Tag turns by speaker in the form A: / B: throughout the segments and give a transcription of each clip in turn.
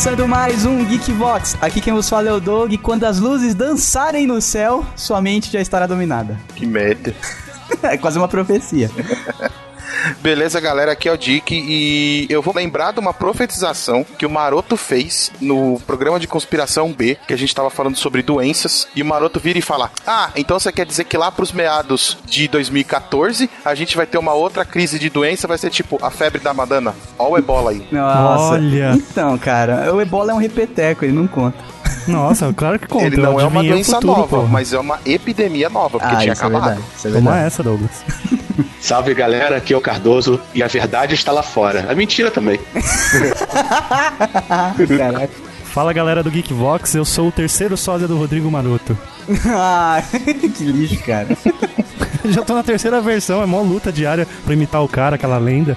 A: Começando mais um Geekbox. Aqui quem vos fala é o Doug. Quando as luzes dançarem no céu, sua mente já estará dominada.
B: Que merda.
A: é quase uma profecia.
B: Beleza, galera, aqui é o Dick e eu vou lembrar de uma profetização que o Maroto fez no programa de conspiração B, que a gente tava falando sobre doenças, e o Maroto vira e fala: "Ah, então você quer dizer que lá pros meados de 2014 a gente vai ter uma outra crise de doença, vai ser tipo a febre da Madana. Ó o Ebola aí".
A: Nossa. Olha. Então, cara, o Ebola é um repeteco, ele não conta.
C: Nossa, claro que conta.
B: Ele não é uma doença futuro, nova, porra. mas é uma epidemia nova, porque ah, tinha
C: isso
B: acabado.
C: É verdade, isso é Toma essa, Douglas.
D: Salve galera, aqui é o Cardoso e a verdade está lá fora. A mentira também.
C: Caraca. Fala galera do Geekvox, eu sou o terceiro sósia do Rodrigo Maroto.
A: ah, que lixo, cara.
C: Já tô na terceira versão, é mó luta diária pra imitar o cara, aquela lenda.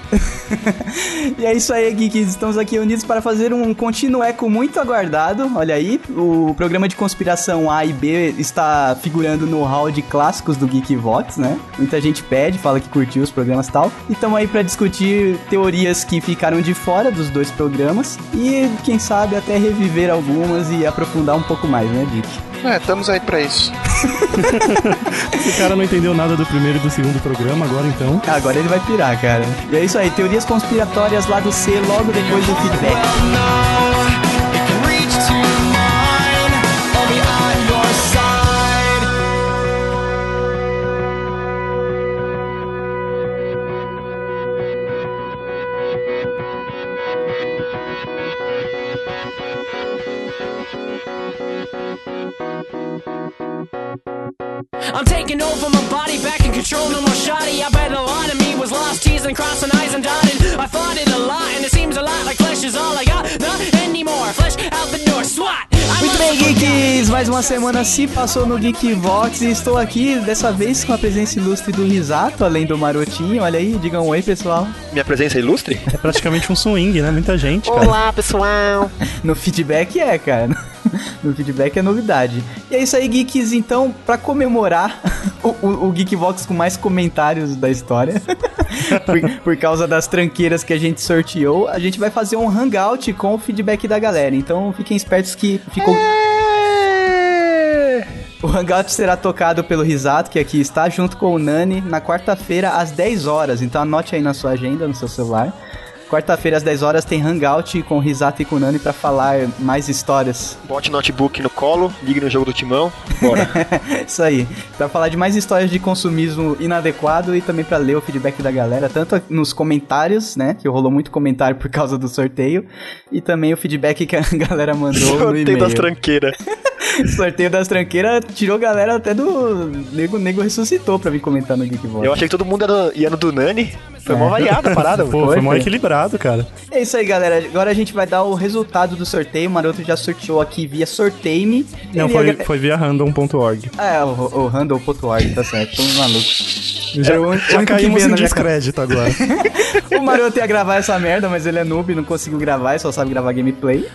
A: e é isso aí, Geeks. Estamos aqui unidos para fazer um continueco muito aguardado. Olha aí, o programa de conspiração A e B está figurando no hall de clássicos do Geek Vox, né? Muita gente pede, fala que curtiu os programas e tal. E estamos aí para discutir teorias que ficaram de fora dos dois programas e, quem sabe, até reviver algumas e aprofundar um pouco mais, né, Dick?
B: É, estamos aí pra isso.
C: Esse cara não entendeu nada do primeiro e do segundo programa, agora então.
A: Agora ele vai pirar, cara. E é isso aí, teorias conspiratórias lá do C logo depois do feedback. Taking over my body, back in control, no more shoddy. I bet a lot of me was lost, teasing, crossing eyes and dotting. I fought it a lot, and it seems a lot like flesh is all I got. Not anymore, flesh out the door, SWAT! Muito bem, geeks! Mais uma semana se passou no Geekvox e estou aqui, dessa vez com a presença ilustre do Risato, além do Marotinho. Olha aí, digam um oi, pessoal.
B: Minha presença é ilustre?
C: É praticamente um swing, né? Muita gente,
A: cara. Olá, pessoal! no feedback é, cara. No feedback é novidade. E é isso aí, geeks. Então, para comemorar o, o, o Geekvox com mais comentários da história, por, por causa das tranqueiras que a gente sorteou, a gente vai fazer um hangout com o feedback da galera. Então, fiquem espertos que ficou. O Hangout será tocado pelo Risato, que aqui está, junto com o Nani, na quarta-feira, às 10 horas. Então anote aí na sua agenda, no seu celular. Quarta-feira às 10 horas tem Hangout com o Risato e com o Nani pra falar mais histórias.
B: Bote notebook no colo, ligue no jogo do timão, bora.
A: Isso aí. Pra falar de mais histórias de consumismo inadequado e também pra ler o feedback da galera, tanto nos comentários, né? Que rolou muito comentário por causa do sorteio, e também o feedback que a galera mandou sorteio no e-mail.
B: das tranqueiras.
A: sorteio das tranqueiras tirou galera até do. Nego, nego ressuscitou pra vir comentar no Geekbox.
B: Eu achei que todo mundo era, ia no do Nani. Foi é. mó variada a parada.
C: Pô, foi, foi mó equilibrado, cara.
A: É isso aí, galera. Agora a gente vai dar o resultado do sorteio. O Maroto já sorteou aqui via sorteio-me.
C: Não, foi, ia... foi via random.org.
A: É, o, o random.org, tá certo. Estamos malucos.
C: Já, é já caímos em descrédito agora.
A: o Maroto ia gravar essa merda, mas ele é noob, não conseguiu gravar, só sabe gravar gameplay.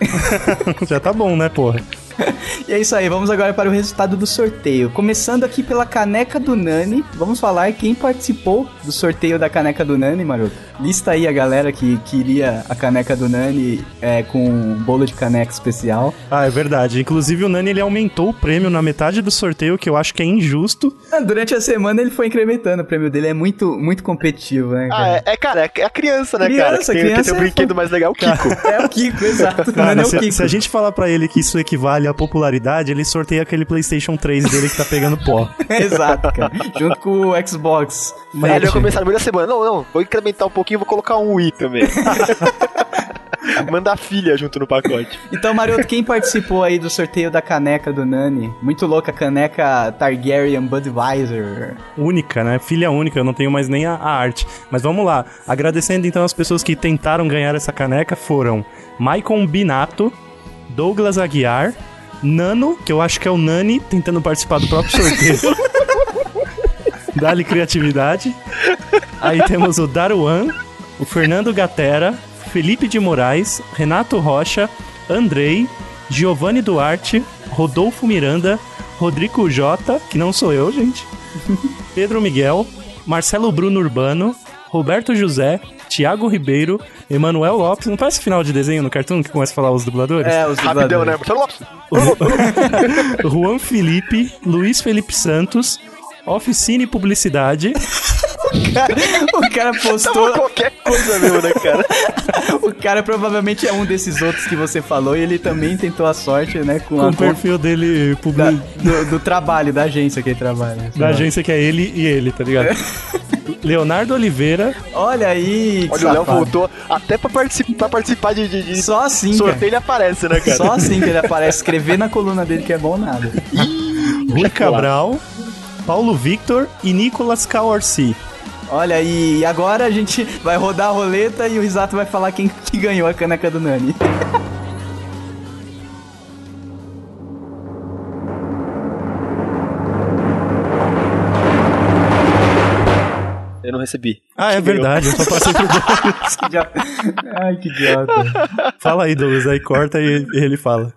C: já tá bom, né, porra?
A: e é isso aí, vamos agora para o resultado do sorteio. Começando aqui pela caneca do Nani, vamos falar quem participou do sorteio da caneca do Nani, Maroto. Lista aí a galera que queria a caneca do Nani é, com um bolo de caneca especial.
C: Ah, é verdade. Inclusive o Nani ele aumentou o prêmio na metade do sorteio, que eu acho que é injusto.
A: Ah, durante a semana ele foi incrementando o prêmio dele, é muito, muito competitivo, né?
B: Cara? Ah, é, é, cara, é a criança, né, criança, cara? Que tem, criança que tem o é brinquedo mais legal, o Kiko.
A: é o Kiko, exato.
C: Cara, é se, Kiko. se a gente falar para ele que isso equivale a popularidade, ele sorteia aquele PlayStation 3 dele que tá pegando pó.
A: Exato, cara. Junto com o Xbox.
B: Mas ele vai começar no meio da semana. Não, não, vou incrementar um pouquinho, vou colocar um Wii também. Manda a filha junto no pacote.
A: Então, Maroto, quem participou aí do sorteio da caneca do Nani? Muito louca, caneca Targaryen Budweiser.
C: Única, né? Filha única, eu não tenho mais nem a, a arte. Mas vamos lá. Agradecendo então as pessoas que tentaram ganhar essa caneca foram Maicon Binato, Douglas Aguiar, Nano, que eu acho que é o Nani tentando participar do próprio sorteio. Dali criatividade. Aí temos o Daruan, o Fernando Gatera, Felipe de Moraes, Renato Rocha, Andrei, Giovanni Duarte, Rodolfo Miranda, Rodrigo Jota, que não sou eu, gente, Pedro Miguel, Marcelo Bruno Urbano, Roberto José, Tiago Ribeiro, Emanuel Lopes. Não parece final de desenho no Cartoon que começa a falar os dubladores?
A: É, os
B: Rapidão, né?
A: dubladores.
B: Marcelo Lopes.
C: Juan Felipe, Luiz Felipe Santos, Oficina e Publicidade.
A: O cara postou.
B: Qualquer coisa mesmo, né, cara?
A: O cara provavelmente é um desses outros que você falou e ele também tentou a sorte, né? Com,
C: Com
A: a
C: o perfil dele
A: da-
C: publi-
A: do, do trabalho, da agência que ele trabalha.
C: da agência que é ele e ele, tá ligado? Leonardo Oliveira,
A: Olha aí, que
E: Olha, o Léo
A: safado.
E: voltou até pra, particip- pra participar de, de- de
A: Só assim,
E: sorteio,
A: cara.
E: ele aparece, né, cara?
A: Só assim que ele aparece. Escrever na coluna dele que é bom nada.
C: Rui Cabral, Paulo Victor e Nicolas Kaorsi.
A: Olha aí, e agora a gente vai rodar a roleta e o Risato vai falar quem que ganhou a caneca do Nani.
E: Eu não recebi.
C: Ah, é verdade, eu só passei por
A: idiota. Ai, que idiota.
C: Fala aí, Douglas, aí corta e ele fala.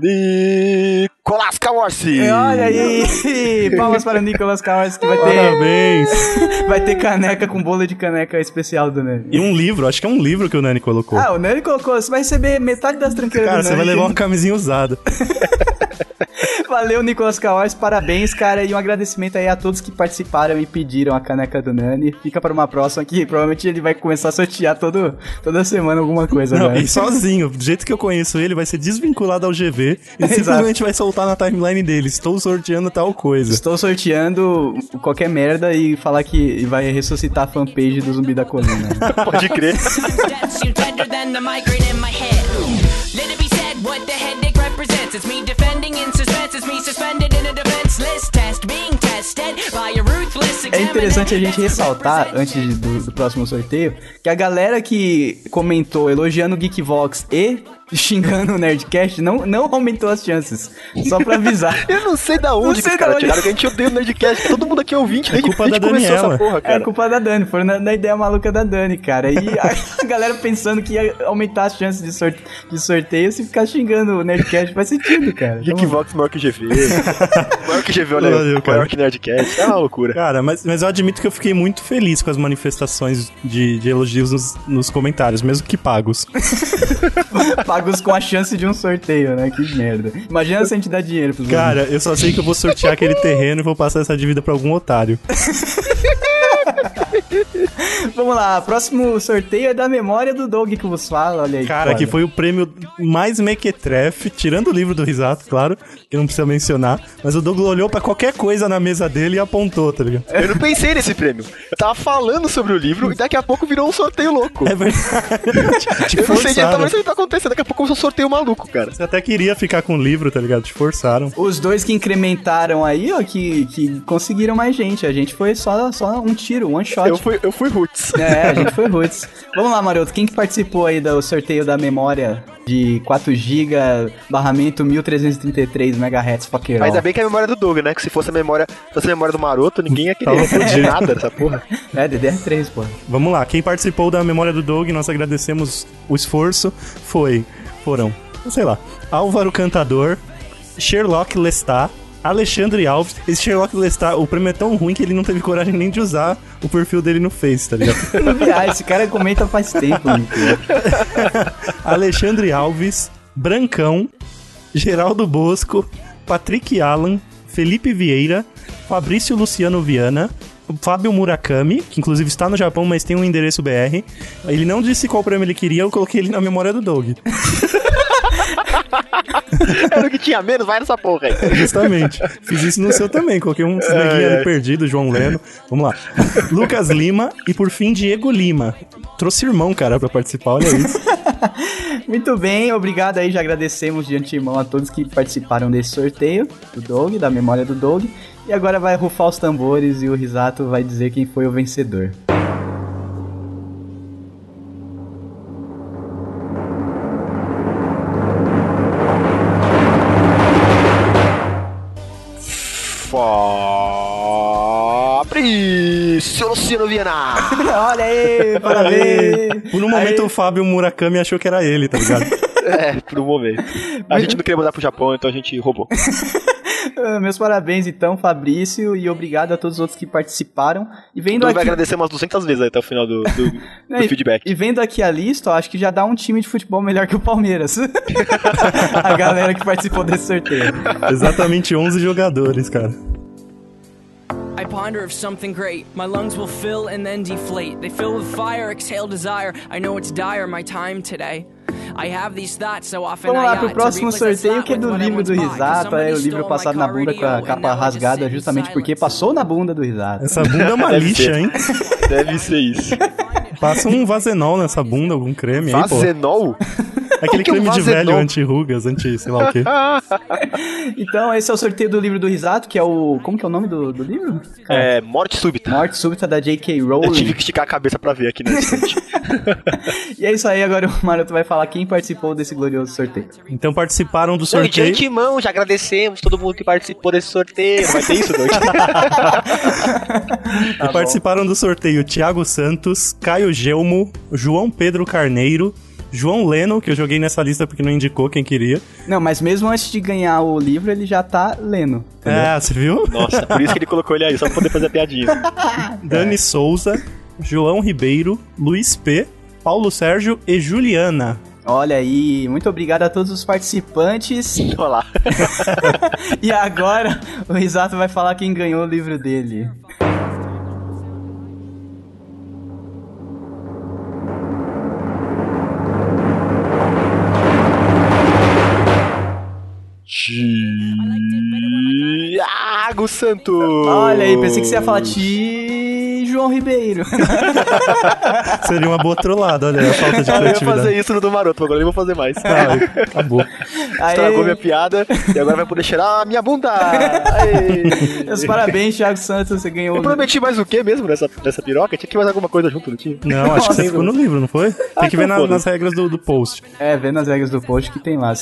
E: Nicolas Kawarsi!
A: E olha aí, palmas para o Nicolas Kawais que vai ter,
C: Parabéns!
A: vai ter caneca com bolo de caneca especial do Nani.
C: E um livro, acho que é um livro que o Nani colocou.
A: Ah, o Nani colocou, você vai receber metade das tranqueiras
C: Cara,
A: do
C: você
A: Nani.
C: vai levar uma camisinha usada.
A: Valeu, Nicolas Kawais, parabéns, cara, e um agradecimento aí a todos que participaram e pediram a caneca do Nani. Fica para uma próxima que provavelmente ele vai começar a sortear todo, toda semana alguma coisa,
C: Não,
A: né?
C: e sozinho, do jeito que eu conheço ele, vai ser desvinculado ao GV e
A: Exato.
C: simplesmente vai soltar na timeline dele. Estou sorteando tal coisa.
A: Estou sorteando qualquer merda e falar que vai ressuscitar a fanpage do Zumbi da Colina.
E: Pode crer.
F: Represents. It's me defending in suspense. It's me suspended in a defenseless test. Being tested by a ruthless
A: É interessante a gente ressaltar, antes do, do próximo sorteio, que a galera que comentou elogiando o Geekvox e xingando o Nerdcast não, não aumentou as chances. Só pra avisar.
E: Eu não sei da onde
A: sei
E: que os tiraram, que a gente odeia o Nerdcast. Todo mundo aqui é ouvinte, desde,
C: culpa da Daniela.
E: essa porra,
A: É
E: cara.
A: culpa da Dani, foram na, na ideia maluca da Dani, cara. E a, galera pensando que ia aumentar as chances de, sor- de sorteio se ficar xingando o Nerdcast. Faz sentido, cara.
E: Geekvox maior que GV. maior que GV, olha aí.
C: cara.
E: Maior que Nerdcast. É uma loucura.
C: Cara, mas, mas eu admito que eu fiquei muito feliz com as manifestações de, de elogios nos, nos comentários, mesmo que pagos.
A: Pagos com a chance de um sorteio, né? Que merda. Imagina se a gente dá dinheiro pros
C: Cara, eu só sei que eu vou sortear aquele terreno e vou passar essa dívida pra algum otário.
A: Vamos lá, próximo sorteio é da memória do Doug que vos fala, olha aí.
C: Cara, que foi o prêmio mais mequetrefe, tirando o livro do Risato, claro, que não precisa mencionar, mas o Douglas olhou pra qualquer coisa na mesa dele e apontou, tá ligado?
E: Eu não pensei nesse prêmio. Eu tava falando sobre o livro e daqui a pouco virou um sorteio louco.
C: É verdade. Te
E: eu não sei exatamente o que tá acontecendo. Daqui a pouco começou um sorteio maluco, cara.
C: Você até queria ficar com o livro, tá ligado? Te forçaram.
A: Os dois que incrementaram aí, ó, que, que conseguiram mais gente. A gente foi só, só um tiro, one shot.
E: Eu fui, eu fui Roots.
A: É, a gente foi roots. Vamos lá, Maroto. Quem que participou aí do sorteio da memória de 4 GB, barramento 1333 MHz, fucker
E: Ainda bem que é a memória do Doug, né? Que se fosse a memória, se fosse a memória do Maroto, ninguém ia querer
C: fudido.
E: nada dessa porra.
A: É, DDR3, pô.
C: Vamos lá, quem participou da memória do Doug, nós agradecemos o esforço, foi, foram, sei lá, Álvaro Cantador, Sherlock Lestat, Alexandre Alves. Esse Sherlock Lestat, o prêmio é tão ruim que ele não teve coragem nem de usar o perfil dele no Face, tá ligado?
A: Ah, esse cara comenta faz tempo, Nico.
C: Alexandre Alves, Brancão, Geraldo Bosco, Patrick Allan, Felipe Vieira, Fabrício Luciano Viana, Fábio Murakami, que inclusive está no Japão, mas tem um endereço BR. Ele não disse qual prêmio ele queria, eu coloquei ele na memória do Doug.
E: Era o que tinha menos, vai nessa porra aí.
C: Justamente. Fiz isso no seu também. Coloquei um neguinho ali perdido, João Leno. Vamos lá. Lucas Lima e por fim Diego Lima. Trouxe irmão, cara, pra participar, olha isso.
A: Muito bem, obrigado aí. Já agradecemos de antemão a todos que participaram desse sorteio do Doug, da memória do Doug. E agora vai rufar os tambores e o Risato vai dizer quem foi o vencedor.
E: Viana.
A: Olha aí, parabéns!
C: Por um momento o Fábio Murakami achou que era ele, tá ligado?
E: É, por um momento. A gente não queria mandar pro Japão, então a gente roubou.
A: Meus parabéns, então, Fabrício, e obrigado a todos os outros que participaram. E vendo
E: Tu vai
A: aqui,
E: agradecer umas 200 vezes até o final do, do, do
A: e-
E: feedback.
A: E vendo aqui a lista, ó, acho que já dá um time de futebol melhor que o Palmeiras. a galera que participou desse sorteio.
C: Exatamente 11 jogadores, cara.
F: I ponder of something great. My lungs will fill and then deflate. They fill with fire, exhale desire. I know it's dire, my time today. I have these thoughts so often
A: Vamos lá pro próximo sorteio, que é do livro do
F: somebody
A: É o livro passado na bunda com a capa rasgada, justamente porque passou na bunda do Risato.
C: Essa bunda é uma lixa, hein?
E: Deve ser isso.
C: Passa um vazenol nessa bunda, algum creme aí, pô.
E: Vazenol?
C: Aquele
E: que é
C: creme de velho anti-rugas, anti sei lá o quê.
A: Então, esse é o sorteio do livro do Risato, que é o. Como que é o nome do, do livro?
E: É, morte súbita.
A: Morte Súbita da J.K.
E: Eu
A: Rowling.
E: tive que esticar a cabeça pra ver aqui na estante.
A: E é isso aí, agora o Maroto vai falar quem participou desse glorioso sorteio.
C: Então participaram do
E: Não, e de
C: sorteio.
E: antemão, já agradecemos todo mundo que participou desse sorteio. Vai ter isso, Doug?
C: E participaram do sorteio Thiago Santos, Caio Gelmo, João Pedro Carneiro, João Leno, que eu joguei nessa lista porque não indicou quem queria.
A: Não, mas mesmo antes de ganhar o livro, ele já tá lendo. entendeu?
C: É, você viu?
E: Nossa, por isso que ele colocou ele aí, só pra poder fazer a piadinha.
C: Dani Souza, João Ribeiro, Luiz P, Paulo Sérgio e Juliana.
A: Olha aí, muito obrigado a todos os participantes.
E: Olha lá.
A: E agora o Risato vai falar quem ganhou o livro dele.
E: Thiago Santos!
A: Olha aí, pensei que você ia falar Ti João Ribeiro.
C: Seria uma boa trollada, olha a falta de
E: Ah, eu ia
C: criatividade.
E: fazer isso no do Maroto, agora eu nem vou fazer mais.
C: Ah, acabou.
E: Estragou
A: Aê,
E: minha piada e agora vai poder cheirar a minha bunda! Aê.
A: meus parabéns, Thiago Santos, você ganhou
E: Eu prometi mais o que mesmo nessa, nessa piroca? Tinha que mais alguma coisa junto, não tinha?
C: Não, acho que você ficou no livro, não foi? Tem
E: Ah,
C: que ver
E: então
C: na- nas regras do, do post.
A: É, vê nas regras do post que tem lá.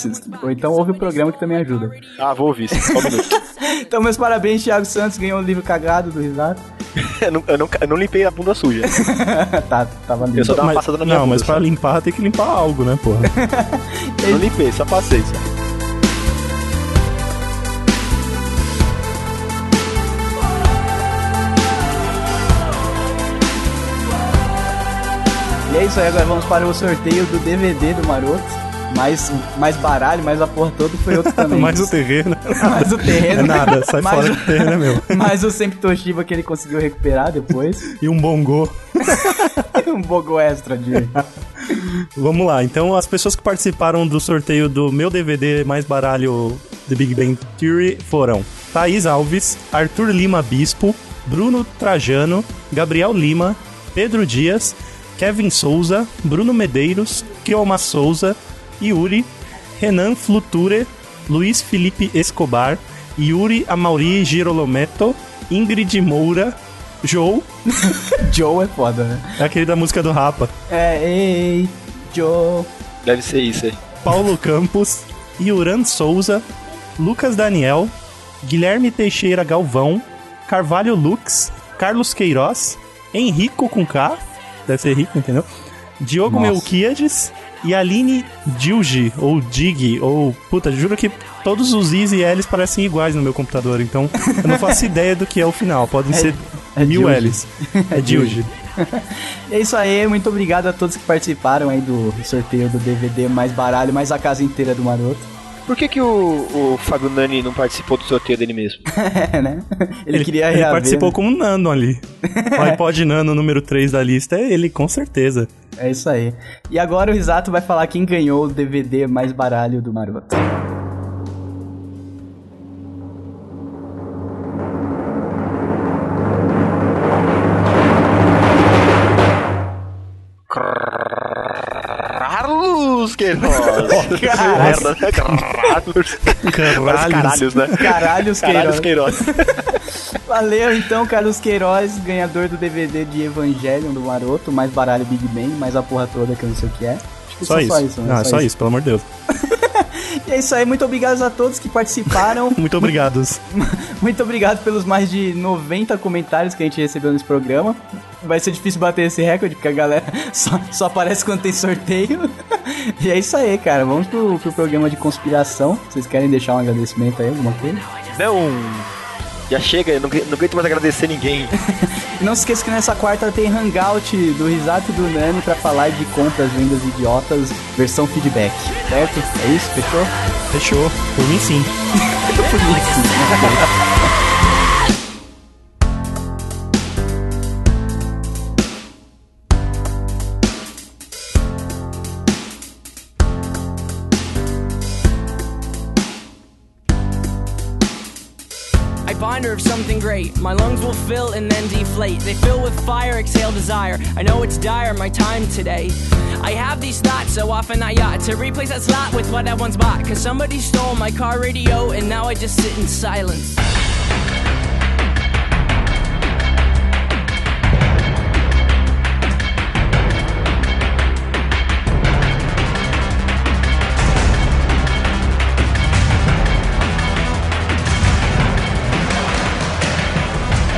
A: Ou então ouve o programa que também ajuda.
E: Ah, vou ouvir, só um.
A: Então, meus parabéns, Thiago Santos, ganhou o livro cagado do Risato.
E: eu, não, eu, não, eu não limpei a bunda suja.
A: tá, tava lindo.
E: Eu só dava uma
C: Mas-
E: passada na minha
C: não,
E: bunda.
C: mas pra
E: só.
C: limpar tem que limpar algo, né, porra?
E: Eu não limpei, só passei. Só.
A: E é isso aí, agora vamos para o sorteio do DVD do Maroto. Mais, mais baralho, mais a porra toda foi outro também.
C: Mais o terreno.
A: mais o terreno.
C: É nada, sai
A: mais
C: fora
A: o-
C: que o terreno é meu.
A: Mais o sempre Toshiba que ele conseguiu recuperar depois.
C: E um bongô.
A: E um bogo extra de.
C: Vamos lá, então as pessoas que participaram do sorteio do meu DVD mais baralho The Big Bang Theory foram Thaís Alves, Arthur Lima Bispo, Bruno Trajano, Gabriel Lima, Pedro Dias, Kevin Souza, Bruno Medeiros, Kioma Souza, Yuri, Renan Fluture, Luiz Felipe Escobar, Yuri Amauri Girolometo, Ingrid Moura, Joe,
A: Joe é foda, né?
C: é aquele da música do Rapa,
A: É, ei, Joe.
E: Deve ser isso aí.
C: Paulo Campos, Yuran Souza, Lucas Daniel, Guilherme Teixeira Galvão, Carvalho Lux, Carlos Queiroz, Henrico com K, deve ser Henrico, entendeu? Diogo
A: Nossa.
C: Melquiades e Aline Dilgi, ou Dig, ou. Puta, juro que todos os Is e Ls parecem iguais no meu computador, então eu não faço ideia do que é o final. Podem ser
A: é
C: mil
A: Dilgi.
C: Ls. É Dilgi.
A: E é isso aí, muito obrigado a todos que participaram aí do sorteio do DVD mais baralho, mais a casa inteira do Maroto.
E: Por que, que o, o Fábio Nani não participou do sorteio dele mesmo?
A: É, né? Ele, queria
C: ele
A: reaver,
C: participou
A: né?
C: como Nano ali. O iPod Nano número 3 da lista é ele, com certeza.
A: É isso aí. E agora o Risato vai falar quem ganhou o DVD mais baralho do Maroto.
E: Queiroz!
A: Caralho.
E: Né? Carlos. Vários caralhos, né?
A: Caralhos
E: Caralhos
A: Queiroz.
E: Queiroz.
A: Valeu então, Carlos Queiroz, ganhador do DVD de Evangelion do Maroto, mais baralho Big Bang, mais a porra toda que eu não sei o que é. Acho que
C: Só isso.
A: Só isso, né?
C: Não, é só isso, pelo amor de Deus.
A: E é isso aí, muito obrigado a todos que participaram.
C: Muito obrigados.
A: Muito obrigado pelos mais de 90 comentários que a gente recebeu nesse programa. Vai ser difícil bater esse recorde, porque a galera só, só aparece quando tem sorteio. E é isso aí, cara. Vamos pro, pro programa de conspiração. Vocês querem deixar um agradecimento aí, alguma coisa?
E: Não! Já chega, não, não aguento mais agradecer ninguém.
A: E não se esqueça que nessa quarta tem hangout do Risato e do Nani pra falar de compras, vendas idiotas, versão feedback. Certo? É isso? Fechou?
C: Fechou. Por mim sim.
A: Por isso.
F: I find her of something great. My lungs will fill and then deflate. They fill with fire, exhale desire. I know it's dire, my time today. I have these thoughts so often I ought to replace that slot with what I once bought. Cause somebody stole my car radio and now I just sit in silence.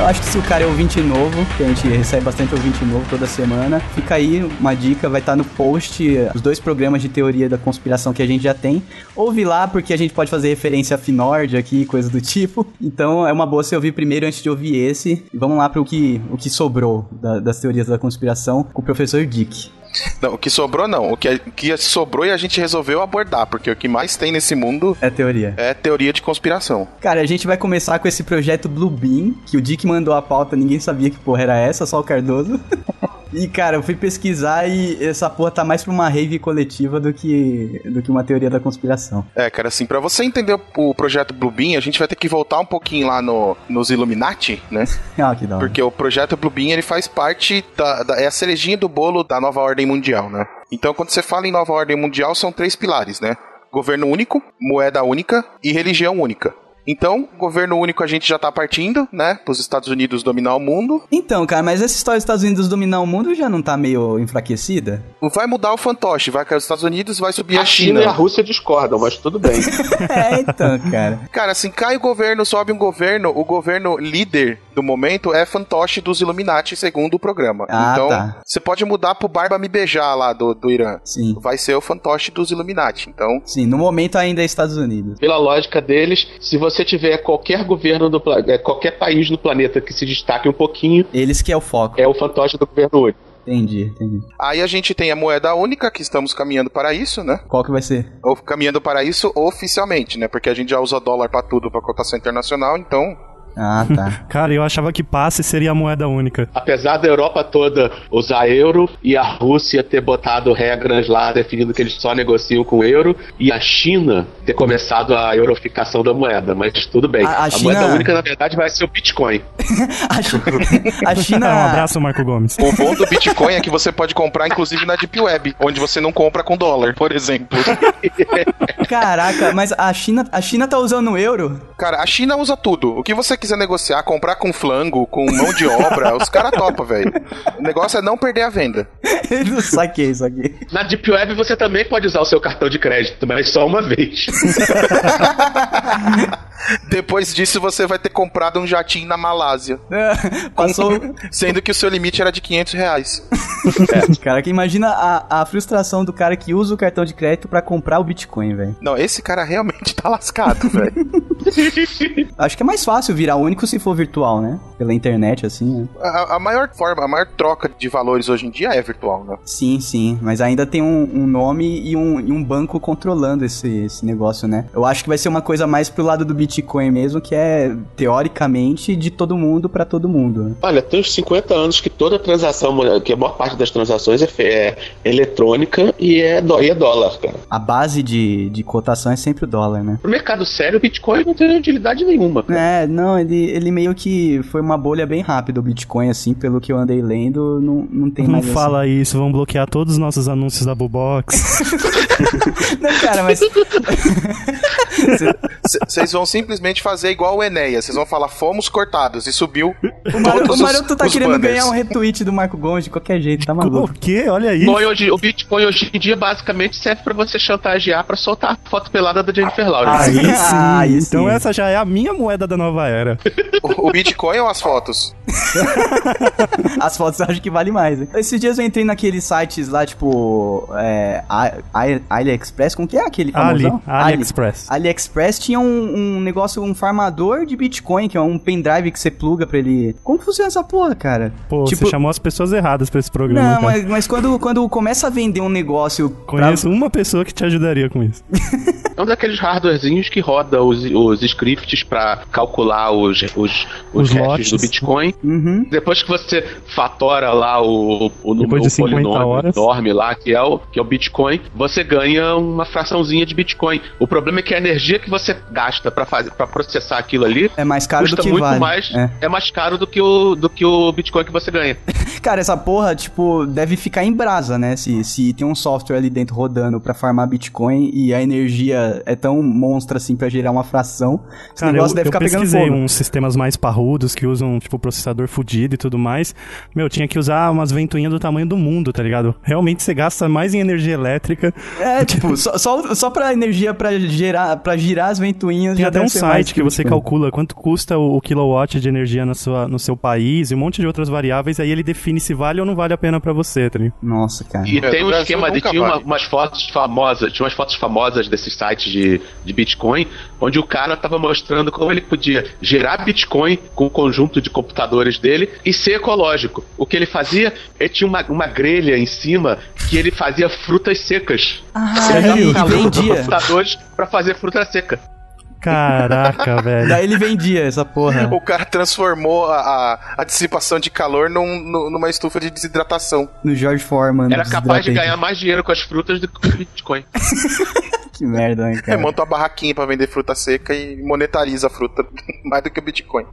A: Eu acho que se o cara é ouvinte novo, que a gente recebe bastante ouvinte novo toda semana, fica aí uma dica, vai estar no post os dois programas de teoria da conspiração que a gente já tem. Ouve lá, porque a gente pode fazer referência a Finord aqui, coisa do tipo. Então é uma boa você ouvir primeiro antes de ouvir esse. E vamos lá para o que, o que sobrou da- das teorias da conspiração com o professor Dick.
B: Não, o que sobrou não. O que, o que sobrou e a gente resolveu abordar, porque o que mais tem nesse mundo
A: É teoria.
B: é teoria de conspiração.
A: Cara, a gente vai começar com esse projeto Blue Beam, que o Dick mandou a pauta, ninguém sabia que porra era essa, só o Cardoso. E, cara, eu fui pesquisar e essa porra tá mais pra uma rave coletiva do que, do que uma teoria da conspiração.
B: É, cara, assim, pra você entender o, projeto Bluebeam, a gente vai ter que voltar um pouquinho lá no, nos Illuminati, né?
A: Ah, que da hora.
B: Porque o projeto Bluebeam, ele faz parte da, da- é a cerejinha do bolo da nova ordem mundial, né? Então, quando você fala em nova ordem mundial, são três pilares, né? Governo único, moeda única e religião única. Então, governo único a gente já tá partindo, né? Para os Estados Unidos dominar o mundo.
A: Então, cara, mas essa história dos Estados Unidos dominar o mundo já não tá meio enfraquecida?
B: Vai mudar o fantoche, vai cair os Estados Unidos, vai subir a,
D: A China e a Rússia discordam, mas tudo bem.
A: é, então, cara.
B: Cara, assim, cai o governo, sobe um governo, o governo líder do momento é fantoche dos Illuminati, segundo o programa.
A: Ah,
B: então,
A: tá.
B: você pode mudar pro Barba Me Beijar lá do, do Irã.
A: Sim.
B: Vai ser o fantoche dos Illuminati. Então,
A: Sim, no momento ainda é Estados Unidos.
D: Pela lógica deles, se você tiver qualquer governo do eh, qualquer país no planeta que se destaque um pouquinho,
A: Eles que é o foco.
D: é o fantoche do governo único.
A: Entendi, entendi.
B: aí a gente tem a moeda única, que estamos caminhando para isso, né?
A: Qual que vai ser?
B: Ou caminhando para isso oficialmente, né? Porque a gente já usa dólar pra tudo, pra cotação internacional, então
A: Ah, tá.
C: Cara, eu achava que passe seria a moeda única.
D: Apesar da Europa toda usar euro e a Rússia ter botado regras lá definindo que eles só negociam com euro e a China ter começado a euroficação da moeda, mas tudo bem.
A: A- a
D: A,
A: China-
D: moeda única, na verdade, vai ser o Bitcoin.
A: A, Chi- a China.
C: um abraço, Marco Gomes.
B: o bom do Bitcoin é que você pode comprar, inclusive, na Deep Web, onde você não compra com dólar, por exemplo.
A: Caraca, mas a China, a China tá usando o euro?
B: Cara, a China usa tudo. O que você quiser negociar, comprar com flango, com mão de obra, os caras topam, velho. O negócio é não perder a venda.
A: Não saquei, saquei.
D: Na Deep Web você também pode usar o seu cartão de crédito, mas só uma vez.
B: Depois disso, você vai ter comprado um jatinho na Malásia.
A: Passou.
B: Sendo que o seu limite era de 500 reais.
A: Cara, que imagina a, a frustração do cara que usa o cartão de crédito pra comprar o Bitcoin, velho.
B: Não, esse cara realmente tá lascado, velho.
A: Acho que é mais fácil virar único se for virtual, né? Pela internet, assim, né?
B: A, a maior forma, a maior troca de valores hoje em dia é virtual, né?
A: Sim, sim. Mas ainda tem um, um nome e um, e um banco controlando esse, esse negócio, né? Eu acho que vai ser uma coisa mais pro lado do Bitcoin mesmo, que é, teoricamente, de todo mundo pra todo mundo. né?
D: Olha, tem uns 50 anos que toda transação, que a maior parte das transações é, é eletrônica e é, dó- e é dólar, cara.
A: A base de, de cotação é sempre o dólar, né?
D: No mercado sério, o Bitcoin não tem utilidade nenhuma. cara.
A: É, não, ele, ele meio que foi uma bolha bem rápida, o Bitcoin, assim, pelo que eu andei lendo, não, não tem
C: Não
A: mais essa-
C: fala isso, vão bloquear todos os nossos anúncios da Bubox.
A: Não, cara, mas
B: Vocês vão simplesmente fazer igual o Enéas. Vocês vão falar, fomos cortados. E subiu
A: o, Mar o Maroto tá
B: os
A: querendo
B: banners.
A: ganhar um retweet do Marco Gomes de qualquer jeito, tá
C: o
A: maluco?
C: quê? Olha aí.
D: Hoje- o Bitcoin hoje em dia basicamente serve pra você chantagear pra soltar a foto pelada da Jennifer Lawrence.
C: Aí sim.
A: Ah, aí sim.
C: Então essa já é a minha moeda da nova era.
B: O, o Bitcoin ou as fotos?
A: As fotos eu acho que vale mais. hein? Esses dias eu entrei naqueles sites lá, tipo. É, AliExpress, como que é aquele
C: Ali? AliExpress.
A: AliExpress tinha um, um negócio, um farmador de Bitcoin, que é um pendrive que você pluga pra ele. Como funciona essa porra, cara?
C: Pô,
A: Tipo-
C: você chamou as pessoas erradas pra esse programa,
A: Não,
C: cara.
A: mas, mas quando, quando começa a vender um negócio. pra-
C: Conheço uma pessoa que te ajudaria com isso.
D: É um daqueles hardwarezinhos que roda os, os scripts pra calcular os, os, os,
C: Os lotes.
D: do Bitcoin.
A: Uhum.
D: Depois que você fatora lá o, o número
C: de
D: o
C: 50
D: polinômio
C: horas.
D: enorme lá, que é, o, que é o Bitcoin, você ganha uma fraçãozinha de Bitcoin. O problema é que a energia que você gasta para processar aquilo ali
A: É mais caro
D: custa
A: do que
D: muito
A: vale.
D: mais,
A: É.
D: é. mais caro do que, o, do que o Bitcoin que você ganha.
A: Cara, essa porra, tipo, deve ficar em brasa, né? Se, se tem um software ali dentro rodando pra farmar Bitcoin e a energia é tão monstra assim pra gerar uma fração, esse
C: Cara, eu,
A: negócio deve
C: eu
A: ficar pegando fogo.
C: Uns sistemas mais parrudos que usam, tipo, processador fudido e tudo mais. Meu, tinha que usar umas ventoinhas do tamanho do mundo, tá ligado? Realmente você gasta mais em energia elétrica.
A: É, tipo, só, só, só pra energia pra, gerar, pra girar as ventoinhas
C: Tem
A: já
C: até um site que você calcula quanto custa o, o kilowatt de energia na sua, no seu país e um monte de outras variáveis, aí ele define se vale ou não vale a pena pra você, tá ligado?
A: Nossa, cara.
D: E
B: É,
D: tem um esquema de tinha uma- umas fotos famosas, tinha umas fotos famosas desses sites de, de Bitcoin, onde o cara tava mostrando como ele podia gerar Bitcoin com o conjunto de computadores dele e ser ecológico. O que ele fazia, ele tinha uma, uma grelha em cima que ele fazia frutas secas.
A: Ah,
D: Ele
A: e,
D: dava calor
A: e
D: dos
A: vendia.
D: computadores pra fazer fruta seca.
C: Caraca, velho.
A: Daí ele vendia essa porra.
B: O cara transformou a, a, a dissipação de calor num- nu- numa estufa de desidratação.
A: No George Foreman.
D: Era capaz de ganhar mais dinheiro com as frutas do que com o Bitcoin.
A: Que merda, hein,
B: É,
A: cara.
B: monta uma barraquinha pra vender fruta seca e monetariza a fruta mais do que o Bitcoin.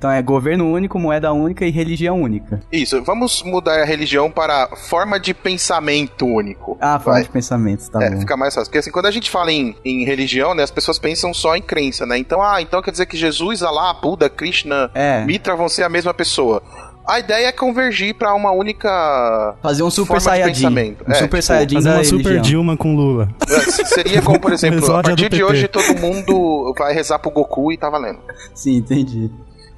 A: Então é governo único, moeda única e religião única.
B: Isso, vamos mudar a religião para forma de pensamento único.
A: Ah, forma
B: Vai.
A: de pensamentos, tá
B: é,
A: bom.
B: fica mais fácil. Porque assim, quando a gente fala em, em religião, né, as pessoas pensam só em crença, né? Então, ah, então quer dizer que Jesus, Allah, Buda, Krishna,
A: É.
B: Mitra vão ser a mesma pessoa. A ideia é convergir para uma única
A: Fazer um super saiyajin.
B: pensamento.
A: Um
B: É,
A: super
B: tipo,
A: saiyajin
C: Fazer uma super
A: religião.
C: Dilma com Lula.
B: É, Seria como, por exemplo, a partir de hoje todo mundo vai rezar pro Goku e tá valendo.
A: Sim, entendi.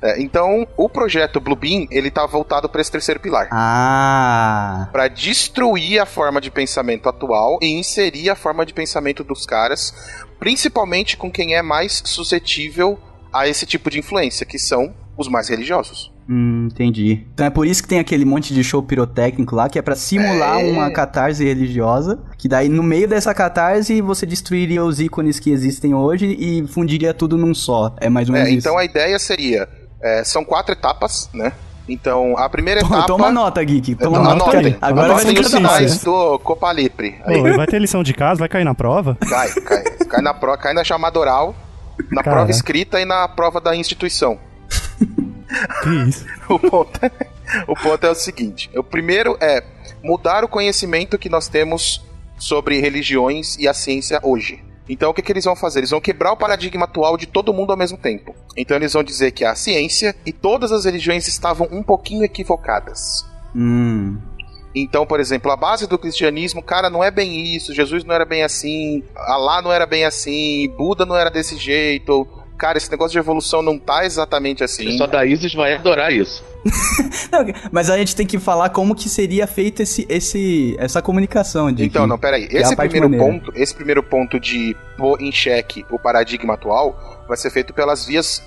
B: É, então, o projeto Bluebeam, ele tá voltado para esse terceiro pilar.
A: Ah.
B: Pra destruir a forma de pensamento atual e inserir a forma de pensamento dos caras, principalmente com quem é mais suscetível a esse tipo de influência, que são os mais religiosos.
A: Hum, entendi. Então é por isso que tem aquele monte de show pirotécnico lá, que é pra simular
B: É.
A: uma catarse religiosa, que daí no meio dessa catarse você destruiria os ícones que existem hoje e fundiria tudo num só. É mais ou menos
B: É,
A: isso.
B: então a ideia seria, é, são quatro etapas, né? Então, a primeira etapa...
A: Toma nota, Geek. Toma
B: Então,
A: nota.
B: anotem,
A: Agora vai
B: anotem
A: ter
B: os sinais do Copa Lipre. Aí,
C: Pô, vai ter lição de casa, vai cair na prova?
B: cai, cai. Cai na, pro, cai na chamada oral, na
C: Cara.
B: prova escrita e na prova da instituição.
C: Que isso?
B: o ponto, é, o ponto é o seguinte: o primeiro é mudar o conhecimento que nós temos sobre religiões e a ciência hoje. Então, o que, que eles vão fazer? Eles vão quebrar o paradigma atual de todo mundo ao mesmo tempo. Então, eles vão dizer que a ciência e todas as religiões estavam um pouquinho equivocadas.
A: Hum.
B: Então, por exemplo, a base do cristianismo, cara, não é bem isso. Jesus não era bem assim. Alá não era bem assim. Buda não era desse jeito. Cara, esse negócio de evolução não tá exatamente
D: O
B: assim.
D: pessoal da ISIS vai adorar isso.
A: Não, mas a gente tem que falar como que seria feito esse, esse, essa comunicação. De
B: Então,
A: que-
B: não, peraí.
A: é
B: Esse
A: parte
B: primeiro
A: maneira.
B: ponto, esse primeiro ponto de pôr em xeque o paradigma atual vai ser feito pelas vias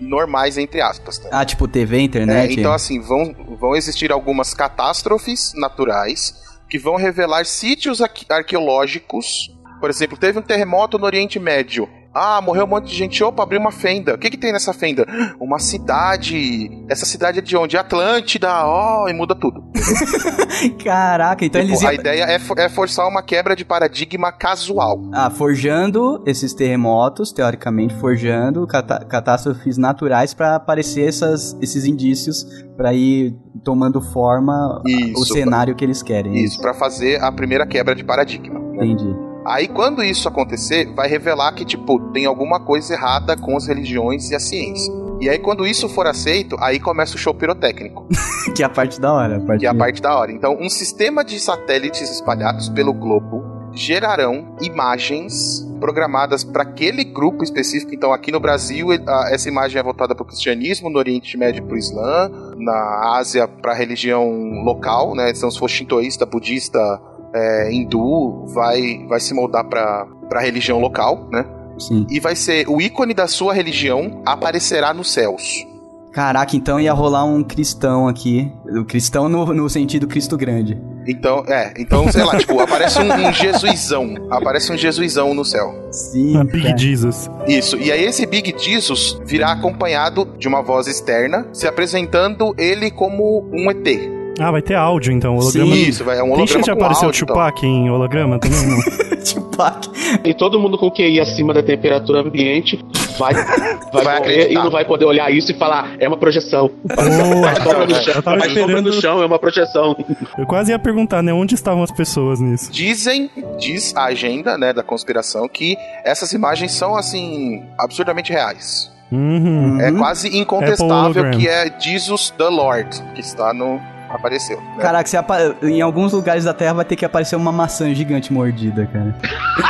B: normais, entre aspas. Tá?
A: Ah, tipo TV,
B: É,
A: internet.
B: então, assim, vão, vão existir algumas catástrofes naturais que vão revelar sítios arque- arqueológicos. Por exemplo, teve um terremoto no Oriente Médio. Ah, morreu um monte de gente. Opa, abriu uma fenda. O que, que tem nessa fenda? Uma cidade. Essa cidade é de onde? Atlântida. Ó, e muda tudo.
A: Caraca, então
B: Tipo,
A: eles
B: a ideia é, fo- é forçar uma quebra de paradigma casual.
A: Ah, forjando esses terremotos, teoricamente forjando catástrofes naturais pra aparecer essas, esses indícios pra ir tomando forma
B: Isso,
A: o cenário que eles querem.
B: Isso, pra fazer a primeira quebra de paradigma.
A: Entendi.
B: Aí quando isso acontecer, vai revelar que, tipo, tem alguma coisa errada com as religiões e a ciência. E aí quando isso for aceito, aí começa o show pirotécnico,
A: que é a parte da hora. A parte
B: que é a parte da hora. Então, um sistema de satélites espalhados pelo globo gerarão imagens programadas para aquele grupo específico. Então, aqui no Brasil, essa imagem é voltada para o cristianismo, no Oriente Médio para o Islã, na Ásia para a religião local, né? Então, se for shintoísta, budista, é, hindu, vai, vai se moldar para a religião local, né?
A: Sim.
B: E vai ser o ícone da sua religião aparecerá nos céus.
A: Caraca, então ia rolar um cristão aqui. O cristão no, no sentido Cristo grande.
B: Então, é, então, sei lá, tipo, aparece um, um jesuizão. Aparece um jesuizão no céu.
A: Sim.
C: A Big. Jesus.
B: Isso. E aí esse Big Jesus virá acompanhado de uma voz externa, se apresentando ele como um ET.
C: Ah, vai ter áudio então, holograma.
A: Sim,
B: Isso, vai, é um holograma
C: chance de
B: com
C: aparecer o
B: áudio, então.
C: Tupac em holograma também? Não.
A: Tupac.
D: E todo mundo com QI acima da temperatura ambiente vai, vai,
B: Vai
D: morrer e não vai poder olhar isso e falar, é uma projeção.
C: Boa,
D: sombra no chão, sombra no chão, é uma projeção.
C: Eu quase ia perguntar, né? Onde estavam as pessoas nisso?
B: Dizem, diz a agenda, né, da conspiração, que essas imagens são, assim, absurdamente reais.
C: Uhum.
B: É quase incontestável que é Jesus the Lord, que está no... apareceu. né?
A: Caraca, se apa- em alguns lugares da Terra vai ter que aparecer uma maçã gigante mordida, cara.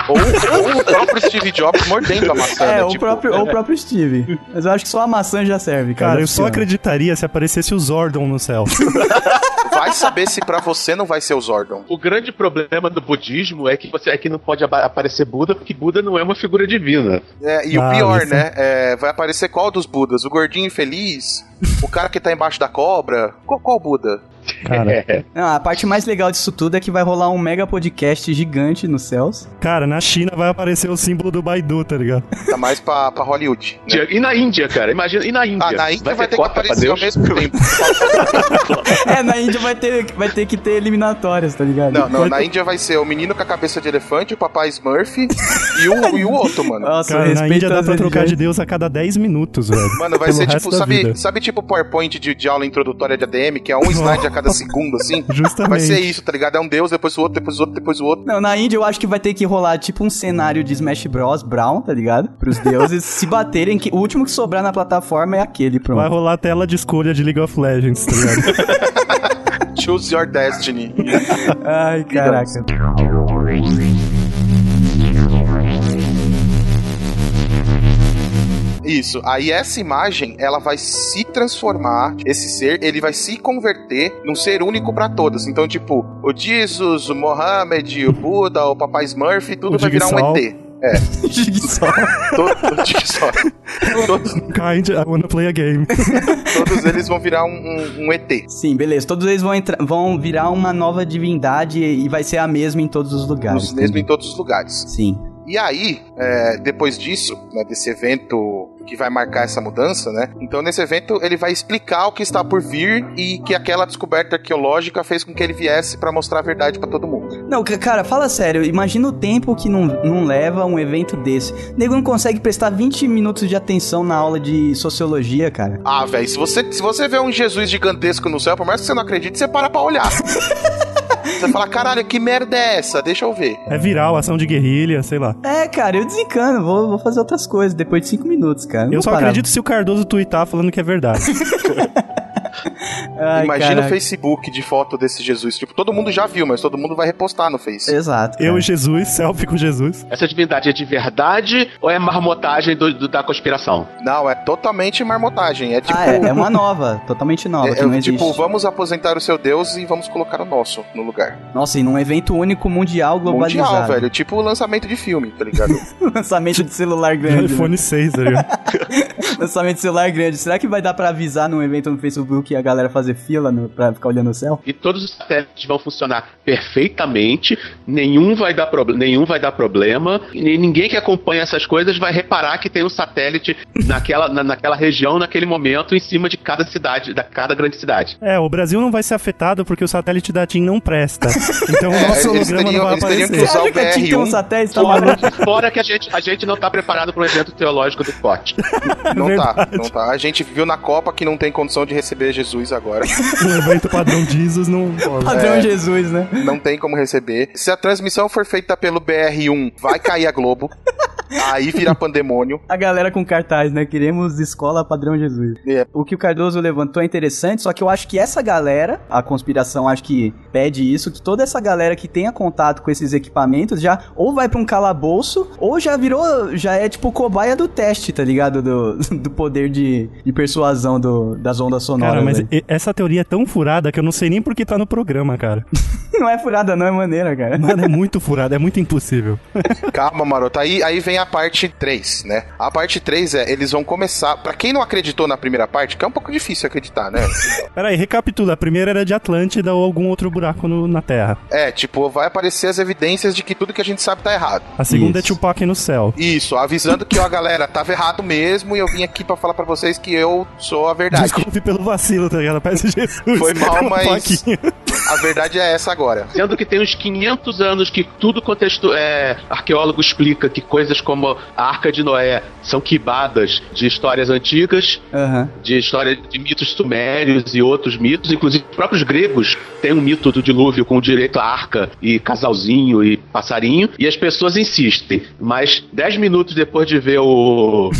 B: Ou, ou o próprio Steve Jobs mordendo a maçã,
A: É,
B: né,
A: o,
B: tipo,
A: próprio, ou o próprio Steve. Mas eu acho que só a maçã já serve, cara.
C: Cara, eu só acreditaria se aparecesse o Zordon no céu.
B: vai saber se pra você não vai ser o Zordon.
D: O grande problema do budismo é que você é que não pode aparecer Buda, porque Buda não é uma figura divina.
B: É, e
C: Ah,
B: o pior,
C: isso.
B: né? é, vai aparecer qual dos Budas? O gordinho infeliz? O cara que tá embaixo da cobra? Qual, qual Buda?
C: Cara,
A: Não, a parte mais legal disso tudo é que vai rolar um mega podcast gigante nos céus.
C: cara, na China vai aparecer o símbolo do Baidu, tá ligado?
B: Tá mais pra, pra Hollywood. né?
D: E na Índia, cara, imagina, e na Índia?
B: Ah, na Índia vai, ter que
D: cota pra
B: aparecer ao mesmo tempo.
A: É, na Índia vai ter, vai ter que ter eliminatórias, tá ligado?
B: Não, não, na Índia vai ser o menino com a cabeça de elefante, o papai Smurf e o, e o outro, mano.
A: Nossa,
C: Cara, na Índia dá pra trocar de. Deus a cada 10 minutos, velho.
B: Mano, vai
C: Pelo
B: ser tipo, sabe, sabe tipo PowerPoint de, de aula introdutória de ADM, que é um slide a cada segundo, assim?
C: Justamente.
B: Vai ser isso, tá ligado? É um deus, depois o outro, depois o outro, depois o outro.
A: Não, na Índia eu acho que vai ter que rolar tipo um cenário de Smash Bros. Brown, tá ligado? Pros deuses se baterem, que o último que sobrar na plataforma é aquele,
C: Vai
A: pronto.
C: rolar tela de escolha de League of Legends, tá ligado?
B: Choose your destiny.
A: Ai, caraca.
B: Isso. Aí essa imagem, ela vai se transformar, esse ser, ele vai se converter num ser único pra todos. Então, tipo, o Jesus, o Mohammed, o Buda, o Papai Smurf, tudo
C: O
B: vai virar um. ET. É,
A: Jigsaw.
B: todo, Jigsaw. todos,
C: Kind, I wanna play a game.
B: todos eles vão virar um, um- um ET.
A: Sim, beleza. Todos eles vão, entrar, vão virar uma nova divindade e vai ser a mesma em todos os lugares.
B: Mesmo em todos os lugares.
A: Sim.
B: E aí, é, depois disso, né, desse evento que vai marcar essa mudança, né? Então, nesse evento, ele vai explicar o que está por vir e que aquela descoberta arqueológica fez com que ele viesse pra mostrar a verdade pra todo mundo.
A: Não, ca- cara, fala sério. Imagina o tempo que não, não leva um evento desse. O nego não consegue prestar 20 minutos de atenção na aula de sociologia, cara.
B: Ah, velho, se você, se você vê um Jesus gigantesco no céu, por mais que você não acredite, você para pra olhar. você fala, caralho, que merda é essa? Deixa eu ver.
C: É viral, ação de guerrilha, sei lá.
A: É, cara, eu desencano. Vou, vou fazer outras coisas depois de 5 minutos, cara. Não
C: Eu só
A: parar.
C: acredito se o Cardoso twittar falando que é verdade.
A: Ai,
B: Imagina
A: caraca.
B: o Facebook de foto desse Jesus. Tipo, todo mundo já viu, mas todo mundo vai repostar no Face.
A: Exato. cara.
C: Eu e Jesus, selfie com Jesus.
D: Essa divindade é de verdade ou é marmotagem do- do- da conspiração?
B: Não, é totalmente marmotagem. É tipo.
A: Ah, é, é uma nova, totalmente nova,
B: é-
A: que não
B: é tipo, vamos aposentar o seu Deus e vamos colocar o nosso no lugar.
A: Nossa, e num evento único mundial globalizado.
B: Mundial, velho. Tipo o lançamento de filme, tá ligado?
A: Lançamento de celular grande. né?
C: iPhone 6, tá ligado?
A: Lançamento de celular grande. Será que vai dar pra avisar num evento no Facebook e a galera fazer fila no, pra ficar olhando o céu?
D: E todos os satélites vão funcionar perfeitamente, nenhum vai dar, proble- nenhum vai dar problema, e ninguém que acompanha essas coisas vai reparar que tem um satélite naquela, na- naquela região, naquele momento, em cima de cada cidade, da cada grande cidade.
C: É, o Brasil não vai ser afetado porque o satélite da TIM não presta. Então o
B: É,
C: nosso holograma
B: teriam-
C: não vai
B: que
C: aparecer.
B: usar o
A: que ter um
B: BR1.
A: satélite, tá
D: Fora, fora que a gente, a gente não tá preparado para um evento teológico do COT.
B: Não tá,
C: Verdade.
B: não tá. A gente viu na Copa que não tem condição de receber Jesus agora.
C: Um evento padrão Jesus não.
A: Padrão
B: É.
A: Jesus, né?
B: Não tem como receber. Se a transmissão for feita pelo BR1, vai cair a Globo. Aí vira pandemônio.
A: A galera com cartaz, né? Queremos escola padrão Jesus.
B: É.
A: O que o Cardoso levantou é interessante, só que eu acho que essa galera, a conspiração acho que pede isso, que toda essa galera que tenha contato com esses equipamentos já ou vai pra um calabouço, ou já virou, já é tipo cobaia do teste, tá ligado? Do, do poder de, de persuasão do, das ondas sonoras.
C: Cara, mas essa teoria é tão furada que eu não sei nem por que tá no programa, cara.
A: Não é furada, não, é maneira, cara.
C: Mano, é muito furada, é muito impossível.
B: Calma, maroto. Aí, aí vem a parte 3, né? A parte 3 é, eles vão começar. Pra quem não acreditou na primeira parte, que é um pouco difícil acreditar, né?
C: Peraí, recapitula. A primeira era de Atlântida ou algum outro buraco no- na Terra.
B: É, tipo, vai aparecer as evidências de que tudo que a gente sabe tá errado.
C: A segunda
A: Isso.
C: é Tupac no céu.
B: Isso, avisando que, ó, galera, tava errado mesmo e eu vim aqui pra falar pra vocês que eu sou a verdade.
C: Desculpe pelo vacilo, tá ligado? Parece Jesus.
B: Foi mal,
C: uma
B: mas-
C: plaquinha.
B: A verdade é essa agora.
D: Sendo que tem uns 500 anos que tudo contexto é arqueólogo explica que coisas como a Arca de Noé são quibadas de histórias antigas,
A: Aham.
D: de história de mitos sumérios e outros mitos, inclusive os próprios gregos têm um mito do dilúvio com direito à arca e casalzinho e passarinho, e as pessoas insistem. Mas 10 minutos depois de ver o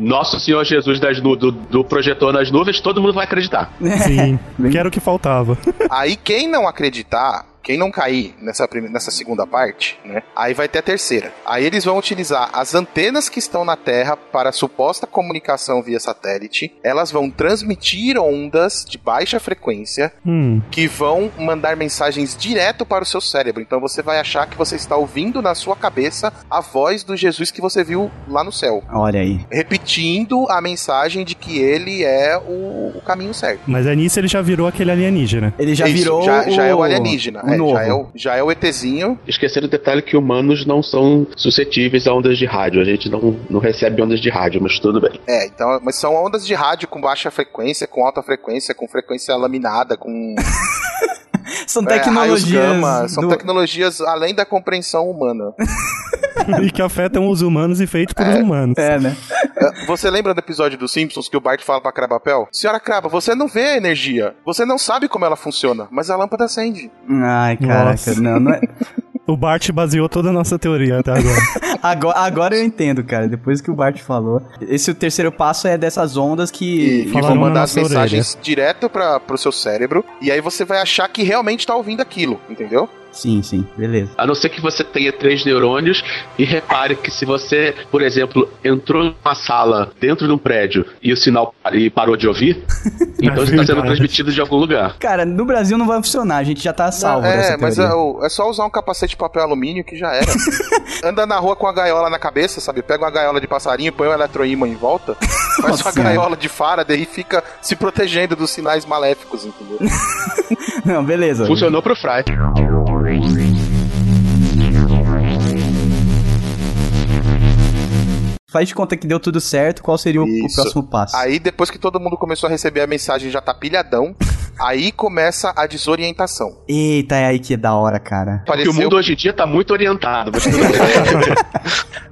D: Nosso Senhor Jesus das nu- do, do projetor nas nuvens, todo mundo vai acreditar.
C: Sim, que era o que faltava.
B: Aí quem não acreditar, quem não cair nessa, prime- nessa segunda parte, né? Aí vai ter a terceira. Aí eles vão utilizar as antenas que estão na Terra para suposta comunicação via satélite. Elas vão transmitir ondas de baixa frequência
C: Hum,
B: que vão mandar mensagens direto para o seu cérebro. Então você vai achar que você está ouvindo na sua cabeça a voz do Jesus que você viu lá no céu.
A: Olha aí.
B: Repetindo a mensagem de que ele é o, o caminho certo.
C: mas aí nisso ele já virou aquele alienígena.
A: Ele já
B: Isso,
A: virou
B: já, já é o
A: o
B: alienígena. É,
A: novo.
B: já, é o, já é o ETzinho.
D: Esqueceram o detalhe que humanos não são suscetíveis a ondas de rádio. A gente não, não recebe ondas de rádio, mas tudo bem.
B: É, então, mas são ondas de rádio com baixa frequência, com alta frequência, com frequência laminada, com
A: São
B: é,
A: tecnologias.
B: gama. São
A: do-
B: tecnologias além da compreensão humana.
C: e que afetam os humanos e feitos por humanos.
A: É, né?
B: É, Você lembra do episódio dos Simpsons que o Bart fala pra Crabapel? Senhora Craba, você não vê a energia. Você não sabe como ela funciona, mas a lâmpada acende.
A: Ai, caraca.
C: Nossa.
A: Não, não é.
C: O Bart baseou toda a nossa teoria até agora.
A: Agora, agora eu entendo, cara. Depois que o Bart falou. Esse o terceiro passo é dessas ondas que.
B: e vão mandar as mensagens direto para pro seu cérebro. E aí você vai achar que realmente tá ouvindo aquilo, entendeu?
A: Sim, sim, beleza.
D: A não ser que você tenha três neurônios e repare que se você, por exemplo, entrou numa sala dentro de um prédio e o sinal e parou de ouvir, então você está sendo transmitido de algum lugar.
A: Cara, no Brasil não vai funcionar, a gente já tá salvo
B: é,
A: dessa
B: mas é, é só usar um capacete de papel alumínio que já era. Anda na rua com a gaiola na cabeça, sabe? Pega uma gaiola de passarinho, põe um eletroímã em volta, faz
A: Nossa
B: uma gaiola de Faraday e fica se protegendo dos sinais maléficos, entendeu?
A: Não, beleza.
D: Funcionou pro Fry.
A: Faz de conta que deu tudo certo, qual seria o, o próximo passo?
B: Aí depois que todo mundo começou a receber a mensagem já tá pilhadão, aí começa a desorientação.
A: Eita, é aí que é da hora, cara.
D: Porque o mundo hoje em dia tá muito orientado.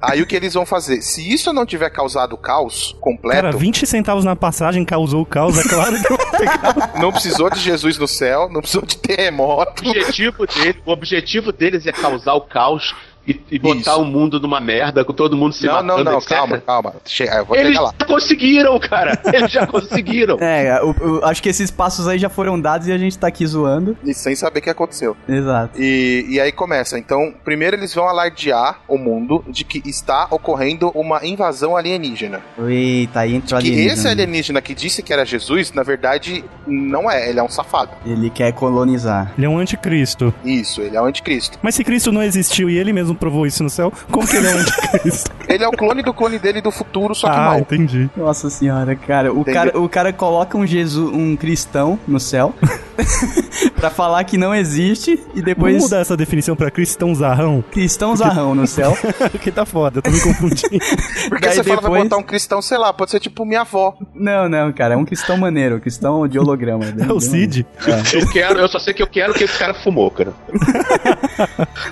B: Aí o que eles vão fazer? Se isso não tiver causado caos completo,
C: Cara, 20 centavos na passagem causou o caos, é claro que eu vou pegar.
B: não precisou de Jesus no céu, não precisou de terremoto.
D: o, objetivo dele, o objetivo deles é causar o caos e, e botar
B: Isso.
D: o mundo numa merda, com todo mundo se
B: Não, não,
D: matando,
B: não,
D: etc.
B: calma, calma. Chega, eu vou
D: Eles
B: chegar lá.
D: já conseguiram, cara. Eles já conseguiram.
A: É, o- o- acho que esses passos aí já foram dados e a gente tá aqui zoando.
B: E sem saber o que aconteceu.
A: Exato.
B: E, e aí começa. Então, primeiro eles vão alardear o mundo de que está ocorrendo uma invasão alienígena.
A: Eita, aí entrou
B: Que
A: alienígena.
B: esse alienígena que disse que era Jesus, na verdade, não é. Ele é um safado.
A: Ele quer colonizar.
C: Ele é um anticristo.
B: Isso, ele é o anticristo.
C: Mas se Cristo não existiu e ele mesmo provou isso no céu, como que ele é um anticristo?
B: Ele é o clone do clone dele do futuro, só que
C: ah,
B: mal.
C: entendi.
A: Nossa senhora, cara. O, cara. o cara coloca um Jesus, um cristão no céu pra falar que não existe e
C: Vamos
A: depois
C: mudar essa definição pra cristão zarrão?
A: cristão zarrão no céu.
C: Porque tá foda, eu tô me confundindo.
B: Porque
A: Daí
B: você fala, vai
A: depois-
B: botar um cristão, sei lá, pode ser tipo minha avó.
A: Não, não, cara. É um cristão maneiro. um Cristão de holograma.
C: É o Cid.
D: Eu quero, eu só sei que eu quero que esse cara fumou, cara.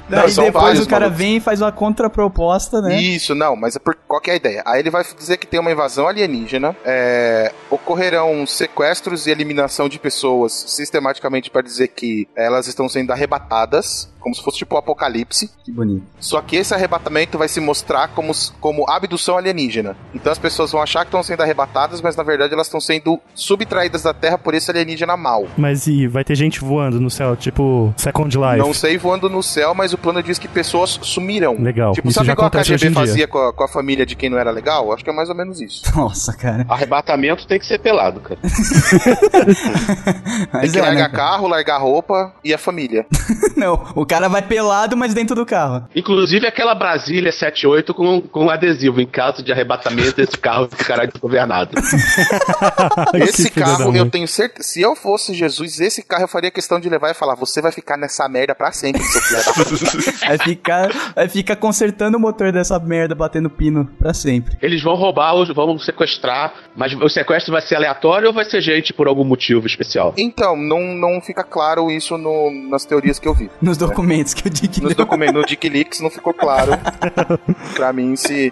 B: Não,
A: Daí
B: são
A: depois
B: vários
A: o cara
B: malucos.
A: vem e faz uma contraproposta, né?
B: Isso, não, mas é por, qual é a ideia? Aí ele vai dizer que tem uma invasão alienígena, é, ocorrerão sequestros e eliminação de pessoas sistematicamente para dizer que elas estão sendo arrebatadas como se fosse tipo o apocalipse.
A: Que bonito.
B: Só que esse arrebatamento vai se mostrar como, como abdução alienígena. Então as pessoas vão achar que estão sendo arrebatadas, mas na verdade elas estão sendo subtraídas da Terra por esse alienígena mal.
C: Mas e vai ter gente voando no céu, tipo Second Life?
B: Não sei voando no céu, mas o plano diz que pessoas sumirão.
C: Legal.
B: Tipo,
C: Isso
B: sabe
C: já
B: igual a KGB fazia com a, com a família de quem não era legal? Acho que é mais ou menos isso.
A: Nossa, cara.
D: Arrebatamento tem que ser pelado, cara.
B: Tem que
A: é,
B: largar
A: né, cara?
B: carro, largar roupa e a família.
A: Não, o cara vai pelado, mas dentro do carro.
D: Inclusive aquela Brasília 78 com, com adesivo. Em caso de arrebatamento, esse carro ficará desgovernado.
B: Esse carro, eu tenho certeza. Se eu fosse Jesus, esse carro eu faria questão de levar e falar: Você vai ficar nessa merda pra sempre, seu filho da puta."
A: Vai ficar, vai ficar consertando o motor dessa merda, batendo pino pra sempre.
D: Eles vão roubar, os- vão sequestrar, mas o sequestro vai ser aleatório ou vai ser gente por algum motivo especial?
B: Então, não, não fica claro isso no- nas teorias que eu vi.
A: Nos documentos que o Dick
B: Nos documentos, no Wikileaks não ficou claro pra mim se,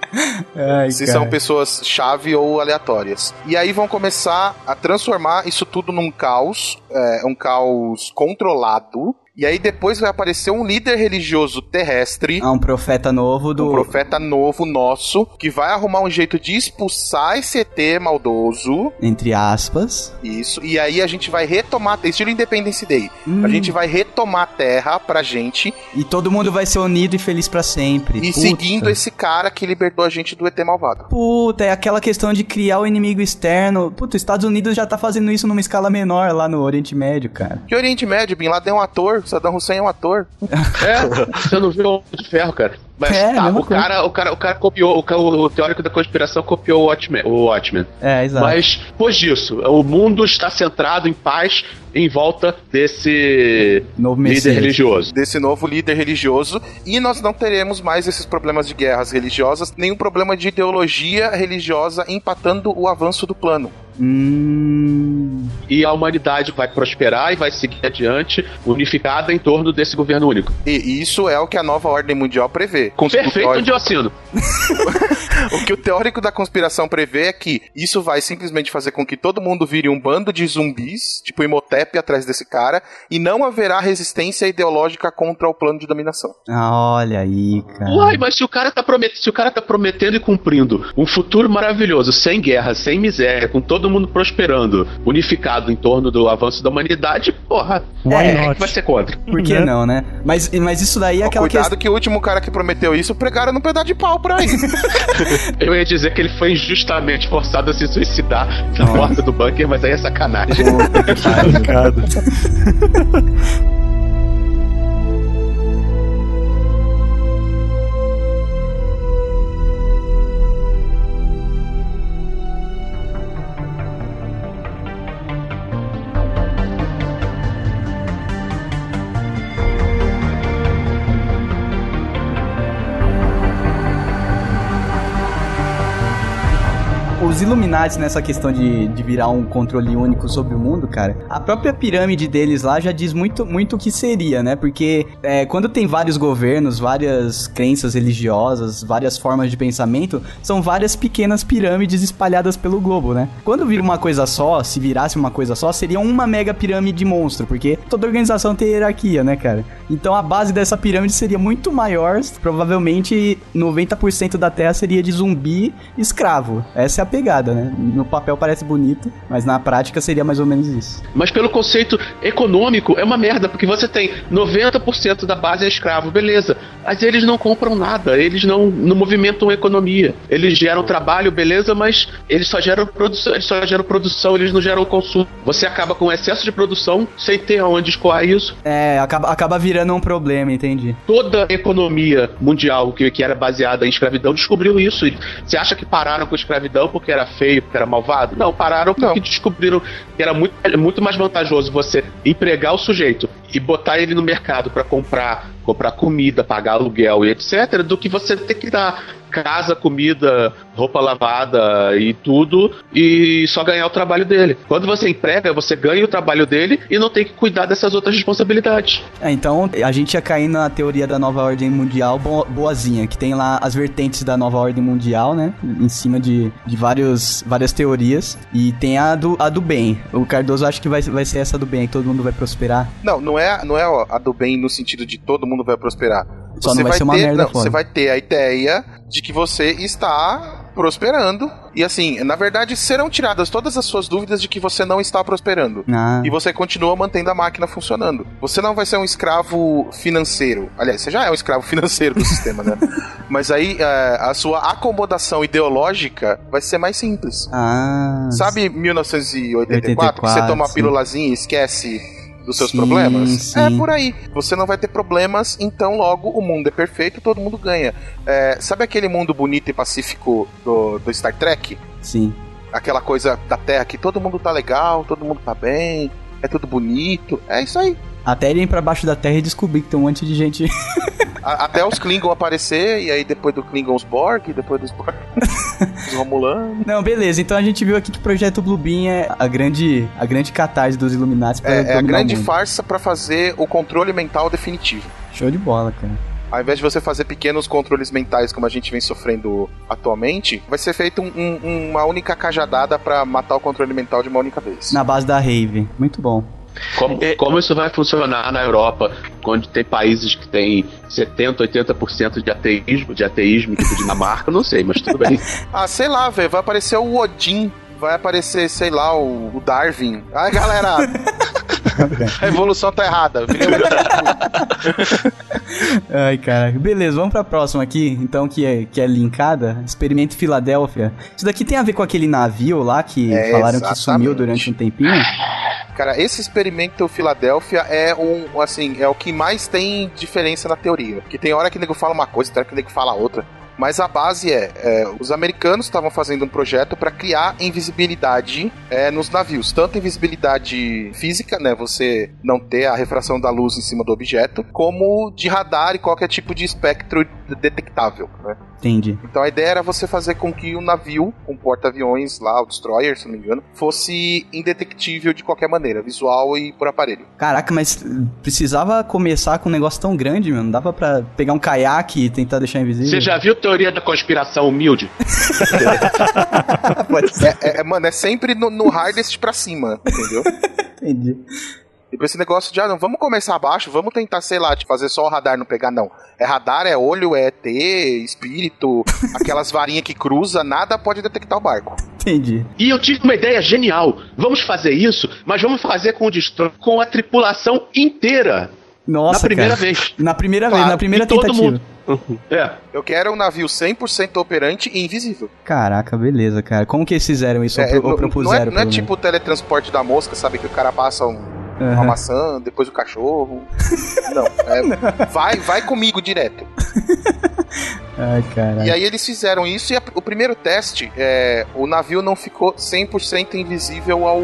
A: Ai,
B: se
A: cara.
B: são pessoas chave ou aleatórias. E aí vão começar a transformar isso tudo num caos, é, um caos controlado. E aí depois vai aparecer um líder religioso terrestre.
A: Ah, um profeta novo do.
B: Um profeta novo nosso que vai arrumar um jeito de expulsar esse ET maldoso.
A: Entre aspas.
B: Isso. E aí a gente vai retomar, estilo Independence Day.
A: Hum.
B: A gente vai retomar a Terra pra gente
A: E todo mundo vai ser unido e feliz pra sempre.
B: e
A: Puta.
B: seguindo esse cara que libertou a gente do ET malvado.
A: Puta, é aquela questão de criar o inimigo externo. Puta, os Estados Unidos já tá fazendo isso numa escala menor lá no Oriente Médio, cara.
B: Que Oriente Médio, Bin Laden é um ator, Saddam Hussein é um ator.
D: É, você não viu o Homem de ferro, cara. Mas
A: É,
D: tá, o cara, o cara, o cara copiou, o, o teórico da conspiração copiou o Watchmen. O Watchmen.
A: É, exato.
D: Mas, depois disso, o mundo está centrado em paz em volta desse
A: Novo
D: líder
A: Messias.
D: religioso.
B: Desse novo líder religioso. E nós não teremos mais esses problemas de guerras religiosas, nenhum problema de ideologia religiosa empatando o avanço do plano.
A: Hum.
D: E a humanidade vai prosperar e vai seguir adiante, unificada em torno desse governo único.
B: E isso é o que a nova ordem mundial prevê.
D: Perfeito
B: O
D: onde eu assino.
B: O que o teórico da conspiração prevê é que isso vai simplesmente fazer com que todo mundo vire um bando de zumbis, tipo Imhotep atrás desse cara, e não haverá resistência ideológica contra o plano de dominação.
A: Ah, olha aí, cara.
D: Uai, mas se o cara tá prometendo, se o cara tá prometendo e cumprindo um futuro maravilhoso, sem guerra, sem miséria, com todo mundo prosperando, unificado em torno do avanço da humanidade, porra,
C: Why
D: é
C: not?
D: que vai ser contra?
A: Por que
C: Né?
A: não, né? Mas, mas isso daí é aquela
B: cuidado
A: questão.
B: que o último cara que prometeu isso pregaram num pedaço de pau por aí.
D: Eu ia dizer que ele foi injustamente forçado a se suicidar na porta do bunker, mas aí é sacanagem.
C: Complicado.
A: Os Illuminati nessa questão de, de virar um controle único sobre o mundo, cara, a própria pirâmide deles lá já diz muito, muito o que seria, né? Porque é, quando tem vários governos, várias crenças religiosas, várias formas de pensamento, são várias pequenas pirâmides espalhadas pelo globo, né? Quando vira uma coisa só, se virasse uma coisa só, seria uma mega pirâmide monstro, porque toda organização tem hierarquia, né, cara? Então a base dessa pirâmide seria muito maior, provavelmente 90% da Terra seria de zumbi escravo. Essa é a pegada, né? No papel parece bonito, mas na prática seria mais ou menos isso.
D: Mas pelo conceito econômico é uma merda, porque você tem 90% da base é escravo, beleza. Mas eles não compram nada, eles não, não movimentam a economia. Eles geram trabalho, beleza, mas eles só geram produção, eles só geram produção, eles não geram consumo. Você acaba com excesso de produção sem ter aonde escoar isso.
A: É, acaba, acaba virando um problema, entendi.
D: Toda a economia mundial que, que era baseada em escravidão descobriu isso. Você acha que pararam com a escravidão porque era feio, porque era malvado? Não, pararam porque descobriram que era muito, muito mais vantajoso você empregar o sujeito e botar ele no mercado para comprar, comprar comida, pagar aluguel e etc, do que você ter que dar casa, comida, roupa lavada e tudo e só ganhar o trabalho dele. Quando você emprega, você ganha o trabalho dele e não tem que cuidar dessas outras responsabilidades.
A: É, então a gente ia cair na teoria da nova ordem mundial bo- boazinha, que tem lá as vertentes da nova ordem mundial, né? Em cima de, de vários, várias teorias. E tem a do, a do bem. O Cardoso acha que vai, vai ser essa do bem, que todo mundo vai prosperar.
B: não, não é, não é a do bem no sentido de todo mundo mundo vai prosperar.
A: Só
B: você
A: não vai ser uma
B: ter,
A: merda
B: não, você vai ter a ideia de que você está prosperando. E assim, na verdade, serão tiradas todas as suas dúvidas de que você não está prosperando.
A: Ah,
B: E você continua mantendo a máquina funcionando. Você não vai ser um escravo financeiro. Aliás, você já é um escravo financeiro do sistema, né? Mas aí é, a sua acomodação ideológica vai ser mais simples.
A: ah,
B: Sabe 1984, que você
A: 84,
B: toma uma pílulazinha e esquece dos seus
A: Sim,
B: problemas?
A: sim.
B: É por aí. Você não vai ter problemas, então logo o mundo é perfeito, todo mundo ganha. É, sabe aquele mundo bonito e pacífico do, do Star Trek?
A: sim.
B: Aquela coisa da Terra que todo mundo tá legal, todo mundo tá bem, é tudo bonito. É isso aí.
A: Até irem pra baixo da terra e descobrir que tem um monte de gente.
B: A- até os Klingon aparecer, e aí depois do Klingon os Borg, depois dos Borg, os Romulanos.
A: Não, beleza. Então a gente viu aqui que o projeto Bluebeam é a grande, a grande catarse dos Illuminati pra
B: É, é a grande farsa pra fazer o controle mental definitivo.
A: Show de bola, cara.
B: Ao invés de você fazer pequenos controles mentais como a gente vem sofrendo atualmente, vai ser feito um- um- uma única cajadada pra matar o controle mental de uma única vez.
A: Na base da Rave. Muito bom.
D: Como, como isso vai funcionar na Europa, onde tem países que tem 70, 80% de ateísmo, de ateísmo, tipo Dinamarca, não sei, mas tudo bem.
B: Ah, sei lá, velho, vai aparecer o Odin, vai aparecer, sei lá, o, o Darwin. Ai, galera, a evolução tá errada.
A: Ai, cara. Beleza, vamos pra próxima aqui, então, que é, que é linkada. Experimento Filadélfia. Isso daqui tem a ver com aquele navio lá que
B: É,
A: falaram que sumiu
B: exatamente.
A: durante um tempinho?
B: Cara, esse experimento Filadélfia é um, assim, é o que mais tem diferença na teoria. Que tem hora que o nego fala uma coisa, tem hora que o nego fala outra. Mas a base é, é, os americanos estavam fazendo um projeto para criar invisibilidade é, nos navios, tanto invisibilidade física, né, você não ter a refração da luz em cima do objeto, como de radar e qualquer tipo de espectro detectável. Né?
A: Entendi.
B: Então a ideia era você fazer com que o navio, um porta-aviões lá, o destroyer, se não me engano, fosse indetectível de qualquer maneira, visual e por aparelho.
A: Caraca, mas precisava começar com um negócio tão grande, mano. Não dava pra pegar um caiaque e tentar deixar invisível?
D: Você já viu teoria da conspiração humilde?
B: É, é- é, mano, é sempre no, no hardest pra cima, entendeu?
A: Entendi.
B: Tipo, esse negócio de, ah, não, vamos começar abaixo, vamos tentar, sei lá, de fazer só o radar não pegar, não. É radar, é olho, é ET, espírito, aquelas varinhas que cruza, nada pode detectar o barco.
A: Entendi.
D: E eu tive uma ideia genial. Vamos fazer isso, mas vamos fazer com o destro com a tripulação inteira.
A: Nossa,
D: na primeira
A: cara.
D: vez.
A: Na primeira
B: Claro,
A: vez, na primeira
D: E todo
A: tentativa.
D: mundo. É.
B: Eu quero um navio 100% operante e invisível.
A: Caraca, beleza, cara. Como que eles fizeram isso?
B: É,
A: ou, pro- ou
B: não, não é,
A: propuseram?
B: não é
A: pelo
B: tipo o teletransporte da mosca, sabe? Que o cara passa um- uma
A: Aham.
B: maçã, depois o cachorro. Não, é, vai, vai comigo direto.
A: Ai, caralho.
B: E aí eles fizeram isso e a- o primeiro teste, é, o navio não ficou 100% invisível ao,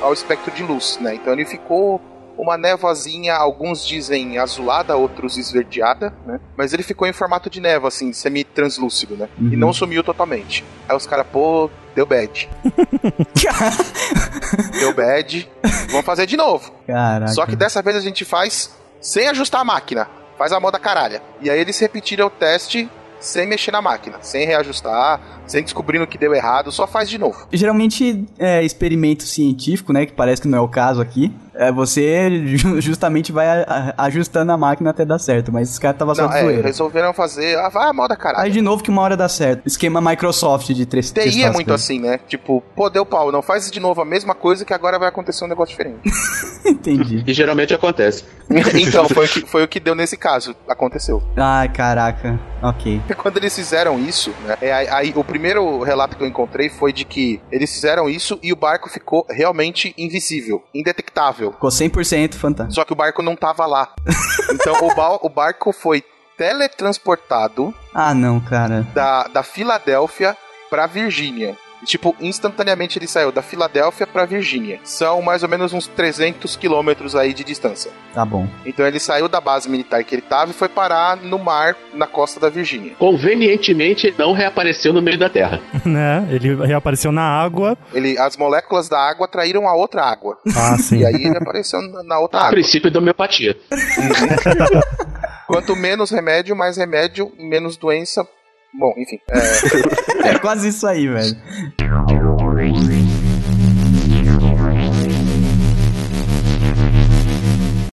B: ao espectro de luz, né? Então ele ficou uma névoazinha, alguns dizem azulada, outros esverdeada, né? Mas ele ficou em formato de névoa, assim, semi-translúcido, né? E
A: Uhum.
B: não sumiu totalmente. Aí os caras, pô, deu bad. deu bad. Vamos fazer de novo.
A: Caraca.
B: Só que dessa vez a gente faz sem ajustar a máquina. Faz a moda caralha. E aí eles repetiram o teste sem mexer na máquina, sem reajustar, sem descobrindo o que deu errado, só faz de novo.
A: Geralmente, é, experimento científico, né? Que parece que não é o caso aqui. É, você ju- justamente vai a- a- ajustando a máquina até dar certo. Mas esse cara tava só de
B: é,
A: zoeira.
B: resolveram fazer. Ah, vai a moda
A: Aí
B: caralho.
A: de novo que uma hora dá certo. Esquema Microsoft de testar
B: TI é muito
A: coisas.
B: assim, né? Tipo, pô, deu pau, não faz de novo a mesma coisa que agora vai acontecer um negócio diferente.
A: Entendi.
D: E geralmente acontece.
B: então, foi o, que, foi o que deu nesse caso. Aconteceu.
A: Ai, caraca. Ok.
B: Quando eles fizeram isso, né? é, aí, o primeiro relato que eu encontrei foi de que eles fizeram isso e o barco ficou realmente invisível, indetectável.
A: Ficou 100% fantástico.
B: Só que o barco não tava lá. Então o, ba- o barco foi teletransportado
A: Ah, não, cara.
B: da, da Filadélfia pra Virgínia. E, Tipo, instantaneamente ele saiu da Filadélfia pra Virgínia. São mais ou menos uns 300 quilômetros aí de distância.
A: Tá bom.
B: Então ele saiu da base militar que ele tava e foi parar no mar, na costa da Virgínia.
D: Convenientemente, ele não reapareceu no meio da Terra.
C: né? Ele reapareceu na água.
B: Ele, as moléculas da água atraíram a outra água.
C: Ah, sim.
B: E aí ele apareceu na, na outra
D: A
B: água.
D: princípio da homeopatia.
B: Quanto menos remédio, mais remédio, menos doença. Bom, enfim. é,
A: É quase isso aí, velho.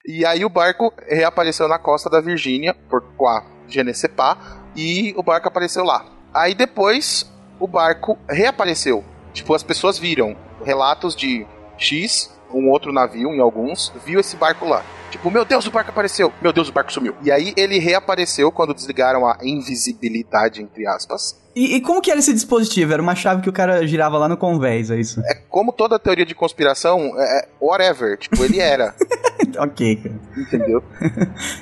B: E aí o barco reapareceu na costa da Virgínia, por qua Genecepá, e o barco apareceu lá. Aí depois o barco reapareceu. Tipo, as pessoas viram relatos de X, um outro navio em alguns, viu esse barco lá. Tipo, meu Deus, o barco apareceu. Meu Deus, o barco sumiu. E aí ele reapareceu quando desligaram a invisibilidade, entre aspas.
A: E, e como que era esse dispositivo? Era uma chave que o cara girava lá no convés, é isso?
B: É como toda teoria de conspiração, é whatever. Tipo, ele era.
A: ok, cara.
B: entendeu?